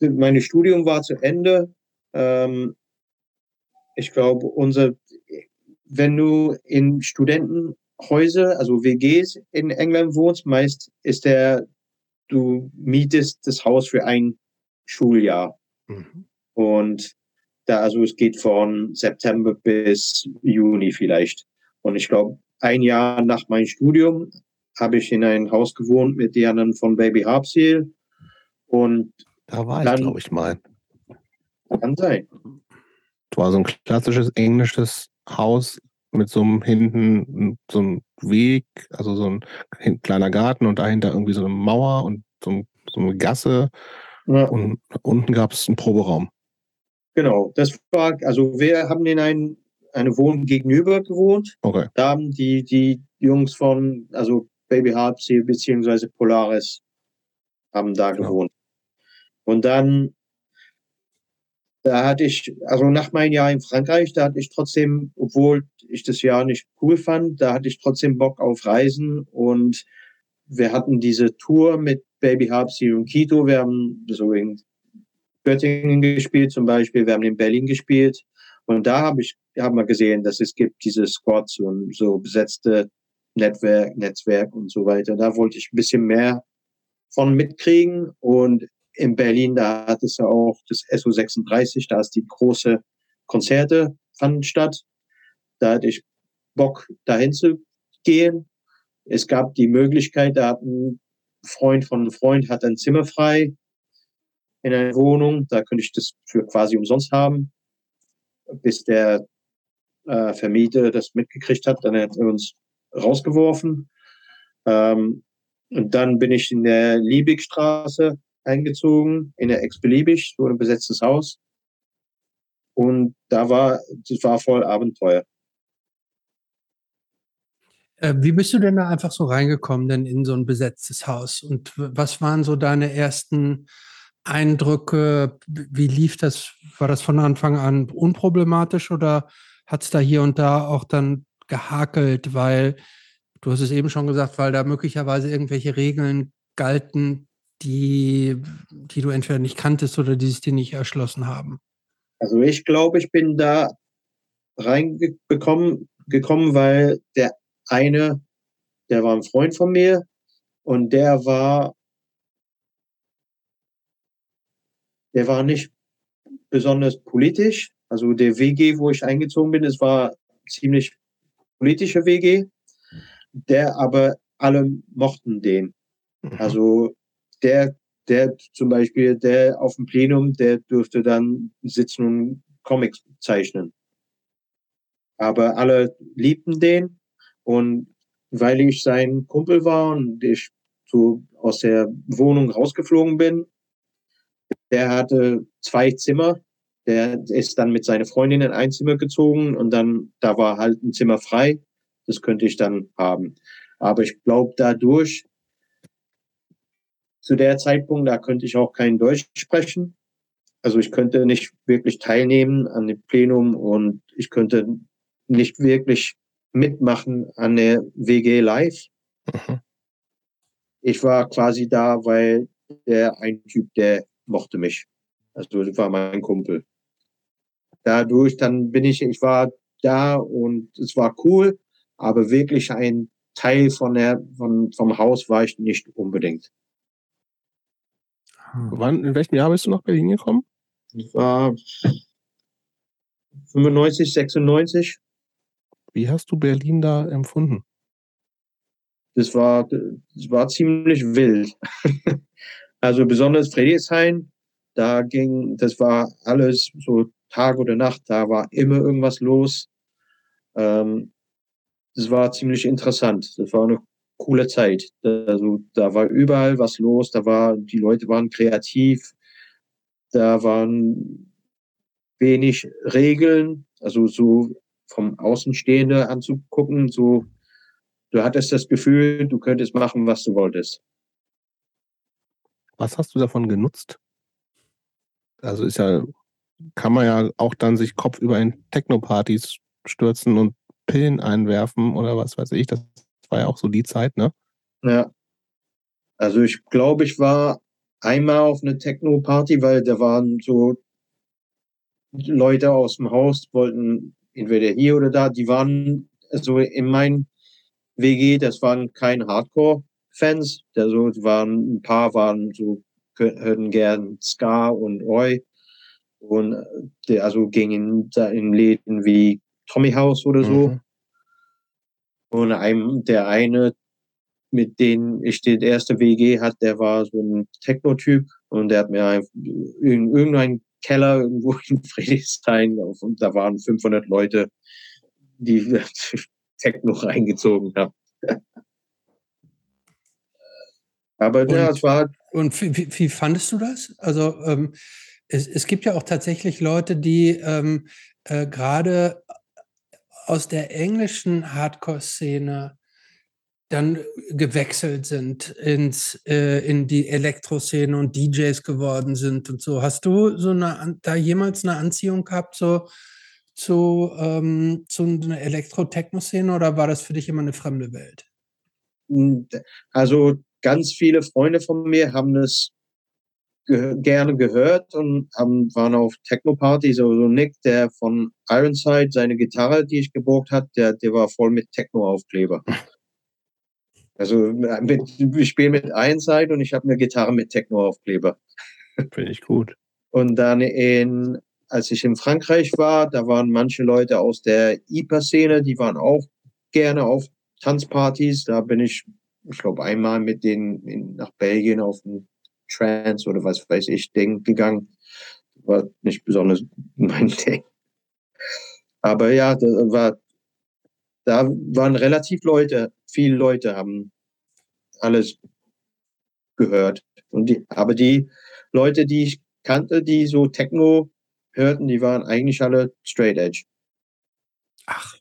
mein Studium war zu Ende. Ähm, ich glaube, unser, wenn du in Studentenhäuser, also WGs in England wohnst, meist ist der, du mietest das Haus für ein Schuljahr. Mhm. Und da, also es geht von September bis Juni vielleicht. Und ich glaube, ein Jahr nach meinem Studium habe ich in ein Haus gewohnt mit den anderen von Baby Harpseel. Und Da war ich, Dann- glaube ich, mal. kann sein. Es war so ein klassisches englisches Haus mit so einem hinten so einem Weg, also so ein kleiner Garten und dahinter irgendwie so eine Mauer und so, so eine Gasse Ja, und unten gab es einen Proberaum. Genau, das war, also wir haben in ein, eine Wohnung gegenüber gewohnt. Okay. Da haben die, die Jungs von, also Baby Harpsy beziehungsweise Polaris haben da Genau. gewohnt. Und dann, da hatte ich, also nach meinem Jahr in Frankreich, da hatte ich trotzdem, obwohl ich das Jahr nicht cool fand, da hatte ich trotzdem Bock auf Reisen und wir hatten diese Tour mit Baby Harpsy und Quito. Wir haben so in Göttingen gespielt zum Beispiel, wir haben in Berlin gespielt. Und da habe ich, haben wir gesehen, dass es gibt diese Squads und so besetzte Netzwerk, Netzwerk und so weiter. Da wollte ich ein bisschen mehr von mitkriegen. Und in Berlin, da hat es ja auch das SO36, da ist die große Konzerte fanden statt. Da hatte ich Bock, dahin zu gehen. Es gab die Möglichkeit, da hat ein Freund von einem Freund hat ein Zimmer frei in einer Wohnung. Da könnte ich das für quasi umsonst haben, bis der äh, Vermieter das mitgekriegt hat. Dann hat er uns rausgeworfen. Ähm, und dann bin ich in der Liebigstraße eingezogen, in der Ex-Beliebig, so ein besetztes Haus. Und da war, das war voll Abenteuer. Äh, wie bist du denn da einfach so reingekommen, denn in so ein besetztes Haus? Und was waren so deine ersten Eindrücke? Wie lief das? War das von Anfang an unproblematisch oder hat es da hier und da auch dann gehakelt, weil du hast es eben schon gesagt, weil da möglicherweise irgendwelche Regeln galten, die, die du entweder nicht kanntest oder die sich dir nicht erschlossen haben? Also ich glaube, ich bin da reingekommen, gekommen, weil der eine, der war ein Freund von mir und der war, der war nicht besonders politisch. Also der WG, wo ich eingezogen bin, es war ziemlich politische WG, der aber alle mochten den. Mhm. Also der, der zum Beispiel, der auf dem Plenum, der durfte dann sitzen und Comics zeichnen. Aber alle liebten den und weil ich sein Kumpel war und ich so aus der Wohnung rausgeflogen bin, der hatte zwei Zimmer. Der ist dann mit seiner Freundin in ein Zimmer gezogen und dann, da war halt ein Zimmer frei. Das könnte ich dann haben. Aber ich glaube, dadurch, zu der Zeitpunkt, da könnte ich auch kein Deutsch sprechen. Also ich könnte nicht wirklich teilnehmen an dem Plenum und ich könnte nicht wirklich mitmachen an der WG Live. Mhm. Ich war quasi da, weil der ein Typ, der mochte mich. Also das war mein Kumpel. Dadurch dann bin ich, ich war da und es war cool, aber wirklich ein Teil von der, von, vom Haus war ich nicht unbedingt. Wann, in welchem Jahr bist du nach Berlin gekommen? Ich war 95, 96. Wie hast du Berlin da empfunden? Das war, das war ziemlich wild. also besonders Friedrichshain, da ging, das war alles so Tag oder Nacht, da war immer irgendwas los. Ähm, das war ziemlich interessant. Das war eine coole Zeit. Also da war überall was los, da war, die Leute waren kreativ, da waren wenig Regeln, also so vom Außenstehende anzugucken, so du hattest das Gefühl, du könntest machen, was du wolltest. Was hast du davon genutzt? Also ist ja, kann man ja auch dann sich kopfüber in Techno-Partys stürzen und Pillen einwerfen oder was weiß ich. Das war ja auch so die Zeit, ne? Ja. Also ich glaube, ich war einmal auf einer Techno-Party, weil da waren so Leute aus dem Haus, wollten entweder hier oder da, die waren so in mein WG, das waren keine Hardcore-Fans, also waren ein paar waren so hörten gern Ska und Oi und der also gingen da in Läden wie Tommy House oder so. Mhm. Und einem, der eine, mit dem ich die erste WG hat, der war so ein Techno-Typ und der hat mir in irgendeinen Keller irgendwo in Friedrichshain und da waren 500 Leute, die Techno reingezogen haben. Aber ja, Und- es war Und wie, wie, wie fandest du das? Also ähm, es, es gibt ja auch tatsächlich Leute, die ähm, äh, gerade aus der englischen Hardcore-Szene dann gewechselt sind ins, äh, in die Elektroszene und DJs geworden sind und so. Hast du so eine, da jemals eine Anziehung gehabt, so zu, ähm, zu einer Elektro-Techno-Szene oder war das für dich immer eine fremde Welt? Hm, also ganz viele Freunde von mir haben das ge gerne gehört und haben, waren auf Techno-Partys. Also Nick, der von Ironside, seine Gitarre, die ich geborgt hat, der, der war voll mit Techno-Aufkleber. Also mit, ich spiele mit Ironside und ich habe eine Gitarre mit Techno-Aufkleber. Finde ich gut. Und dann in, als ich in Frankreich war, da waren manche Leute aus der IPA-Szene, die waren auch gerne auf Tanzpartys. Da bin ich, ich glaube, einmal mit denen in, nach Belgien auf ein Trance oder was weiß ich Ding gegangen. War nicht besonders mein Ding. Aber ja, da war, da waren relativ Leute, viele Leute haben alles gehört. Und die, aber die Leute, die ich kannte, die so Techno hörten, die waren eigentlich alle straight edge. Ach.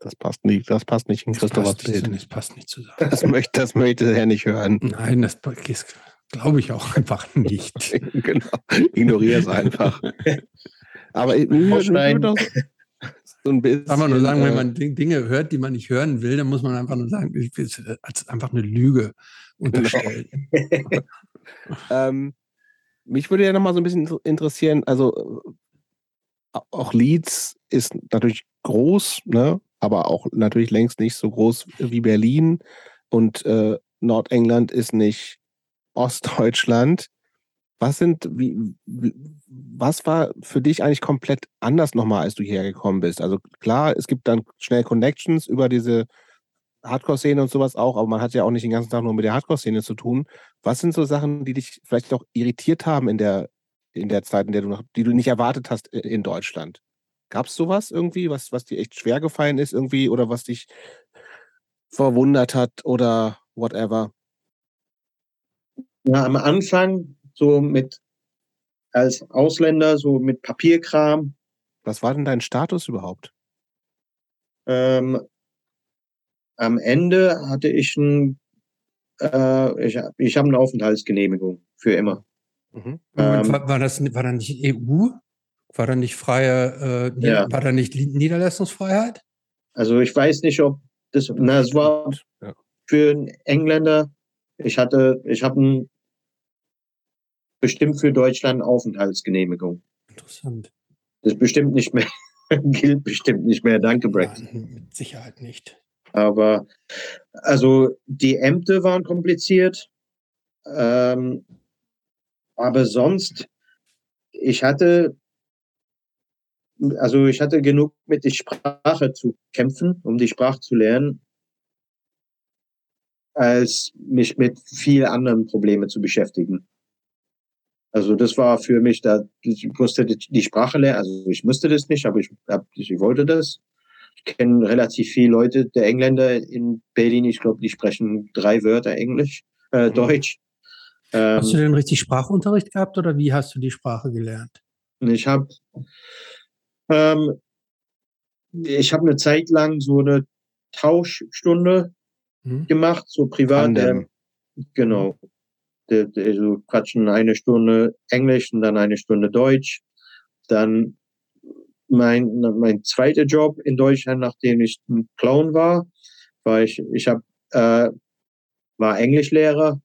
Das passt nicht, das passt nicht in Christophers Bild. Das passt nicht zusammen. Das möchte, das möchte er nicht hören. Nein, das glaube ich auch einfach nicht. genau. Ignoriere es einfach. Aber ich doch so ein bisschen. Kann man nur sagen, wenn man Dinge hört, die man nicht hören will, dann muss man einfach nur sagen, ich will als einfach eine Lüge unterstellen. ähm, mich würde ja noch mal so ein bisschen interessieren, also auch Leeds ist natürlich groß, ne? Aber auch natürlich längst nicht so groß wie Berlin. Und äh, Nordengland ist nicht Ostdeutschland. Was sind, wie, was war für dich eigentlich komplett anders nochmal, als du hierher gekommen bist? Also klar, es gibt dann schnell Connections über diese Hardcore-Szene und sowas auch, aber man hat ja auch nicht den ganzen Tag nur mit der Hardcore-Szene zu tun. Was sind so Sachen, die dich vielleicht auch irritiert haben in der, in der Zeit, in der du noch, die du nicht erwartet hast in Deutschland? Gab es sowas irgendwie, was, was dir echt schwer gefallen ist irgendwie oder was dich verwundert hat oder whatever? Ja, am Anfang so mit als Ausländer, so mit Papierkram. Was war denn dein Status überhaupt? Ähm, am Ende hatte ich ein, äh, ich, ich habe eine Aufenthaltsgenehmigung für immer. Mhm. Ähm, war, war, das war dann nicht EU? War da nicht freie, äh, ja. war da nicht Niederlassungsfreiheit? Also ich weiß nicht, ob das, na, es war ja. für einen Engländer. Ich hatte, ich habe bestimmt für Deutschland Aufenthaltsgenehmigung. Interessant. Das bestimmt nicht mehr, gilt bestimmt nicht mehr. Danke, Brexit. Ja, mit Sicherheit nicht. Aber also die Ämter waren kompliziert. Ähm, aber sonst, ich hatte also ich hatte genug mit der Sprache zu kämpfen, um die Sprache zu lernen, als mich mit viel anderen Problemen zu beschäftigen. Also das war für mich, da ich musste die Sprache lernen, also ich musste das nicht, aber ich, ich wollte das. Ich kenne relativ viele Leute, der Engländer in Berlin, ich glaube, die sprechen drei Wörter Englisch, äh, mhm. Deutsch. Hast du denn richtig Sprachunterricht gehabt oder wie hast du die Sprache gelernt? Ich habe ähm, ich habe eine Zeit lang so eine Tauschstunde mhm. gemacht, so privat. Der, genau. Der, der, so quatschen eine Stunde Englisch und dann eine Stunde Deutsch. Dann mein, mein zweiter Job in Deutschland, nachdem ich ein Clown war, war ich, ich hab, äh, war Englischlehrer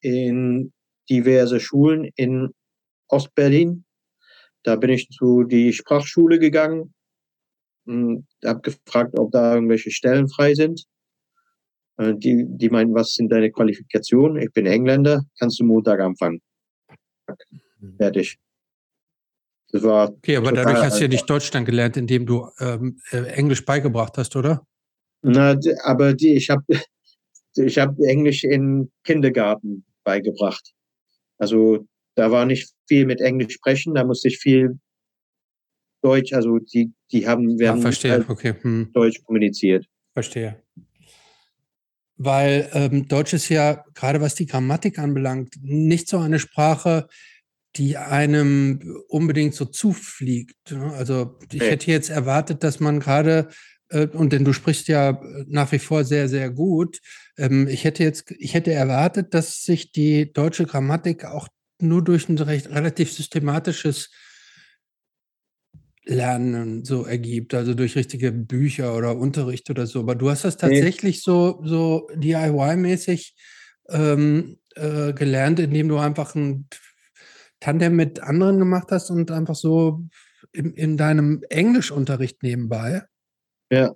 in diverse Schulen in Ostberlin da bin ich zu die Sprachschule gegangen und habe gefragt, ob da irgendwelche Stellen frei sind. Äh, die, die meinen, was sind deine Qualifikationen? Ich bin Engländer, kannst du Montag anfangen. Mhm. Fertig. Das war okay, aber dadurch hast du ja nicht Deutschland gelernt, indem du ähm, äh, Englisch beigebracht hast, oder? Na, aber die, ich habe ich hab Englisch in Kindergarten beigebracht. Also da war nicht viel mit Englisch sprechen, da musste ich viel Deutsch, also die, die haben, wir ja, verstehe. Halt okay. hm. Deutsch kommuniziert. Verstehe. weil ähm, Deutsch ist ja, gerade was die Grammatik anbelangt, nicht so eine Sprache, die einem unbedingt so zufliegt. Ne? Also ich hätte jetzt erwartet, dass man gerade, äh, und denn du sprichst ja nach wie vor sehr, sehr gut, ähm, ich hätte jetzt, ich hätte erwartet, dass sich die deutsche Grammatik auch nur durch ein recht, relativ systematisches Lernen so ergibt, also durch richtige Bücher oder Unterricht oder so. Aber du hast das tatsächlich nee. so, so DIY-mäßig ähm, äh, gelernt, indem du einfach ein Tandem mit anderen gemacht hast und einfach so in, in deinem Englischunterricht nebenbei. Ja.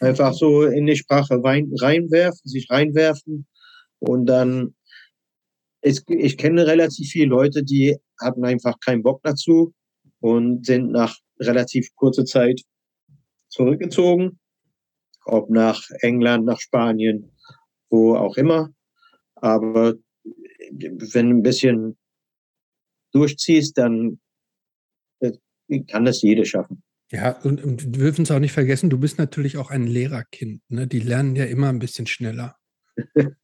Einfach so in die Sprache rein, reinwerfen, sich reinwerfen und dann ich, ich kenne relativ viele Leute, die hatten einfach keinen Bock dazu und sind nach relativ kurzer Zeit zurückgezogen, ob nach England, nach Spanien, wo auch immer. Aber wenn ein bisschen durchziehst, dann kann das jeder schaffen. Ja, und, und wir dürfen es auch nicht vergessen, du bist natürlich auch ein Lehrerkind. Ne? Die lernen ja immer ein bisschen schneller.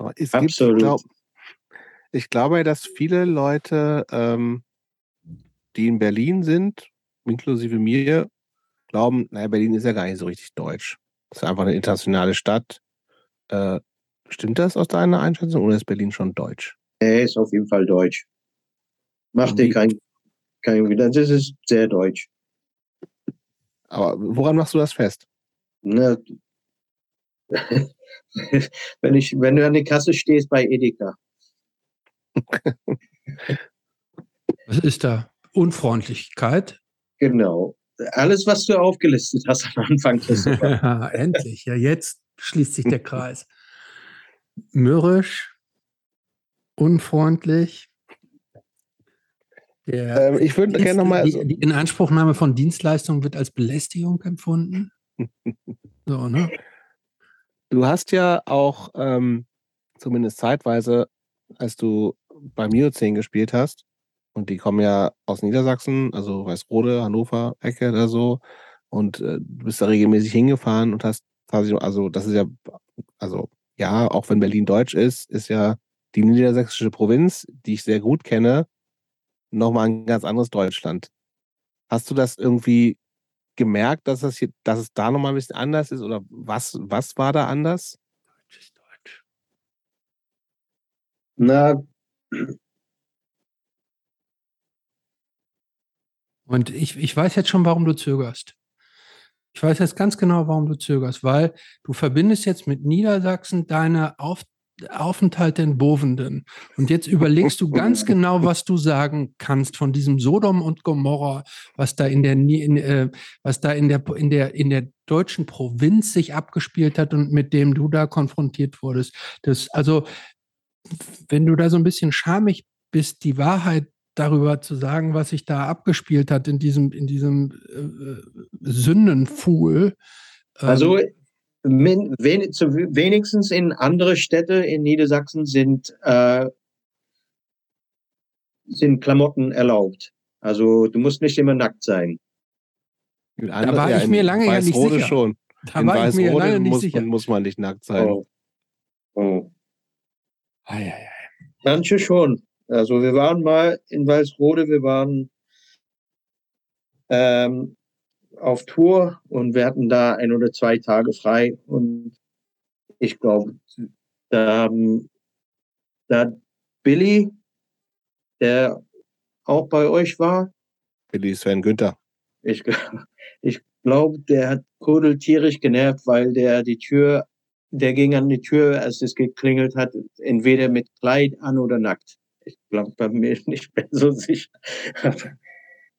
Aber es Absolut. gibt, glaub, ich glaube, dass viele Leute, ähm, die in Berlin sind, inklusive mir, glauben, naja, Berlin ist ja gar nicht so richtig deutsch. Es ist einfach eine internationale Stadt. Äh, stimmt das aus deiner Einschätzung oder ist Berlin schon deutsch? Er ist auf jeden Fall deutsch. Mach dir kein, kein, das ist sehr deutsch. Aber woran machst du das fest? Na, wenn, ich, wenn du an der Kasse stehst bei Edeka was ist da? Unfreundlichkeit? Genau. Alles, was du aufgelistet hast am Anfang. ja, endlich. Ja, jetzt schließt sich der Kreis. Mürrisch, unfreundlich. Ähm, ich würde gerne nochmal. Die, die Inanspruchnahme von Dienstleistungen wird als Belästigung empfunden. so, ne? Du hast ja auch ähm, zumindest zeitweise, als du beim Miozän gespielt hast, und die kommen ja aus Niedersachsen, also Weißrode, Hannover, Ecke oder so, und äh, du bist da regelmäßig hingefahren und hast quasi, also das ist ja, also ja, auch wenn Berlin deutsch ist, ist ja die niedersächsische Provinz, die ich sehr gut kenne, nochmal ein ganz anderes Deutschland. Hast du das irgendwie gemerkt, dass das hier, dass es da nochmal ein bisschen anders ist oder was, was war da anders? Deutsch ist Deutsch. Na, und ich, ich weiß jetzt schon, warum du zögerst. Ich weiß jetzt ganz genau, warum du zögerst, weil du verbindest jetzt mit Niedersachsen deine Auf, Aufenthalte in Bovenden. Und jetzt überlegst du ganz genau, was du sagen kannst von diesem Sodom und Gomorra, was da in der, in, äh, was da in der, in der, in der deutschen Provinz sich abgespielt hat und mit dem du da konfrontiert wurdest. Das, also, wenn du da so ein bisschen schamig bist, die Wahrheit darüber zu sagen, was sich da abgespielt hat in diesem, in diesem äh, Sündenfuhl. Ähm, also min, wen, zu, wenigstens in andere Städte in Niedersachsen sind, äh, sind Klamotten erlaubt. Also du musst nicht immer nackt sein. Da war ja, ich mir lange ja nicht sicher. Schon. Da in war ich mir lange nicht muss, sicher. muss man nicht nackt sein. Oh. Oh. Ei, ei, ei. Manche schon. Also wir waren mal in Walsrode, wir waren ähm, auf Tour und wir hatten da ein oder zwei Tage frei und ich glaube, da, da Billy, der auch bei euch war. Billy Sven Günther. Ich, ich glaube, der hat Kodel tierisch genervt, weil der die Tür, der ging an die Tür, als es geklingelt hat, entweder mit Kleid an oder nackt. Ich glaube bei mir nicht mehr so sicher.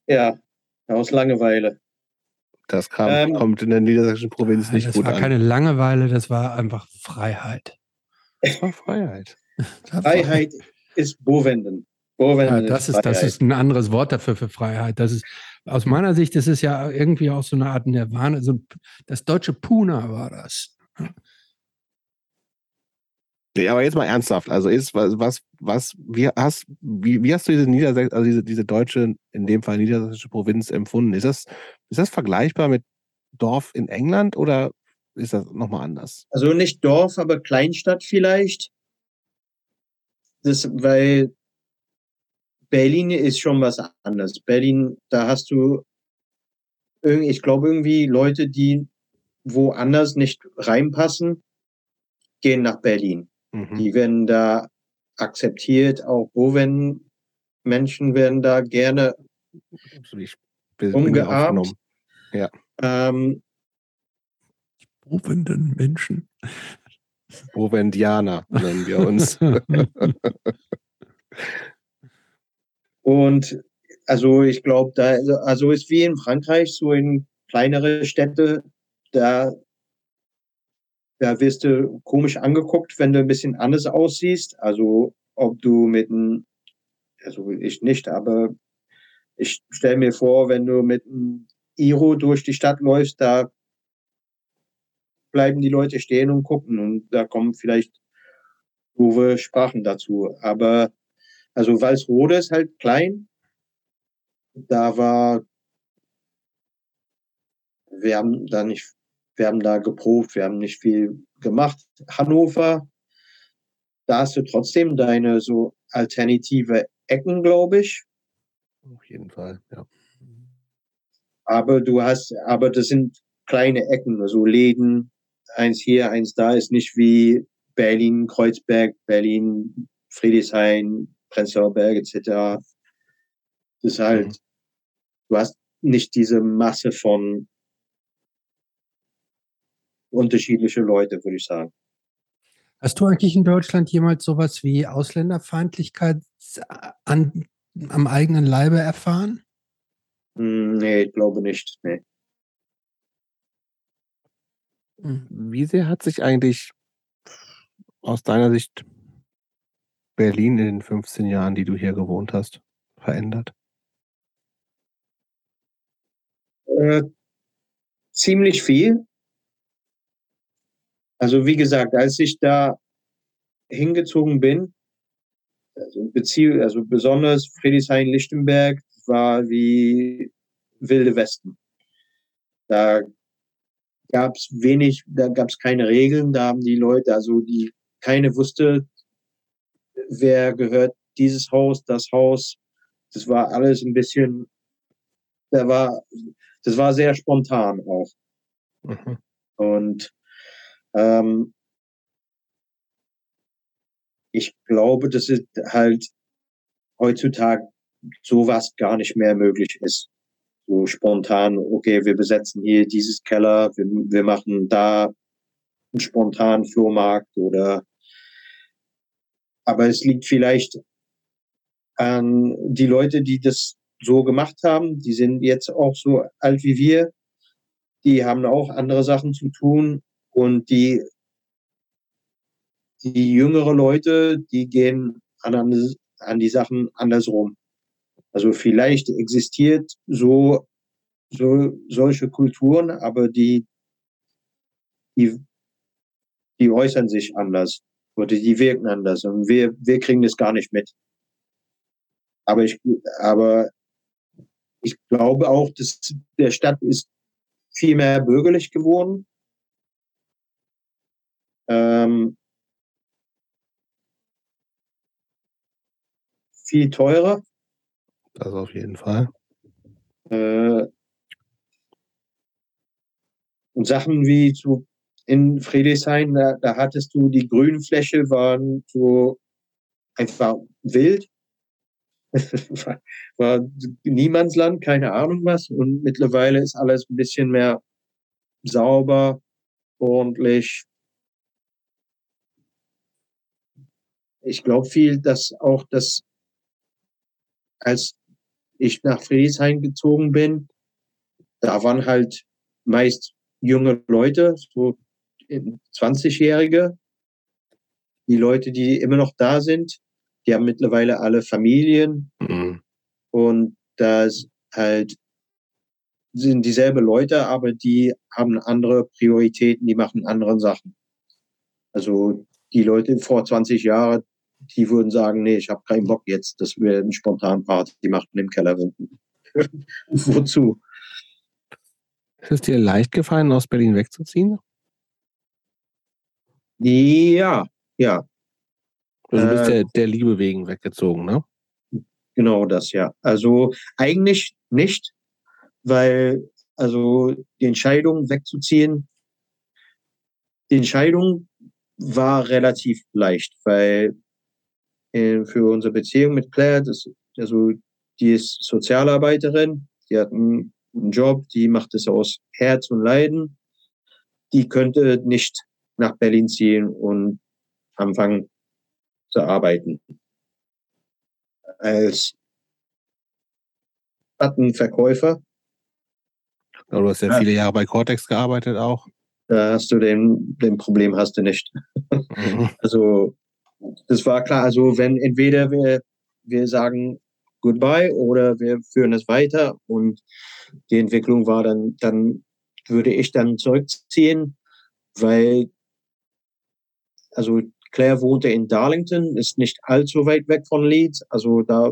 ja, aus Langeweile. Das kam, ähm, kommt in der niedersächsischen Provinz nicht das gut an. Das war keine Langeweile, das war einfach Freiheit. Das war Freiheit. Freiheit ist Bovenden. Bovenden ja, das, ist, das ist ein anderes Wort dafür für Freiheit. Das ist, aus meiner Sicht, das ist ja irgendwie auch so eine Art Nirvana. Also das deutsche Puna war das. Nee, aber jetzt mal ernsthaft. Also ist was, was, was, wie hast, wie, wie hast du diese Niedersächs also diese, diese deutsche, in dem Fall niedersächsische Provinz empfunden? Ist das, ist das vergleichbar mit Dorf in England oder ist das nochmal anders? Also nicht Dorf, aber Kleinstadt vielleicht. Das, weil Berlin ist schon was anderes. Berlin, da hast du, ich glaube irgendwie Leute, die woanders nicht reinpassen, gehen nach Berlin. Mhm. Die werden da akzeptiert, auch wo wenn Menschen werden da gerne umgearmt. Ja. Ähm, Bovenden Menschen. Bovendianer nennen wir uns. Und also ich glaube, da also ist wie in Frankreich, so in kleinere Städte, da, da wirst du komisch angeguckt, wenn du ein bisschen anders aussiehst. Also ob du mit einem, also ich nicht, aber ich stelle mir vor, wenn du mit einem Iro durch die Stadt läufst, da bleiben die Leute stehen und gucken und da kommen vielleicht doofe Sprachen dazu. Aber also Walsrode ist halt klein. Da war, wir haben da nicht, wir haben da geprobt, wir haben nicht viel gemacht. Hannover, da hast du trotzdem deine so alternative Ecken, glaube ich. Auf jeden Fall, ja. Aber du hast, aber das sind kleine Ecken, so also Läden, eins hier, eins da, ist nicht wie Berlin, Kreuzberg, Berlin, Friedrichshain, Prenzlauer Berg etc. Das ist halt, mhm. du hast nicht diese Masse von unterschiedliche Leute, würde ich sagen. Hast du eigentlich in Deutschland jemals sowas wie Ausländerfeindlichkeit an, am eigenen Leibe erfahren? Hm, nee, ich glaube nicht. Nee. Wie sehr hat sich eigentlich aus deiner Sicht Berlin in den 15 Jahren, die du hier gewohnt hast, verändert? Äh, ziemlich viel. Also wie gesagt, als ich da hingezogen bin, also, Beziehung, also besonders Friedrichshain-Lichtenberg war wie Wilde Westen. Da gab es wenig, da gab es keine Regeln, da haben die Leute, also die keine wusste, wer gehört dieses Haus, das Haus. Das war alles ein bisschen, da war, das war sehr spontan auch. Mhm. Und ähm, ich glaube, dass es halt heutzutage sowas gar nicht mehr möglich ist. So spontan, okay, wir besetzen hier dieses Keller, wir, wir machen da einen spontanen Flohmarkt oder aber es liegt vielleicht an die Leute, die das so gemacht haben. Die sind jetzt auch so alt wie wir. Die haben auch andere Sachen zu tun und die, die jüngere Leute, die gehen an, an die Sachen andersrum. Also vielleicht existiert so, so solche Kulturen, aber die, die, die äußern sich anders oder die wirken anders und wir, wir kriegen das gar nicht mit. Aber ich, aber ich glaube auch, dass der Stadt ist viel mehr bürgerlich geworden. Ähm, viel teurer. Das auf jeden Fall. Äh, und Sachen wie zu in Friedrichshain, da, da hattest du die Grünfläche, waren so einfach wild. war, war Niemandsland, keine Ahnung was. Und mittlerweile ist alles ein bisschen mehr sauber, ordentlich. Ich glaube viel, dass auch das, als ich nach Friedrichshain gezogen bin, da waren halt meist junge Leute, so 20-Jährige, die Leute, die immer noch da sind, die haben mittlerweile alle Familien mhm. und das halt sind dieselbe Leute, aber die haben andere Prioritäten, die machen andere Sachen. Also die Leute vor 20 Jahren, die würden sagen, nee, ich habe keinen Bock jetzt, dass wir eine spontan Party machen im Keller. Wozu? Ist es dir leicht gefallen, aus Berlin wegzuziehen? Ja, ja. Also du bist Äh, der, der Liebe wegen weggezogen, ne? Genau das, ja. Also eigentlich nicht, weil also die Entscheidung wegzuziehen, die Entscheidung war relativ leicht, weil äh, für unsere Beziehung mit Claire, das, also die ist Sozialarbeiterin, die hat einen guten Job, die macht es aus Herz und Leiden. Die könnte nicht nach Berlin ziehen und anfangen zu arbeiten. Als Plattenverkäufer, du hast ja, Ja. viele Jahre bei Cortex gearbeitet auch. da hast du den, den Problem hast du nicht. Mhm. Also das war klar. Also wenn entweder wir, wir sagen Goodbye oder wir führen es weiter und die Entwicklung war dann, dann würde ich dann zurückziehen, weil also Claire wohnte in Darlington, ist nicht allzu weit weg von Leeds. Also da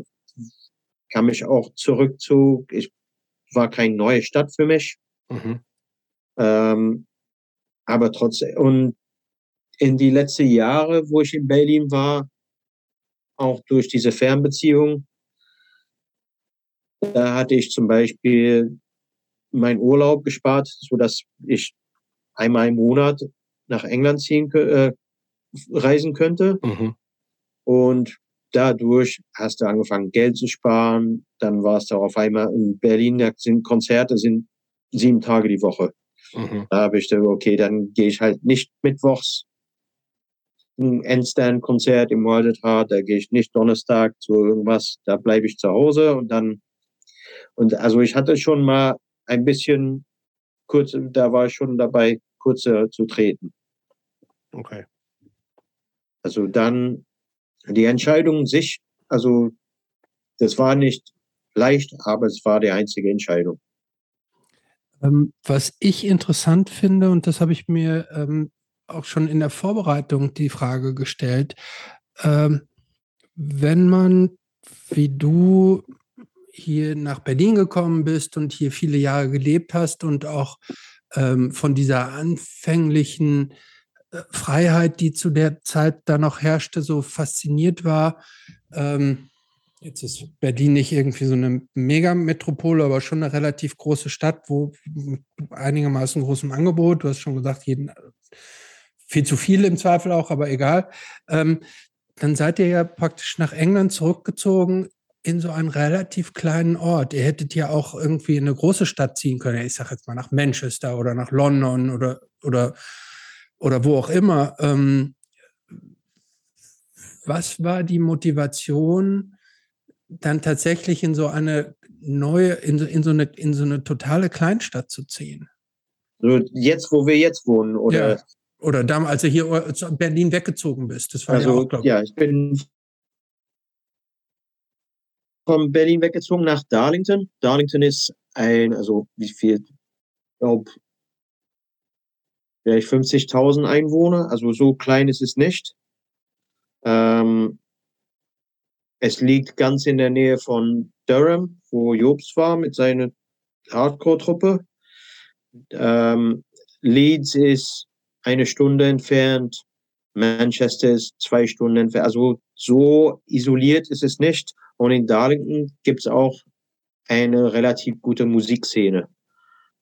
kam ich auch zurück zu, ich war keine neue Stadt für mich. Mhm. Ähm, aber trotzdem, und in die letzten Jahre, wo ich in Berlin war, auch durch diese Fernbeziehung, da hatte ich zum Beispiel meinen Urlaub gespart, so dass ich einmal im Monat nach England ziehen, äh, reisen könnte. Mhm. Und dadurch hast du angefangen, Geld zu sparen. Dann warst du auf einmal in Berlin, da sind Konzerte, sind sieben Tage die Woche. Mhm. Da habe ich gedacht, okay, dann gehe ich halt nicht mittwochs ein Endstand-Konzert im World Hard, da gehe ich nicht Donnerstag zu irgendwas, da bleibe ich zu Hause und dann und also ich hatte schon mal ein bisschen kurz, da war ich schon dabei, kurz äh, zu treten. Okay. Also dann die Entscheidung sich, also das war nicht leicht, aber es war die einzige Entscheidung. Ähm, was ich interessant finde, und das habe ich mir ähm, auch schon in der Vorbereitung die Frage gestellt, ähm, wenn man wie du hier nach Berlin gekommen bist und hier viele Jahre gelebt hast und auch ähm, von dieser anfänglichen äh, Freiheit, die zu der Zeit da noch herrschte, so fasziniert war. Ähm, Jetzt ist Berlin nicht irgendwie so eine Megametropole, aber schon eine relativ große Stadt, wo mit einigermaßen großem Angebot, du hast schon gesagt, jeden, viel zu viel im Zweifel auch, aber egal. Ähm, dann seid ihr ja praktisch nach England zurückgezogen in so einen relativ kleinen Ort. Ihr hättet ja auch irgendwie in eine große Stadt ziehen können. Ich sage jetzt mal nach Manchester oder nach London oder, oder, oder wo auch immer. Ähm, was war die Motivation, dann tatsächlich in so eine neue, in so, in so, eine, in so eine totale Kleinstadt zu ziehen? Jetzt, wo wir jetzt wohnen, oder Ja. Oder damals, als du hier zu Berlin weggezogen bist. Das war ja Also, auch, glaub ja, ich bin von Berlin weggezogen nach Darlington. Darlington ist ein, also wie viel, ich glaube, vielleicht 50.000 Einwohner. Also so klein ist es nicht. Ähm, es liegt ganz in der Nähe von Durham, wo Jobs war mit seiner Hardcore-Truppe. Ähm, Leeds ist eine Stunde entfernt. Manchester ist zwei Stunden entfernt. Also so isoliert ist es nicht. Und in Darlington gibt es auch eine relativ gute Musikszene.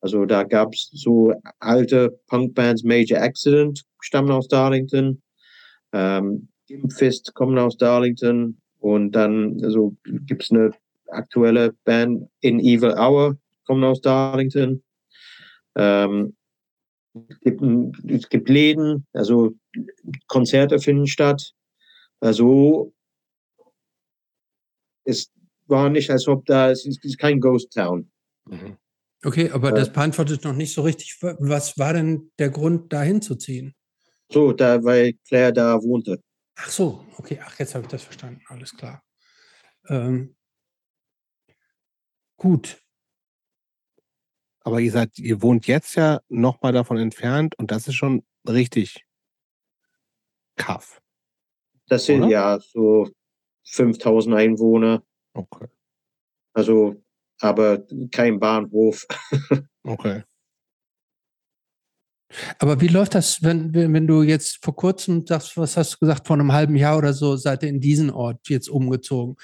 Also da gab es so alte Punkbands, Major Accident stammen aus Darlington. Ähm, Gimpfist kommen aus Darlington. Und dann also gibt es eine aktuelle Band in Evil Hour, kommen aus Darlington. Ähm, gibt, es gibt Läden, also Konzerte finden statt. Also es war nicht, als ob da, es ist, es ist kein Ghost Town. Mhm. Okay, aber Ja. das beantwortet noch nicht so richtig. Was war denn der Grund, da hinzuziehen? So, da, weil Claire da wohnte. Ach so, okay, ach, jetzt habe ich das verstanden. Alles klar. Ähm, gut. Aber ihr seid, ihr wohnt jetzt ja noch mal davon entfernt und das ist schon richtig kaff. Das sind Oder? ja so 5000 Einwohner, Okay. also aber kein Bahnhof. Okay. Aber wie läuft das, wenn, wenn du jetzt vor kurzem sagst, was hast du gesagt, vor einem halben Jahr oder so, seid ihr in diesen Ort jetzt umgezogen?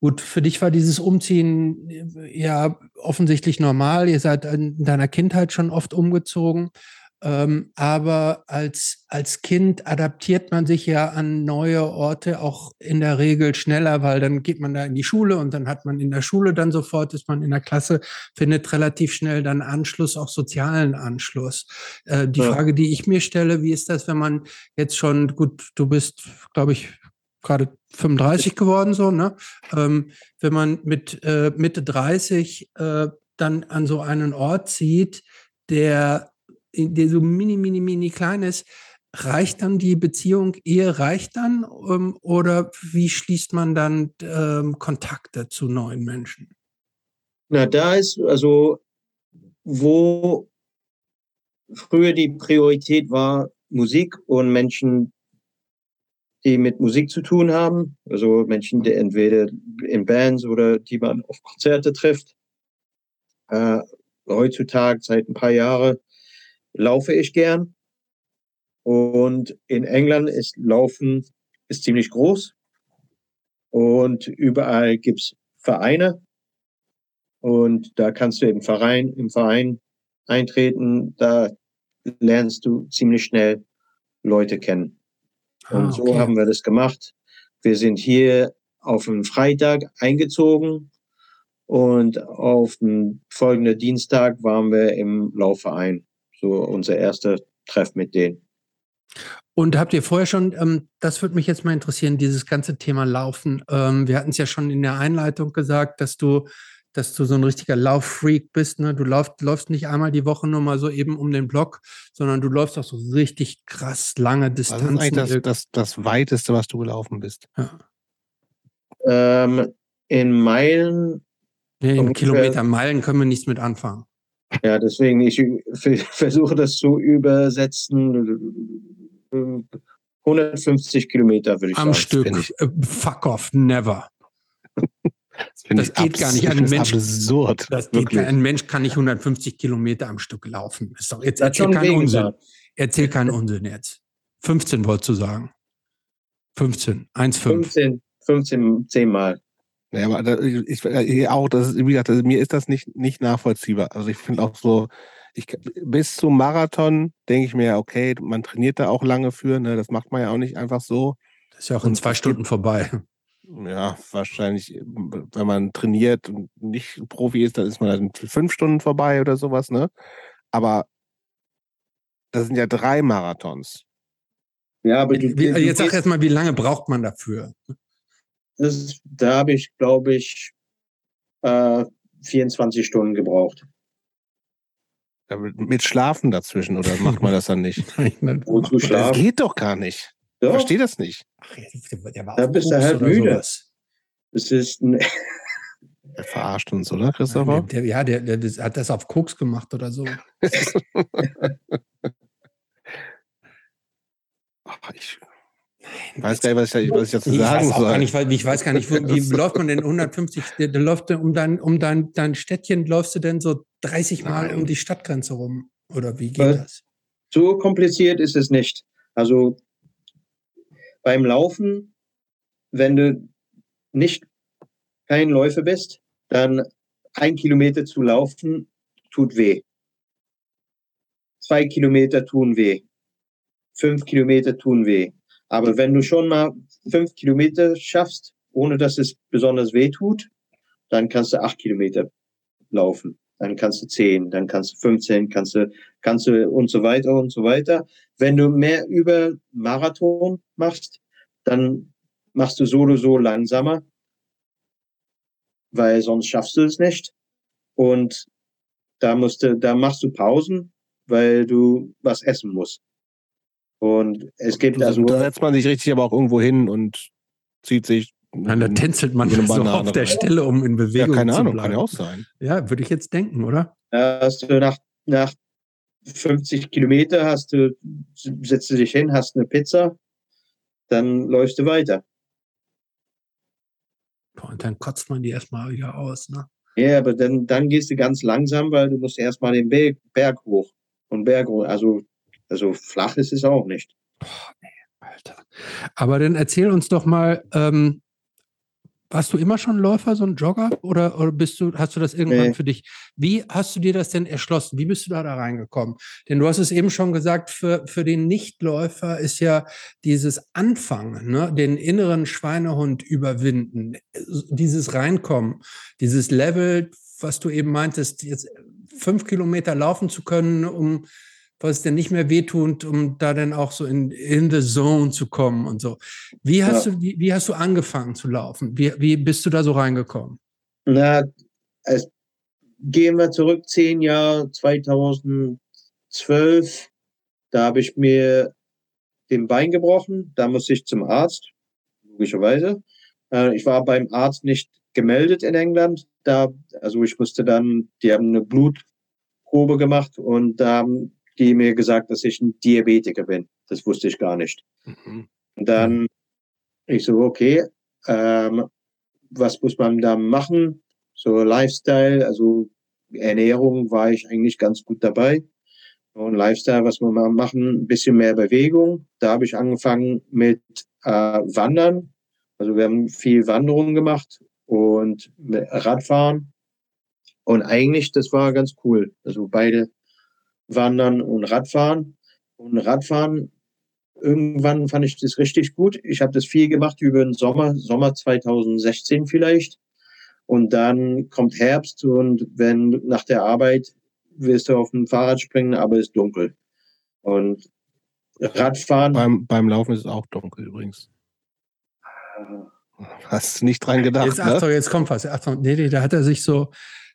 Gut, für dich war dieses Umziehen äh, ja offensichtlich normal. Ihr seid in deiner Kindheit schon oft umgezogen. Ähm, aber als, als Kind adaptiert man sich ja an neue Orte auch in der Regel schneller, weil dann geht man da in die Schule und dann hat man in der Schule dann sofort, ist man in der Klasse, findet relativ schnell dann Anschluss, auch sozialen Anschluss. Äh, die ja. Frage, die ich mir stelle, wie ist das, wenn man jetzt schon, gut, du bist, glaube ich, gerade 35 geworden, so, ne? Ähm, wenn man mit äh, Mitte 30 äh, dann an so einen Ort zieht, der der so mini, mini, mini klein ist, reicht dann die Beziehung, Ehe reicht dann ähm, oder wie schließt man dann ähm, Kontakte zu neuen Menschen? Na, da ist also, wo früher die Priorität war, Musik und Menschen, die mit Musik zu tun haben, also Menschen, die entweder in Bands oder die man auf Konzerte trifft. Äh, heutzutage, seit ein paar Jahren, laufe ich gern. Und in England ist Laufen ist ziemlich groß. Und überall gibt's Vereine. Und da kannst du im Verein, im Verein eintreten. Da lernst du ziemlich schnell Leute kennen. Ah, Und so haben wir das gemacht. Wir sind hier auf einen Freitag eingezogen und auf den folgenden Dienstag waren wir im Laufverein so unser erster Treff mit denen. Und habt ihr vorher schon, ähm, das würde mich jetzt mal interessieren, dieses ganze Thema Laufen. Ähm, wir hatten es ja schon in der Einleitung gesagt, dass du, dass du so ein richtiger Lauffreak bist. Ne? Du laufst, läufst nicht einmal die Woche nur mal so eben um den Block, sondern du läufst auch so richtig krass lange Distanzen. Was ist eigentlich das, das, das weiteste, was du gelaufen bist? Ja. Ähm, in Meilen. Nee, in Kilometer, Meilen können wir nichts mit anfangen. Ja, deswegen, ich versuche das zu übersetzen. 150 Kilometer würde ich Am sagen. Am Stück. Äh, fuck off, never. Das, das geht gar nicht. Ein Mensch, absurd. Das geht ein Mensch kann nicht 150 Kilometer am Stück laufen. Ist doch, jetzt erzähl keinen Unsinn. Erzähl keinen Unsinn jetzt. 15 wolltest du sagen. 15, 1,5. 15, 15, 10 Mal. Ja, aber da, ich, ich auch, das ist, wie gesagt, also mir ist das nicht, nicht nachvollziehbar. Also ich finde auch so, ich, bis zum Marathon denke ich mir, okay, man trainiert da auch lange für, ne? das macht man ja auch nicht einfach so. Das ist ja auch in zwei Stunden vorbei. Ja, wahrscheinlich, wenn man trainiert und nicht Profi ist, dann ist man dann fünf Stunden vorbei oder sowas, ne? Aber das sind ja drei Marathons. Ja, aber du, du, jetzt sag erst mal, wie lange braucht man dafür? Das, da habe ich, glaube ich, äh, 24 Stunden gebraucht. Ja, mit Schlafen dazwischen, oder macht man das dann nicht? Wozu schlafen? Das geht doch gar nicht. Ich verstehe das nicht. Ach, der war da bist du halt müde. Sowas. Das ist ein der verarscht uns, oder, Christopher? Der, der, ja, der, der, hat das auf Koks gemacht oder so. Ach, ich weiß gar nicht, was ich, was ich dazu sagen ich soll. Nicht, ich weiß gar nicht, wie läuft man denn 150, da läuft um dein, um dein, dein Städtchen, läufst du denn so 30 Mal Nein. um die Stadtgrenze rum? Oder wie geht das? So kompliziert ist es nicht. Also beim Laufen, wenn du nicht kein Läufer bist, dann ein Kilometer zu laufen tut weh. Zwei Kilometer tun weh. Fünf Kilometer tun weh. Aber wenn du schon mal fünf Kilometer schaffst, ohne dass es besonders weh tut, dann kannst du acht Kilometer laufen. Dann kannst du zehn, dann kannst du 15, kannst du, kannst du und so weiter und so weiter. Wenn du mehr über Marathon machst, dann machst du so oder so langsamer, weil sonst schaffst du es nicht. Und da musst du, da machst du Pausen, weil du was essen musst. Und es gibt also. Da setzt man sich richtig aber auch irgendwo hin und zieht sich. Nein, da tänzelt man so auf der Stelle, um in Bewegung ja, keine zu Ahnung, bleiben. kann ja auch sein. Ja, würde ich jetzt denken, oder? Da hast du nach, nach 50 Kilometer hast du, setzt du dich hin, hast eine Pizza, dann läufst du weiter. und dann kotzt man die erstmal wieder aus, ne? Ja, aber dann, dann gehst du ganz langsam, weil du musst erstmal den Berg, Berg hoch und Berg hoch. Also Also flach ist es auch nicht. Boah, nee, Alter. Aber dann erzähl uns doch mal, ähm, warst du immer schon Läufer, so ein Jogger? Oder, oder bist du, hast du das irgendwann nee. für dich? Wie hast du dir das denn erschlossen? Wie bist du da, da reingekommen? Denn du hast es eben schon gesagt, für, für den Nichtläufer ist ja dieses Anfangen, ne, den inneren Schweinehund überwinden, dieses Reinkommen, dieses Level, was du eben meintest, jetzt fünf Kilometer laufen zu können, um was dir nicht mehr wehtut, um da dann auch so in, in the zone zu kommen und so. Wie hast ja. du, wie, wie, hast du angefangen zu laufen? Wie, wie bist du da so reingekommen? Na, es, gehen wir zurück, zehn Jahre, 2012, da habe ich mir den Bein gebrochen, da musste ich zum Arzt, logischerweise. Äh, ich war beim Arzt nicht gemeldet in England, da, also ich musste dann, die haben eine Blutprobe gemacht und da haben die mir gesagt, dass ich ein Diabetiker bin. Das wusste ich gar nicht. Mhm. Und dann ich so, okay, ähm, was muss man da machen? So Lifestyle, also Ernährung war ich eigentlich ganz gut dabei. Und Lifestyle, was wir mal machen, ein bisschen mehr Bewegung. Da habe ich angefangen mit äh, Wandern. Also wir haben viel Wanderung gemacht und Radfahren. Und eigentlich, das war ganz cool. Also beide Wandern und Radfahren. Und Radfahren, irgendwann fand ich das richtig gut. Ich habe das viel gemacht über den Sommer, Sommer 2016 vielleicht. Und dann kommt Herbst und wenn nach der Arbeit willst du auf dem Fahrrad springen, aber es ist dunkel. Und Radfahren. Beim, beim Laufen ist es auch dunkel übrigens. Hast nicht dran gedacht. Jetzt, Achtung, ne? jetzt kommt was. Achtung, nee, nee, da hat er sich so,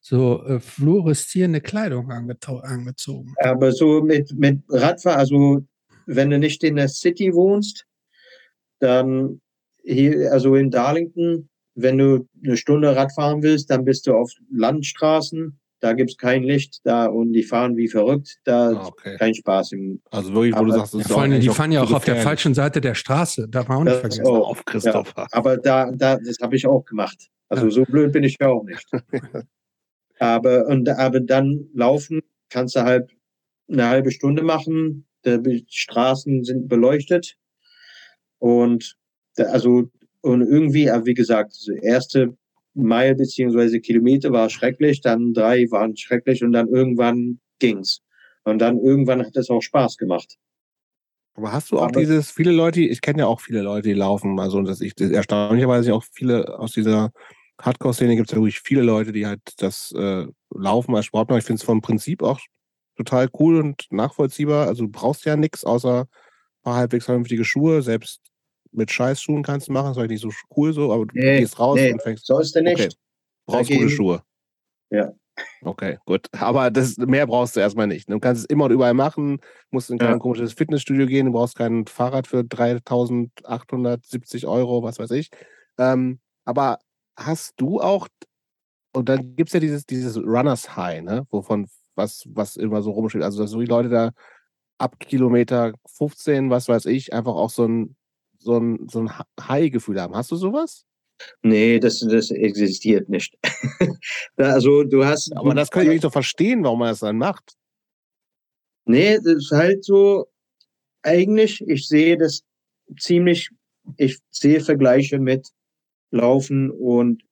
so äh, fluoreszierende Kleidung angezogen. Aber so mit, mit Radfahren, also wenn du nicht in der City wohnst, dann hier, also in Darlington, wenn du eine Stunde Radfahren willst, dann bist du auf Landstraßen, da gibt es kein Licht, da und die fahren wie verrückt, da ah, okay. kein Spaß im. Also wirklich, wo aber, du sagst, ja, vor allem, die fahren ja auch auf der falschen Seite der Straße, darf man auch nicht vergessen. Auch, auf Christopher. Ja, aber da, da, das habe ich auch gemacht. Also ja. so blöd bin ich ja auch nicht. Aber, und, aber dann laufen kannst du halt eine halbe Stunde machen. Die Straßen sind beleuchtet. Und also, und irgendwie, wie gesagt, die erste Mile beziehungsweise Kilometer war schrecklich, dann drei waren schrecklich und dann irgendwann ging's. Und dann irgendwann hat es auch Spaß gemacht. Aber hast du auch Aber dieses, viele Leute, ich kenne ja auch viele Leute, die laufen, also dass ich das erstaunlicherweise auch viele aus dieser Hardcore-Szene gibt es ja wirklich viele Leute, die halt das äh, Laufen als Sport machen. Ich finde es vom Prinzip auch total cool und nachvollziehbar. Also du brauchst ja nichts außer ein paar halbwegs vernünftige Schuhe. Selbst mit Scheißschuhen kannst du machen, das ist nicht so cool so, aber du nee, gehst raus nee, und fängst. Sollst du nicht. Okay. Brauchst Dagegen. gute Schuhe. Ja. Okay, gut. Aber das, mehr brauchst du erstmal nicht. Du kannst es immer und überall machen, musst in kein ja. komisches Fitnessstudio gehen, du brauchst kein Fahrrad für 3870 Euro, was weiß ich. Ähm, aber hast du auch, und dann gibt es ja dieses, dieses Runners High, ne? Wovon, was, was immer so rumsteht. Also, dass so die Leute da ab Kilometer 15, was weiß ich, einfach auch so ein, so ein, so ein High-Gefühl haben. Hast du sowas? Nee, das, das existiert nicht. also du hast. Aber das kann ich nicht so verstehen, warum man das dann macht. Nee, das ist halt so, eigentlich, ich sehe das ziemlich, ich sehe Vergleiche mit Laufen und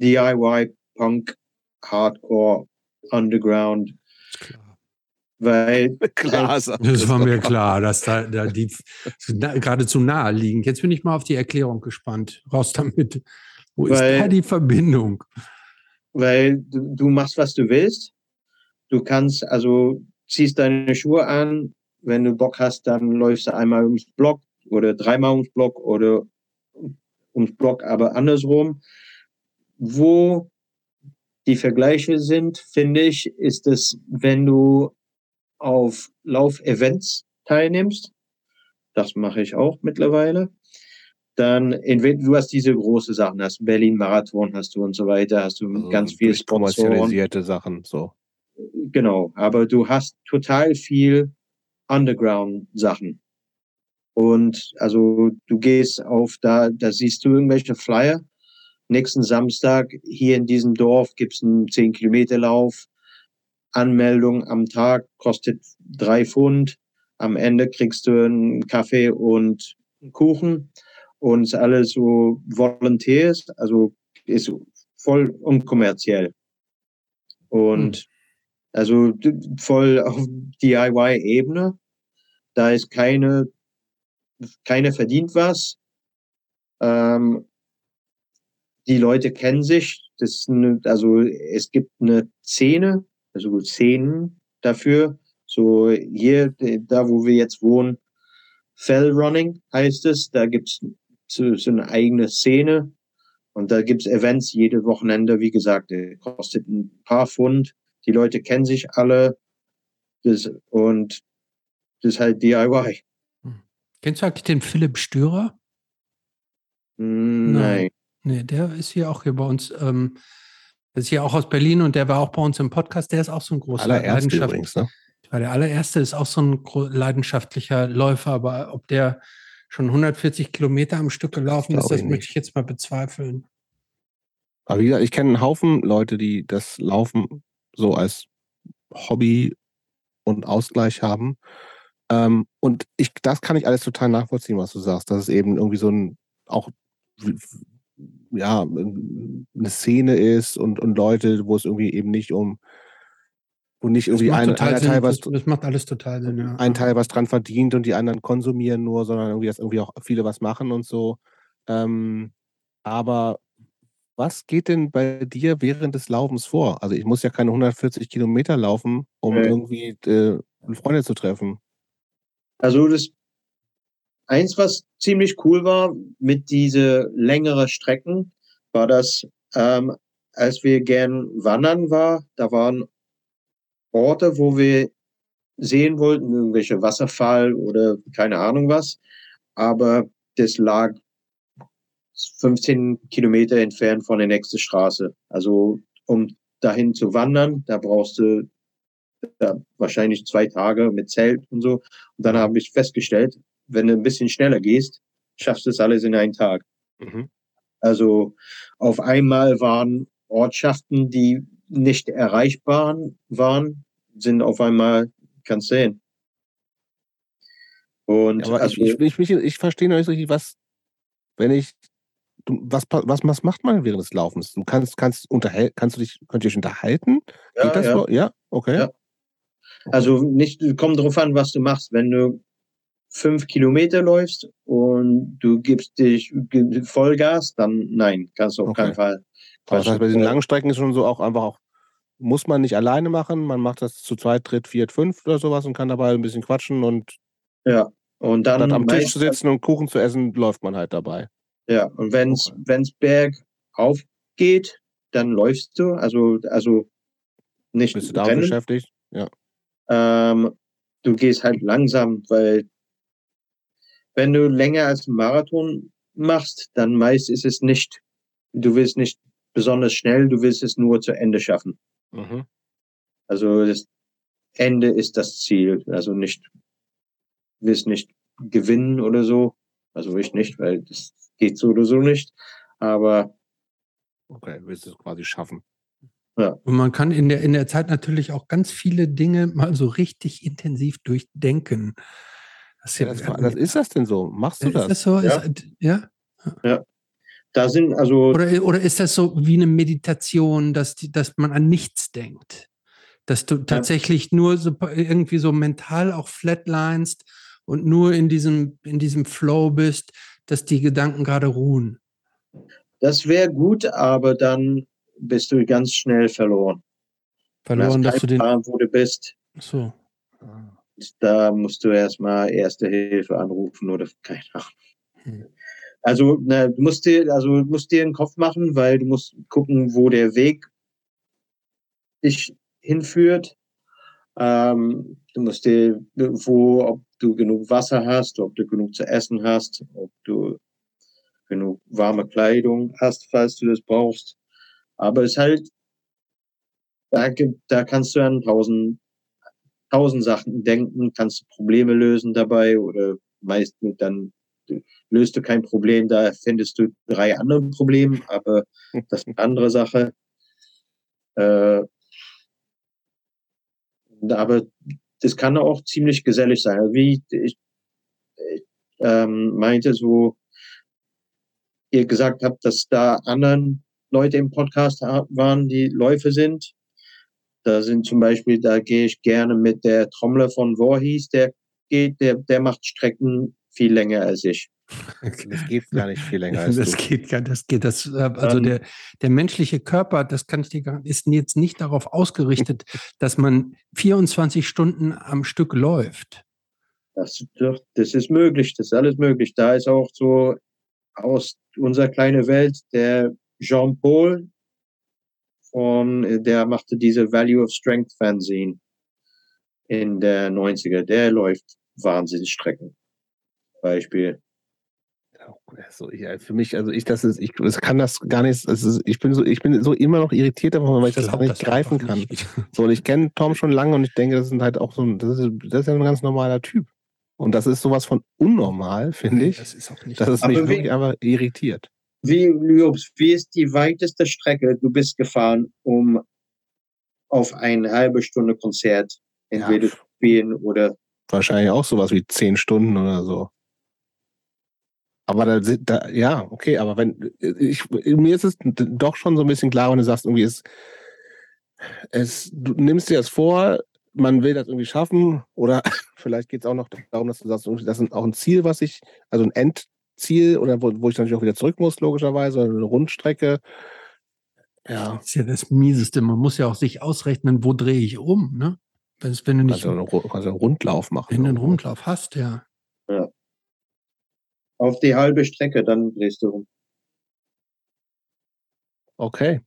DIY, Punk, Hardcore, Underground. Weil klar, das war mir klar, dass da, da die geradezu nahe liegen. Jetzt bin ich mal auf die Erklärung gespannt. Raus damit. Wo weil, ist da die Verbindung? Weil du, du machst, was du willst. Du kannst, also ziehst deine Schuhe an. Wenn du Bock hast, dann läufst du einmal ums Block oder dreimal ums Block oder ums Block, aber andersrum. Wo die Vergleiche sind, finde ich, ist es, wenn du auf Laufevents teilnimmst. Das mache ich auch mittlerweile. Dann, entweder du hast diese große Sachen, hast Berlin Marathon, hast du und so weiter, hast du also ganz viel kommerzialisierte Sachen, so. Genau, aber du hast total viel Underground Sachen. Und also du gehst auf da, da siehst du irgendwelche Flyer. Nächsten Samstag hier in diesem Dorf gibt's einen 10 Kilometer Lauf. Anmeldung am Tag kostet drei Pfund. am Ende kriegst du einen Kaffee und einen Kuchen und es ist alles so Volunteers, also ist voll unkommerziell. Und hm. also voll auf DIY-Ebene. Da ist keine, keiner verdient was. Ähm, die Leute kennen sich. Das eine, also es gibt eine Szene, also Szenen dafür. So hier, da wo wir jetzt wohnen, Fell Running heißt es. Da gibt's so, so eine eigene Szene. Und da gibt's Events jede Wochenende. Wie gesagt, kostet ein paar Pfund. Die Leute kennen sich alle. Das, und das ist halt DIY. Hm. Kennst du eigentlich den Philipp Stürer? Nein. Nein. Nee, der ist hier auch hier bei uns. Ähm, der ist hier auch aus Berlin und der war auch bei uns im Podcast. Der ist auch so ein großer übrigens, ne? Weil der allererste ist auch so ein leidenschaftlicher Läufer, aber ob der schon 140 Kilometer am Stück gelaufen ist, das möchte ich jetzt mal bezweifeln. Aber wie gesagt, ich kenne einen Haufen Leute, die das Laufen so als Hobby und Ausgleich haben. Ähm, und ich, das kann ich alles total nachvollziehen, was du sagst. Das ist eben irgendwie so ein, auch ja, eine Szene ist und, und Leute, wo es irgendwie eben nicht um, wo nicht irgendwie ein, Teil was. Das macht alles total Sinn, ja. Ein Teil was dran verdient und die anderen konsumieren nur, sondern irgendwie, dass irgendwie auch viele was machen und so. Ähm, aber was geht denn bei dir während des Laufens vor? Also ich muss ja keine 140 Kilometer laufen, um nee. irgendwie äh, Freunde zu treffen. Also das Eins, was ziemlich cool war mit diese längere Strecken, war das, ähm, als wir gern wandern war, da waren Orte, wo wir sehen wollten, irgendwelche Wasserfall oder keine Ahnung was, aber das lag 15 Kilometer entfernt von der nächsten Straße. Also um dahin zu wandern, da brauchst du da wahrscheinlich zwei Tage mit Zelt und so. Und dann habe ich festgestellt, wenn du ein bisschen schneller gehst, schaffst du es alles in einem Tag. Mhm. Also auf einmal waren Ortschaften, die nicht erreichbar waren, sind auf einmal, kannst sehen. Und ja, also, ich, ich, ich, ich verstehe noch nicht richtig, was, wenn ich, du, was, was, was macht man während des Laufens? Du kannst, kannst, unterhält, kannst du dich, könnt ihr dich unterhalten? Ja, ja. So? ja? okay. Ja. Also nicht, kommt darauf an, was du machst. Wenn du fünf Kilometer läufst und du gibst dich Vollgas, dann nein, kannst du auf okay. keinen Fall. Das heißt, bei diesen langen Strecken ist schon so auch einfach auch, muss man nicht alleine machen, man macht das zu zweit, dritt, viert, fünf oder sowas und kann dabei ein bisschen quatschen und ja. Und dann statt am Tisch zu sitzen und Kuchen zu essen, läuft man halt dabei. Ja, und wenn es okay. wenn's bergauf geht, dann läufst du, also, also nicht. Bist du da beschäftigt? Ja. Ähm, du gehst halt langsam, weil wenn du länger als Marathon machst, dann meist ist es nicht, du willst nicht besonders schnell, du willst es nur zu Ende schaffen. Mhm. Also das Ende ist das Ziel. Also nicht, willst nicht gewinnen oder so. Also ich nicht, weil das geht so oder so nicht. Aber okay, willst du es quasi schaffen. Ja. Und man kann in der, in der Zeit natürlich auch ganz viele Dinge mal so richtig intensiv durchdenken. Das, ja, das, das ist das denn so? Machst du das? Ist das so? Ja. Ist, ja? ja. Da sind also. Oder, oder ist das so wie eine Meditation, dass, die, dass man an nichts denkt? Dass du tatsächlich ja. nur so irgendwie so mental auch flatlinest und nur in diesem, in diesem Flow bist, dass die Gedanken gerade ruhen. Das wäre gut, aber dann bist du ganz schnell verloren. Verloren, dass du den. Wo du bist. So. Da musst du erstmal Erste Hilfe anrufen oder keine Ahnung. Hm. Also na, du musst dir, also musst dir einen Kopf machen, weil du musst gucken, wo der Weg dich hinführt. Ähm, du musst dir, wo, ob du genug Wasser hast, ob du genug zu essen hast, ob du genug warme Kleidung hast, falls du das brauchst. Aber es ist halt, da, da kannst du an tausend tausend Sachen denken, kannst du Probleme lösen dabei oder meist dann löst du kein Problem, da findest du drei andere Probleme, aber das ist eine andere Sache. Äh, aber das kann auch ziemlich gesellig sein. Also wie ich, ich ähm, meinte, so ihr gesagt habt, dass da anderen Leute im Podcast waren, die Läufe sind. Da sind zum Beispiel, da gehe ich gerne mit der Trommler von Voorhees, der geht, der, der macht Strecken viel länger als ich. Das geht gar nicht viel länger als das du. geht gar, das geht, das, äh, also der, der menschliche Körper, das kann ich dir gar, ist jetzt nicht darauf ausgerichtet, dass man 24 Stunden am Stück läuft. Das, das ist möglich, das ist alles möglich. Da ist auch so aus unserer kleinen Welt der Jean-Paul von, der machte diese Value of Strength Fanzine in der 90er. Der läuft Wahnsinnsstrecken. Beispiel. Also ich, für mich, also ich, das ist, ich, das kann das gar nicht, das ist, ich bin so, ich bin so immer noch irritiert davon, weil ich, das auch nicht greifen kann. Nicht. So, und ich kenne Tom schon lange und ich denke, das sind halt auch so ein, das ist, das ist ja ein ganz normaler Typ. Und das ist sowas von unnormal, finde ich. Das ist auch nicht. Dass es mich wirklich einfach irritiert. Wie, Ljubs, wie ist die weiteste Strecke du bist gefahren, um auf eine halbe Stunde Konzert entweder ja. spielen oder. Wahrscheinlich auch sowas wie zehn Stunden oder so. Aber da, da, ja, okay, aber wenn, ich, mir ist es doch schon so ein bisschen klar, wenn du sagst, irgendwie ist, es, du nimmst dir das vor, man will das irgendwie schaffen oder vielleicht geht es auch noch darum, dass du sagst, das ist auch ein Ziel, was ich, also ein Endziel oder wo, wo ich natürlich auch wieder zurück muss, logischerweise, oder eine Rundstrecke. Ja. Das ist ja das Mieseste. Man muss ja auch sich ausrechnen, wo drehe ich um, ne? Wenn, wenn du nicht. Also einen, kannst einen Rundlauf machen. Wenn du einen Rundlauf hast, ja. Ja. Auf die halbe Strecke, dann drehst du um. Okay.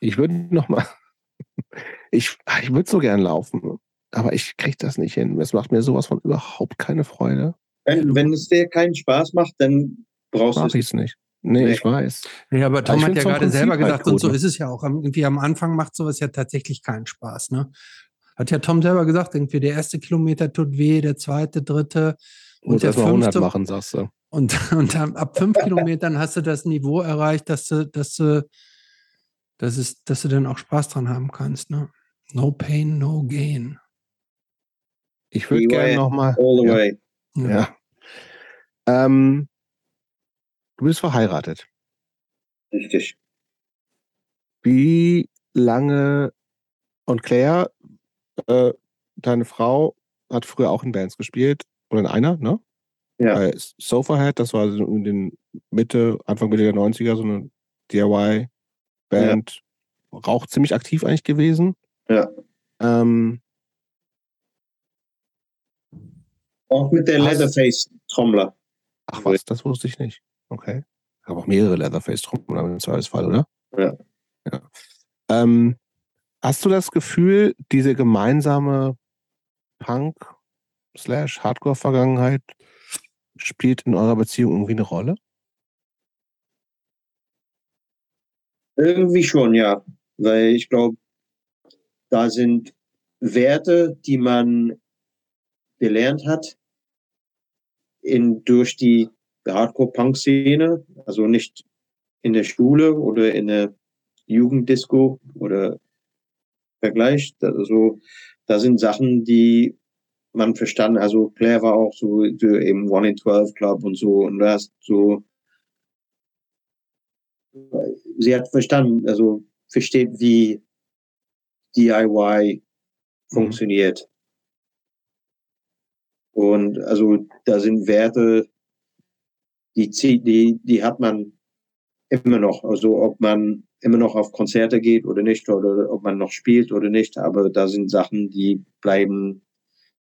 Ich würde noch mal ich, ich würde so gern laufen, aber ich kriege das nicht hin. Es macht mir sowas von überhaupt keine Freude. Wenn, wenn es dir keinen Spaß macht, dann brauchst du es nicht. nicht. Nee, nee, ich weiß. Ja, aber Tom aber hat ja gerade selber gesagt, und so ist es ja auch. Irgendwie am Anfang macht sowas ja tatsächlich keinen Spaß. Ne? Hat ja Tom selber gesagt, irgendwie der erste Kilometer tut weh, der zweite, dritte. Und der fünfte. 100 machen, sagst du. Und, und ab fünf Kilometern hast du das Niveau erreicht, dass du, dass du das ist, dass du dann auch Spaß dran haben kannst. Ne? No pain, no gain. Ich würde gerne nochmal. All the ja. way. Ja. ja. Ähm, du bist verheiratet. Richtig. Wie lange und Claire, äh, deine Frau, hat früher auch in Bands gespielt oder in einer, ne? Ja. Bei Sofahead, das war in den Mitte, Anfang Mitte der 90er, so eine DIY Band, ja. Rauch ziemlich aktiv eigentlich gewesen. Ja. Ähm, auch mit der Leatherface-Trommler. Ach was, das wusste ich nicht. Okay. Ich habe auch mehrere Leatherface-Trommler im Zweifelsfall, oder? Ja. ja. Ähm, hast du das Gefühl, diese gemeinsame Punk- slash Hardcore-Vergangenheit spielt in eurer Beziehung irgendwie eine Rolle? Irgendwie schon, ja. Weil ich glaube, da sind Werte, die man gelernt hat in, durch die Hardcore-Punk-Szene, also nicht in der Schule oder in der Jugenddisco oder Vergleich. Also da sind Sachen, die man verstanden, also Claire war auch so, so im One in Twelve Club und so und du hast so sie hat verstanden, also versteht, wie DIY funktioniert. Und also da sind Werte, die zieht, die, die hat man immer noch. Also ob man immer noch auf Konzerte geht oder nicht, oder ob man noch spielt oder nicht, aber da sind Sachen, die bleiben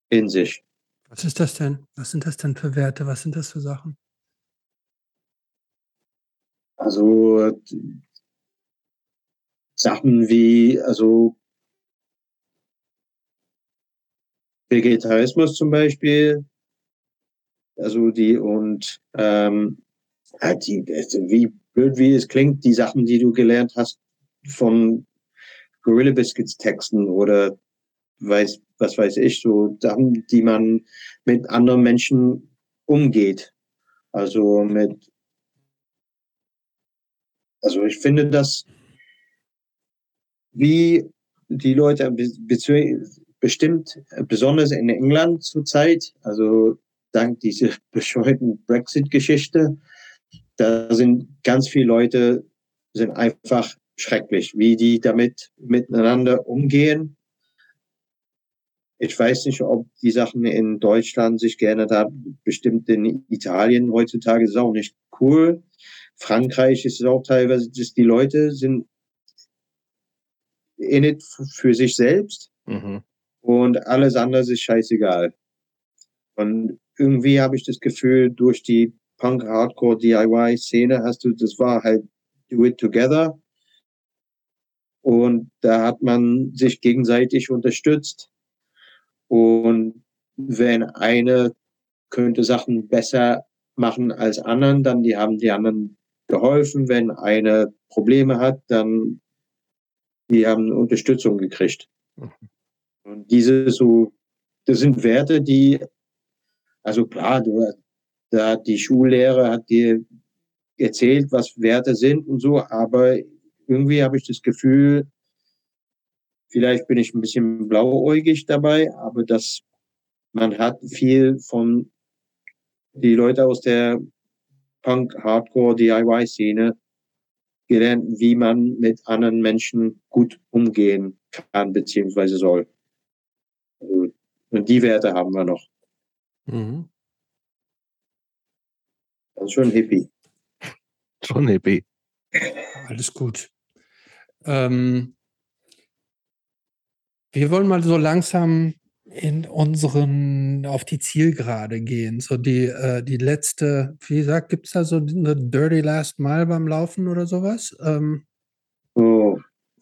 in sich. Was ist das denn? Was sind das denn für Werte? Was sind das für Sachen? Also Sachen wie, also Vegetarismus zum Beispiel, also die und ähm, die, also wie blöd wie es klingt, die Sachen, die du gelernt hast von Gorilla Biscuits Texten oder weiß, was weiß ich, so Sachen, die man mit anderen Menschen umgeht. Also mit also ich finde, dass wie die Leute bestimmt, besonders in England zurzeit, also dank dieser bescheuerten Brexit-Geschichte, da sind ganz viele Leute, sind einfach schrecklich, wie die damit miteinander umgehen. Ich weiß nicht, ob die Sachen in Deutschland sich geändert haben. Bestimmt in Italien heutzutage ist es auch nicht cool. Frankreich ist es auch teilweise, dass die Leute sind in it für sich selbst mhm. Und alles andere ist scheißegal. Und irgendwie habe ich das Gefühl, durch die Punk-Hardcore-DIY-Szene hast du, das war halt do it together. Und da hat man sich gegenseitig unterstützt. Und wenn eine könnte Sachen besser machen als anderen, dann die haben die anderen geholfen. Wenn eine Probleme hat, dann die haben Unterstützung gekriegt. Mhm. Und diese so, das sind Werte, die, also klar, du, da hat die Schullehrer hat dir erzählt, was Werte sind und so, aber irgendwie habe ich das Gefühl, vielleicht bin ich ein bisschen blauäugig dabei, aber dass man hat viel von die Leute aus der Punk, Hardcore, DIY-Szene gelernt, wie man mit anderen Menschen gut umgehen kann beziehungsweise soll. Also, und die Werte haben wir noch. Mhm. Das ist schon Hippie. Schon Hippie. Alles gut. Ähm, wir wollen mal so langsam in unseren, auf die Zielgerade gehen. So die, äh, die letzte, wie gesagt, gibt es da so eine Dirty Last Mile beim Laufen oder sowas? Ähm, oh,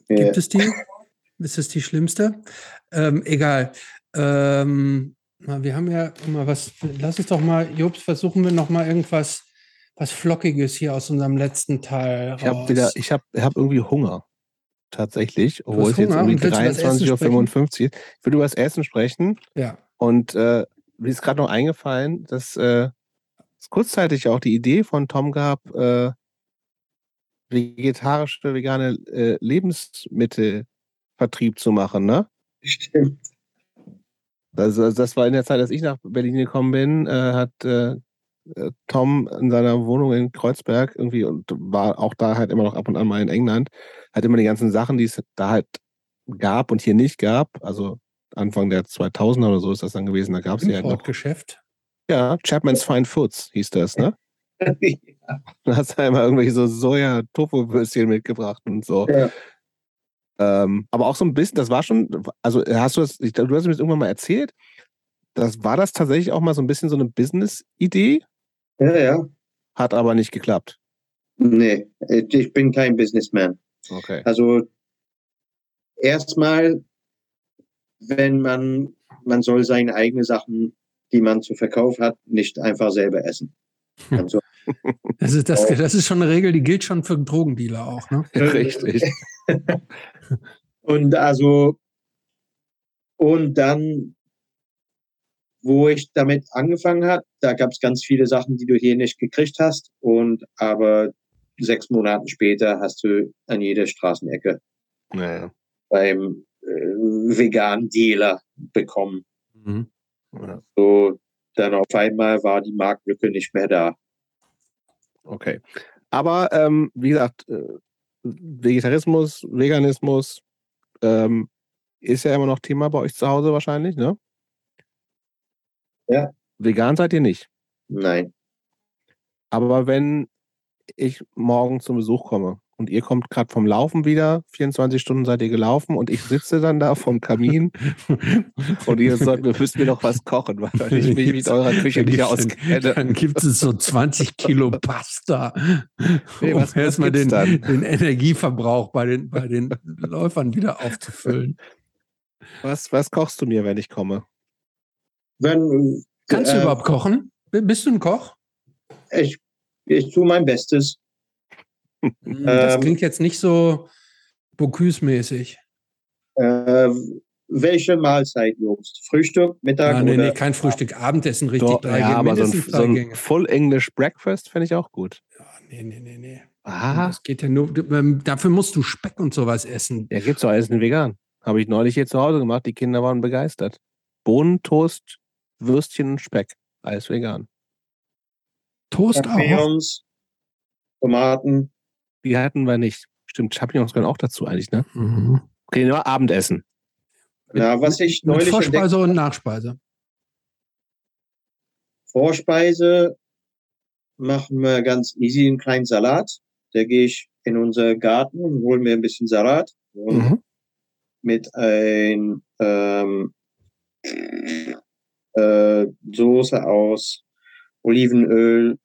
yeah. Gibt es die? Ist es die schlimmste? Ähm, egal. Ähm, wir haben ja immer was, lass uns doch mal, Jobs, versuchen wir noch mal irgendwas, was Flockiges hier aus unserem letzten Teil Ich habe wieder, ich habe hab irgendwie Hunger tatsächlich, obwohl es jetzt irgendwie 23.55 Uhr ist. Ich würde über das Essen sprechen. Ja. Und äh, mir ist gerade noch eingefallen, dass äh, es kurzzeitig auch die Idee von Tom gab, äh, vegetarische, vegane äh, Lebensmittelvertrieb zu machen, ne? Stimmt. Also, das war in der Zeit, als ich nach Berlin gekommen bin, äh, hat äh, äh, Tom in seiner Wohnung in Kreuzberg irgendwie und war auch da halt immer noch ab und an mal in England, hat immer die ganzen Sachen, die es da halt gab und hier nicht gab, also Anfang der 2000er oder so ist das dann gewesen, da gab es ja halt noch. Geschäft. Ja, Chapman's Fine Foods hieß das, ne? ja. Da hast du einmal irgendwelche so Soja-Tofu-Würstchen mitgebracht und so. Ja. Ähm, aber auch so ein bisschen, das war schon, also hast du das, ich, du hast mir das irgendwann mal erzählt, das war das tatsächlich auch mal so ein bisschen so eine Business-Idee? Ja, ja. Hat aber nicht geklappt. Nee, ich bin kein Businessman. Okay. Also erstmal, wenn man, man soll seine eigenen Sachen, die man zu Verkauf hat, nicht einfach selber essen. Also, das, ist, das, das ist schon eine Regel, die gilt schon für Drogendealer auch, ne? Richtig. und also, und dann wo ich damit angefangen habe, da gab es ganz viele Sachen, die du hier nicht gekriegt hast. Und aber sechs Monate später hast du an jeder Straßenecke naja. beim äh, veganen Dealer bekommen. Mhm. Ja. So, dann auf einmal war die Marktlücke nicht mehr da. Okay. Aber ähm, wie gesagt, äh, Vegetarismus, Veganismus ähm, ist ja immer noch Thema bei euch zu Hause wahrscheinlich, ne? Ja. Vegan seid ihr nicht? Nein. Aber wenn ich morgen zum Besuch komme und ihr kommt gerade vom Laufen wieder, 24 Stunden seid ihr gelaufen und ich sitze dann da vom Kamin und ihr sagt, wir müssen mir noch was kochen, weil ich mich mit eurer Küche nicht auskenne. Dann gibt es so 20 Kilo Pasta, nee, um erstmal den, den, Energieverbrauch bei den, bei den Läufern wieder aufzufüllen. Was, was kochst du mir, wenn ich komme? wenn. Kannst äh, du überhaupt kochen? Bist du ein Koch? Ich, ich tue mein Bestes. Hm, das ähm, klingt jetzt nicht so Bocuse-mäßig. Äh, welche Mahlzeit, Jungs? Frühstück, Mittag? Ah, nee, nee, kein Frühstück, Abendessen richtig. Doch, ja, aber so ein, so ein Full English Breakfast fände ich auch gut. Ja, nee, nee, nee, nee. Ah. Das geht ja nur, ähm, dafür musst du Speck und sowas essen. Ja, gibt's doch alles in vegan. Habe ich neulich hier zu Hause gemacht. Die Kinder waren begeistert. Bohnen, Toast, Würstchen und Speck. Alles vegan. Toast auch. Tomaten. Die hatten wir nicht. Stimmt, Champignons gehören auch dazu eigentlich, ne? Mhm. Okay, nur Abendessen. Ja, was ich Mit neulich entdeckt Vorspeise und Nachspeise. Vorspeise machen wir ganz easy einen kleinen Salat. Da gehe ich in unser Garten und hole mir ein bisschen Salat und Mhm. mit ein ähm, äh, Soße aus Olivenöl,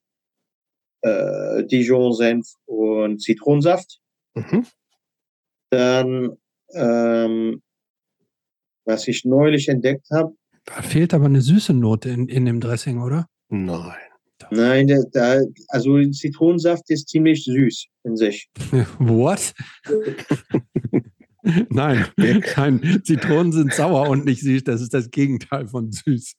äh, Dijon-Senf und Zitronensaft. Mhm. Dann, ähm, was ich neulich entdeckt habe, Da fehlt aber eine süße Note in, in dem Dressing, oder? Nein. nein, da, da, also Zitronensaft ist ziemlich süß in sich. What? Nein, kein Zitronen sind sauer und nicht süß. Das ist das Gegenteil von süß.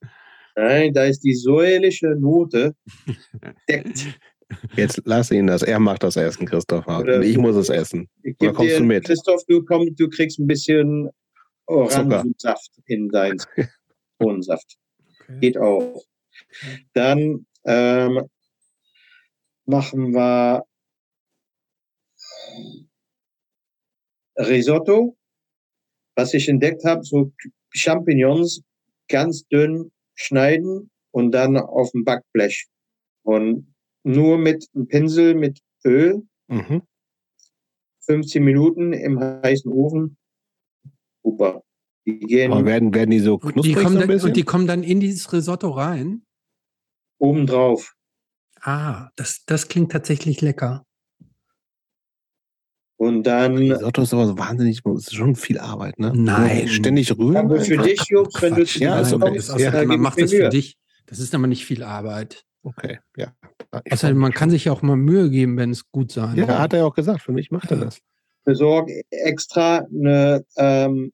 Nein, da ist die säuerliche Note deckt. Jetzt lass ihn das. Er macht das Essen, Christopher. Oder- ich muss es essen. Ich Oder kommst dir, du mit? Christoph, du, komm, du kriegst ein bisschen Orangensaft in deinen Zitronensaft. Geht auch. Dann ähm, machen wir Risotto. Was ich entdeckt habe, so Champignons ganz dünn schneiden und dann auf dem Backblech. Und nur mit einem Pinsel mit Öl, Mhm. 15 Minuten im heißen Ofen. Super. Die gehen Aber werden, werden die so Und die, knusprig kommen so ein dann, bisschen? und die kommen dann in dieses Risotto rein. obendrauf. Ah, das, das klingt tatsächlich lecker. Und dann Risotto ist aber so wahnsinnig, das ist schon viel Arbeit, ne? Nein. Ständig rühren. Aber für dich, Jobs, wenn du zu Ja. Nein, kommst, Ja. man macht das für Mühe. dich. Das ist aber nicht viel Arbeit. Okay, ja. Ich Außerdem, man kann sich ja auch mal Mühe geben, wenn es gut sein Ja, hat er ja auch gesagt. Für mich macht er das. Besorg extra eine ähm,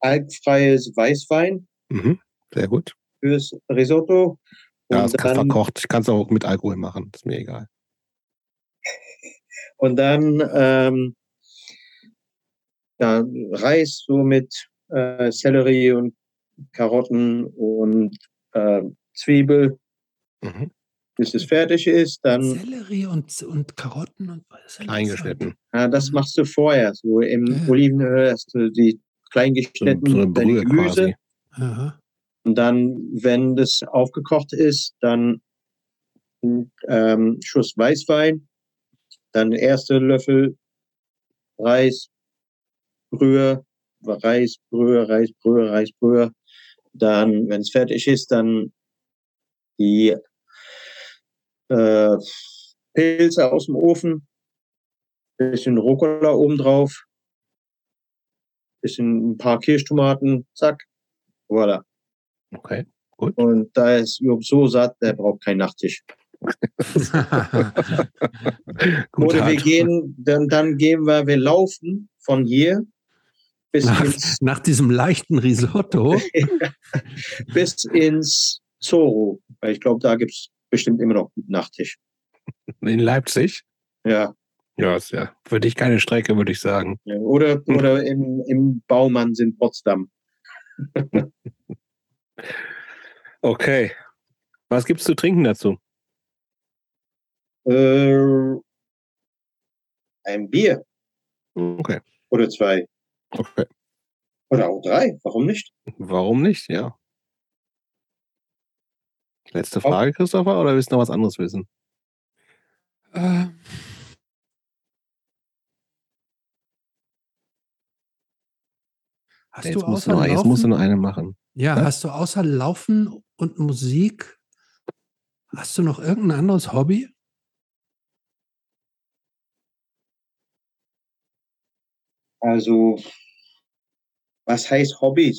alkfreies Weißwein Mhm. Sehr gut. fürs Risotto. Ja, es kann verkocht. Ich kann es auch mit Alkohol machen. Ist mir egal. und dann ähm, ja, Reis so mit äh, Sellerie und Karotten und äh, Zwiebel, Mhm. bis es fertig ist. Dann Sellerie und, und Karotten und das? Eingeschnitten. Ja, das Mhm. machst du vorher. So im Ja. Olivenöl hast du die klein So, geschnitten, so Gemüse. Und dann, wenn das aufgekocht ist, dann ein ähm, Schuss Weißwein, dann erste Löffel Reis, Brühe, Reis, Brühe, Reis, Brühe, Reis, Brühe. Dann, wenn es fertig ist, dann die äh, Pilze aus dem Ofen, bisschen Rucola obendrauf, bisschen ein paar Kirschtomaten, zack, voilà. Okay. Und da ist Job so satt, der braucht keinen Nachtisch. Gut, Oder wir gehen, dann, dann gehen wir, wir laufen von hier bis nach, ins, nach diesem leichten Risotto. bis ins Zorro. Weil ich glaube, da gibt's bestimmt immer noch guten Nachtisch. In Leipzig? Ja. Ja, ist ja für dich keine Strecke, würde ich sagen. ja. Oder, Hm. oder im, im Baumanns in Potsdam. Okay. Was gibt's zu trinken dazu? Äh, ein Bier Okay. oder zwei. Okay. Oder auch drei. Warum nicht? Warum nicht? Ja. Letzte Frage, Christopher, oder willst du noch was anderes wissen? Äh, hast jetzt, du musst du außer noch, jetzt musst du noch eine machen. ja, Was? hast du außer Laufen und Musik, hast du noch irgendein anderes Hobby? Also, was heißt Hobby?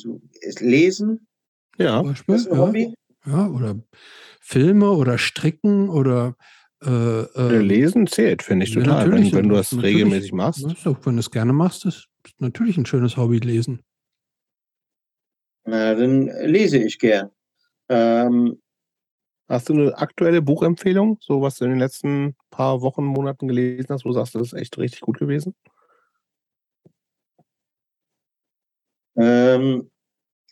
Lesen? Ja. Beispiel? Das ist ein ja. Hobby? Ja, oder Filme oder Stricken oder äh, äh, Lesen zählt, finde ich ja, total. Wenn, natürlich, wenn du das regelmäßig machst. Auch, wenn du es gerne machst, ist ist natürlich ein schönes Hobby lesen. Na, dann lese ich gern. Ähm, Hast du eine aktuelle Buchempfehlung, so was du in den letzten paar Wochen, Monaten gelesen hast, wo du sagst, das ist echt richtig gut gewesen? Ähm,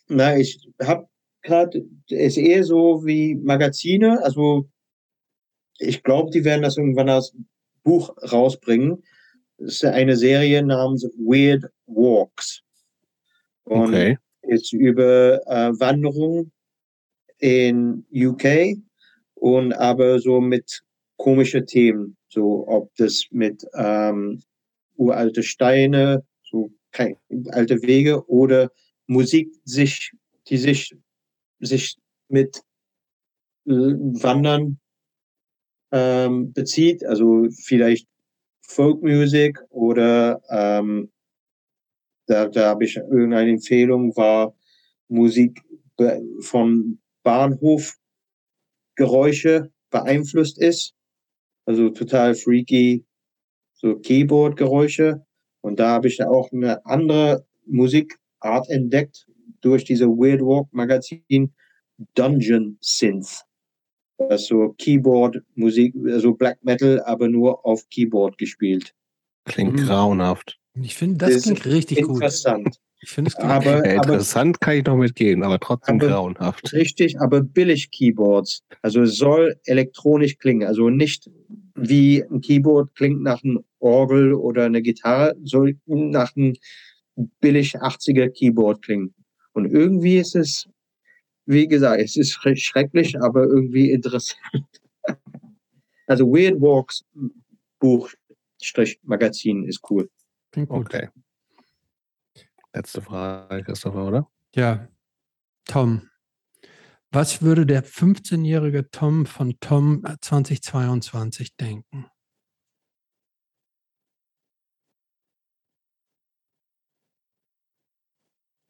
na, ich habe gerade, ist eher so wie Magazine, also ich glaube, die werden das irgendwann als Buch rausbringen. Das ist eine Serie namens Weird Walks. Und Okay. ist über äh, Wanderung in UK und aber so mit komischen Themen, so ob das mit ähm, uralte Steine, so alte Wege oder Musik sich, die sich sich mit äh, Wandern ähm, bezieht, also vielleicht Folkmusik oder ähm, da, da habe ich irgendeine Empfehlung, war Musik von Bahnhofgeräusche beeinflusst ist. Also total freaky, so Keyboard-Geräusche. Und da habe ich auch eine andere Musikart entdeckt durch diese Weird Walk Magazin Dungeon Synth. Das ist so Keyboard-Musik, also Black Metal, aber nur auf Keyboard gespielt. Klingt Mhm. grauenhaft. Ich finde, das Das klingt richtig gut. Interessant. Ich finde es gut. Aber, Ja, aber interessant kann ich noch mitgehen, aber trotzdem Aber- grauenhaft. Richtig, aber billig Keyboards. Also es soll elektronisch klingen. Also nicht wie ein Keyboard klingt nach einem Orgel oder eine Gitarre, soll nach einem billig 80er Keyboard klingen. Und irgendwie ist es, wie gesagt, es ist schre- schrecklich, aber irgendwie interessant. Also Weird Walks Buch Strich Magazin ist cool. Klingt gut. Okay. Letzte Frage, Christopher, oder? Ja. Tom. Was würde der 15-jährige Tom von Tom 2022 denken?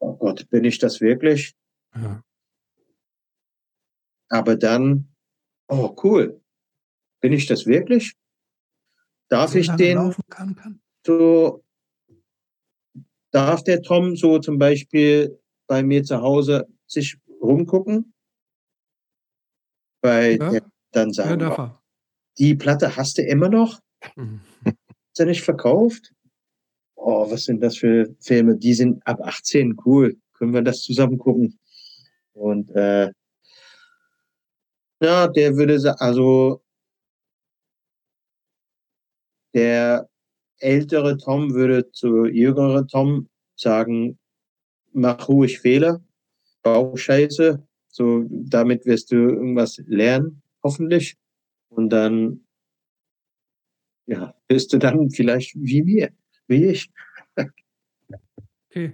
Oh Gott, bin ich das wirklich? Ja. Aber dann, oh cool, bin ich das wirklich? Darf So ich den laufen kann, kann? so, darf der Tom so zum Beispiel bei mir zu Hause sich rumgucken? Weil Ja. dann Ja, sagen, darf er. die Platte hast du immer noch? Mhm. Ist er nicht verkauft? Oh, was sind das für Filme? Die sind ab 18, cool. Können wir das zusammen gucken? Und äh, ja, der würde sa- also der ältere Tom würde zu jüngere Tom sagen, mach ruhig Fehler, bau Scheiße, so damit wirst du irgendwas lernen, hoffentlich. Und dann ja, bist du dann vielleicht wie mir, wie ich. Okay.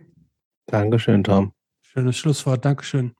Dankeschön, Tom. Schönes Schlusswort. Dankeschön.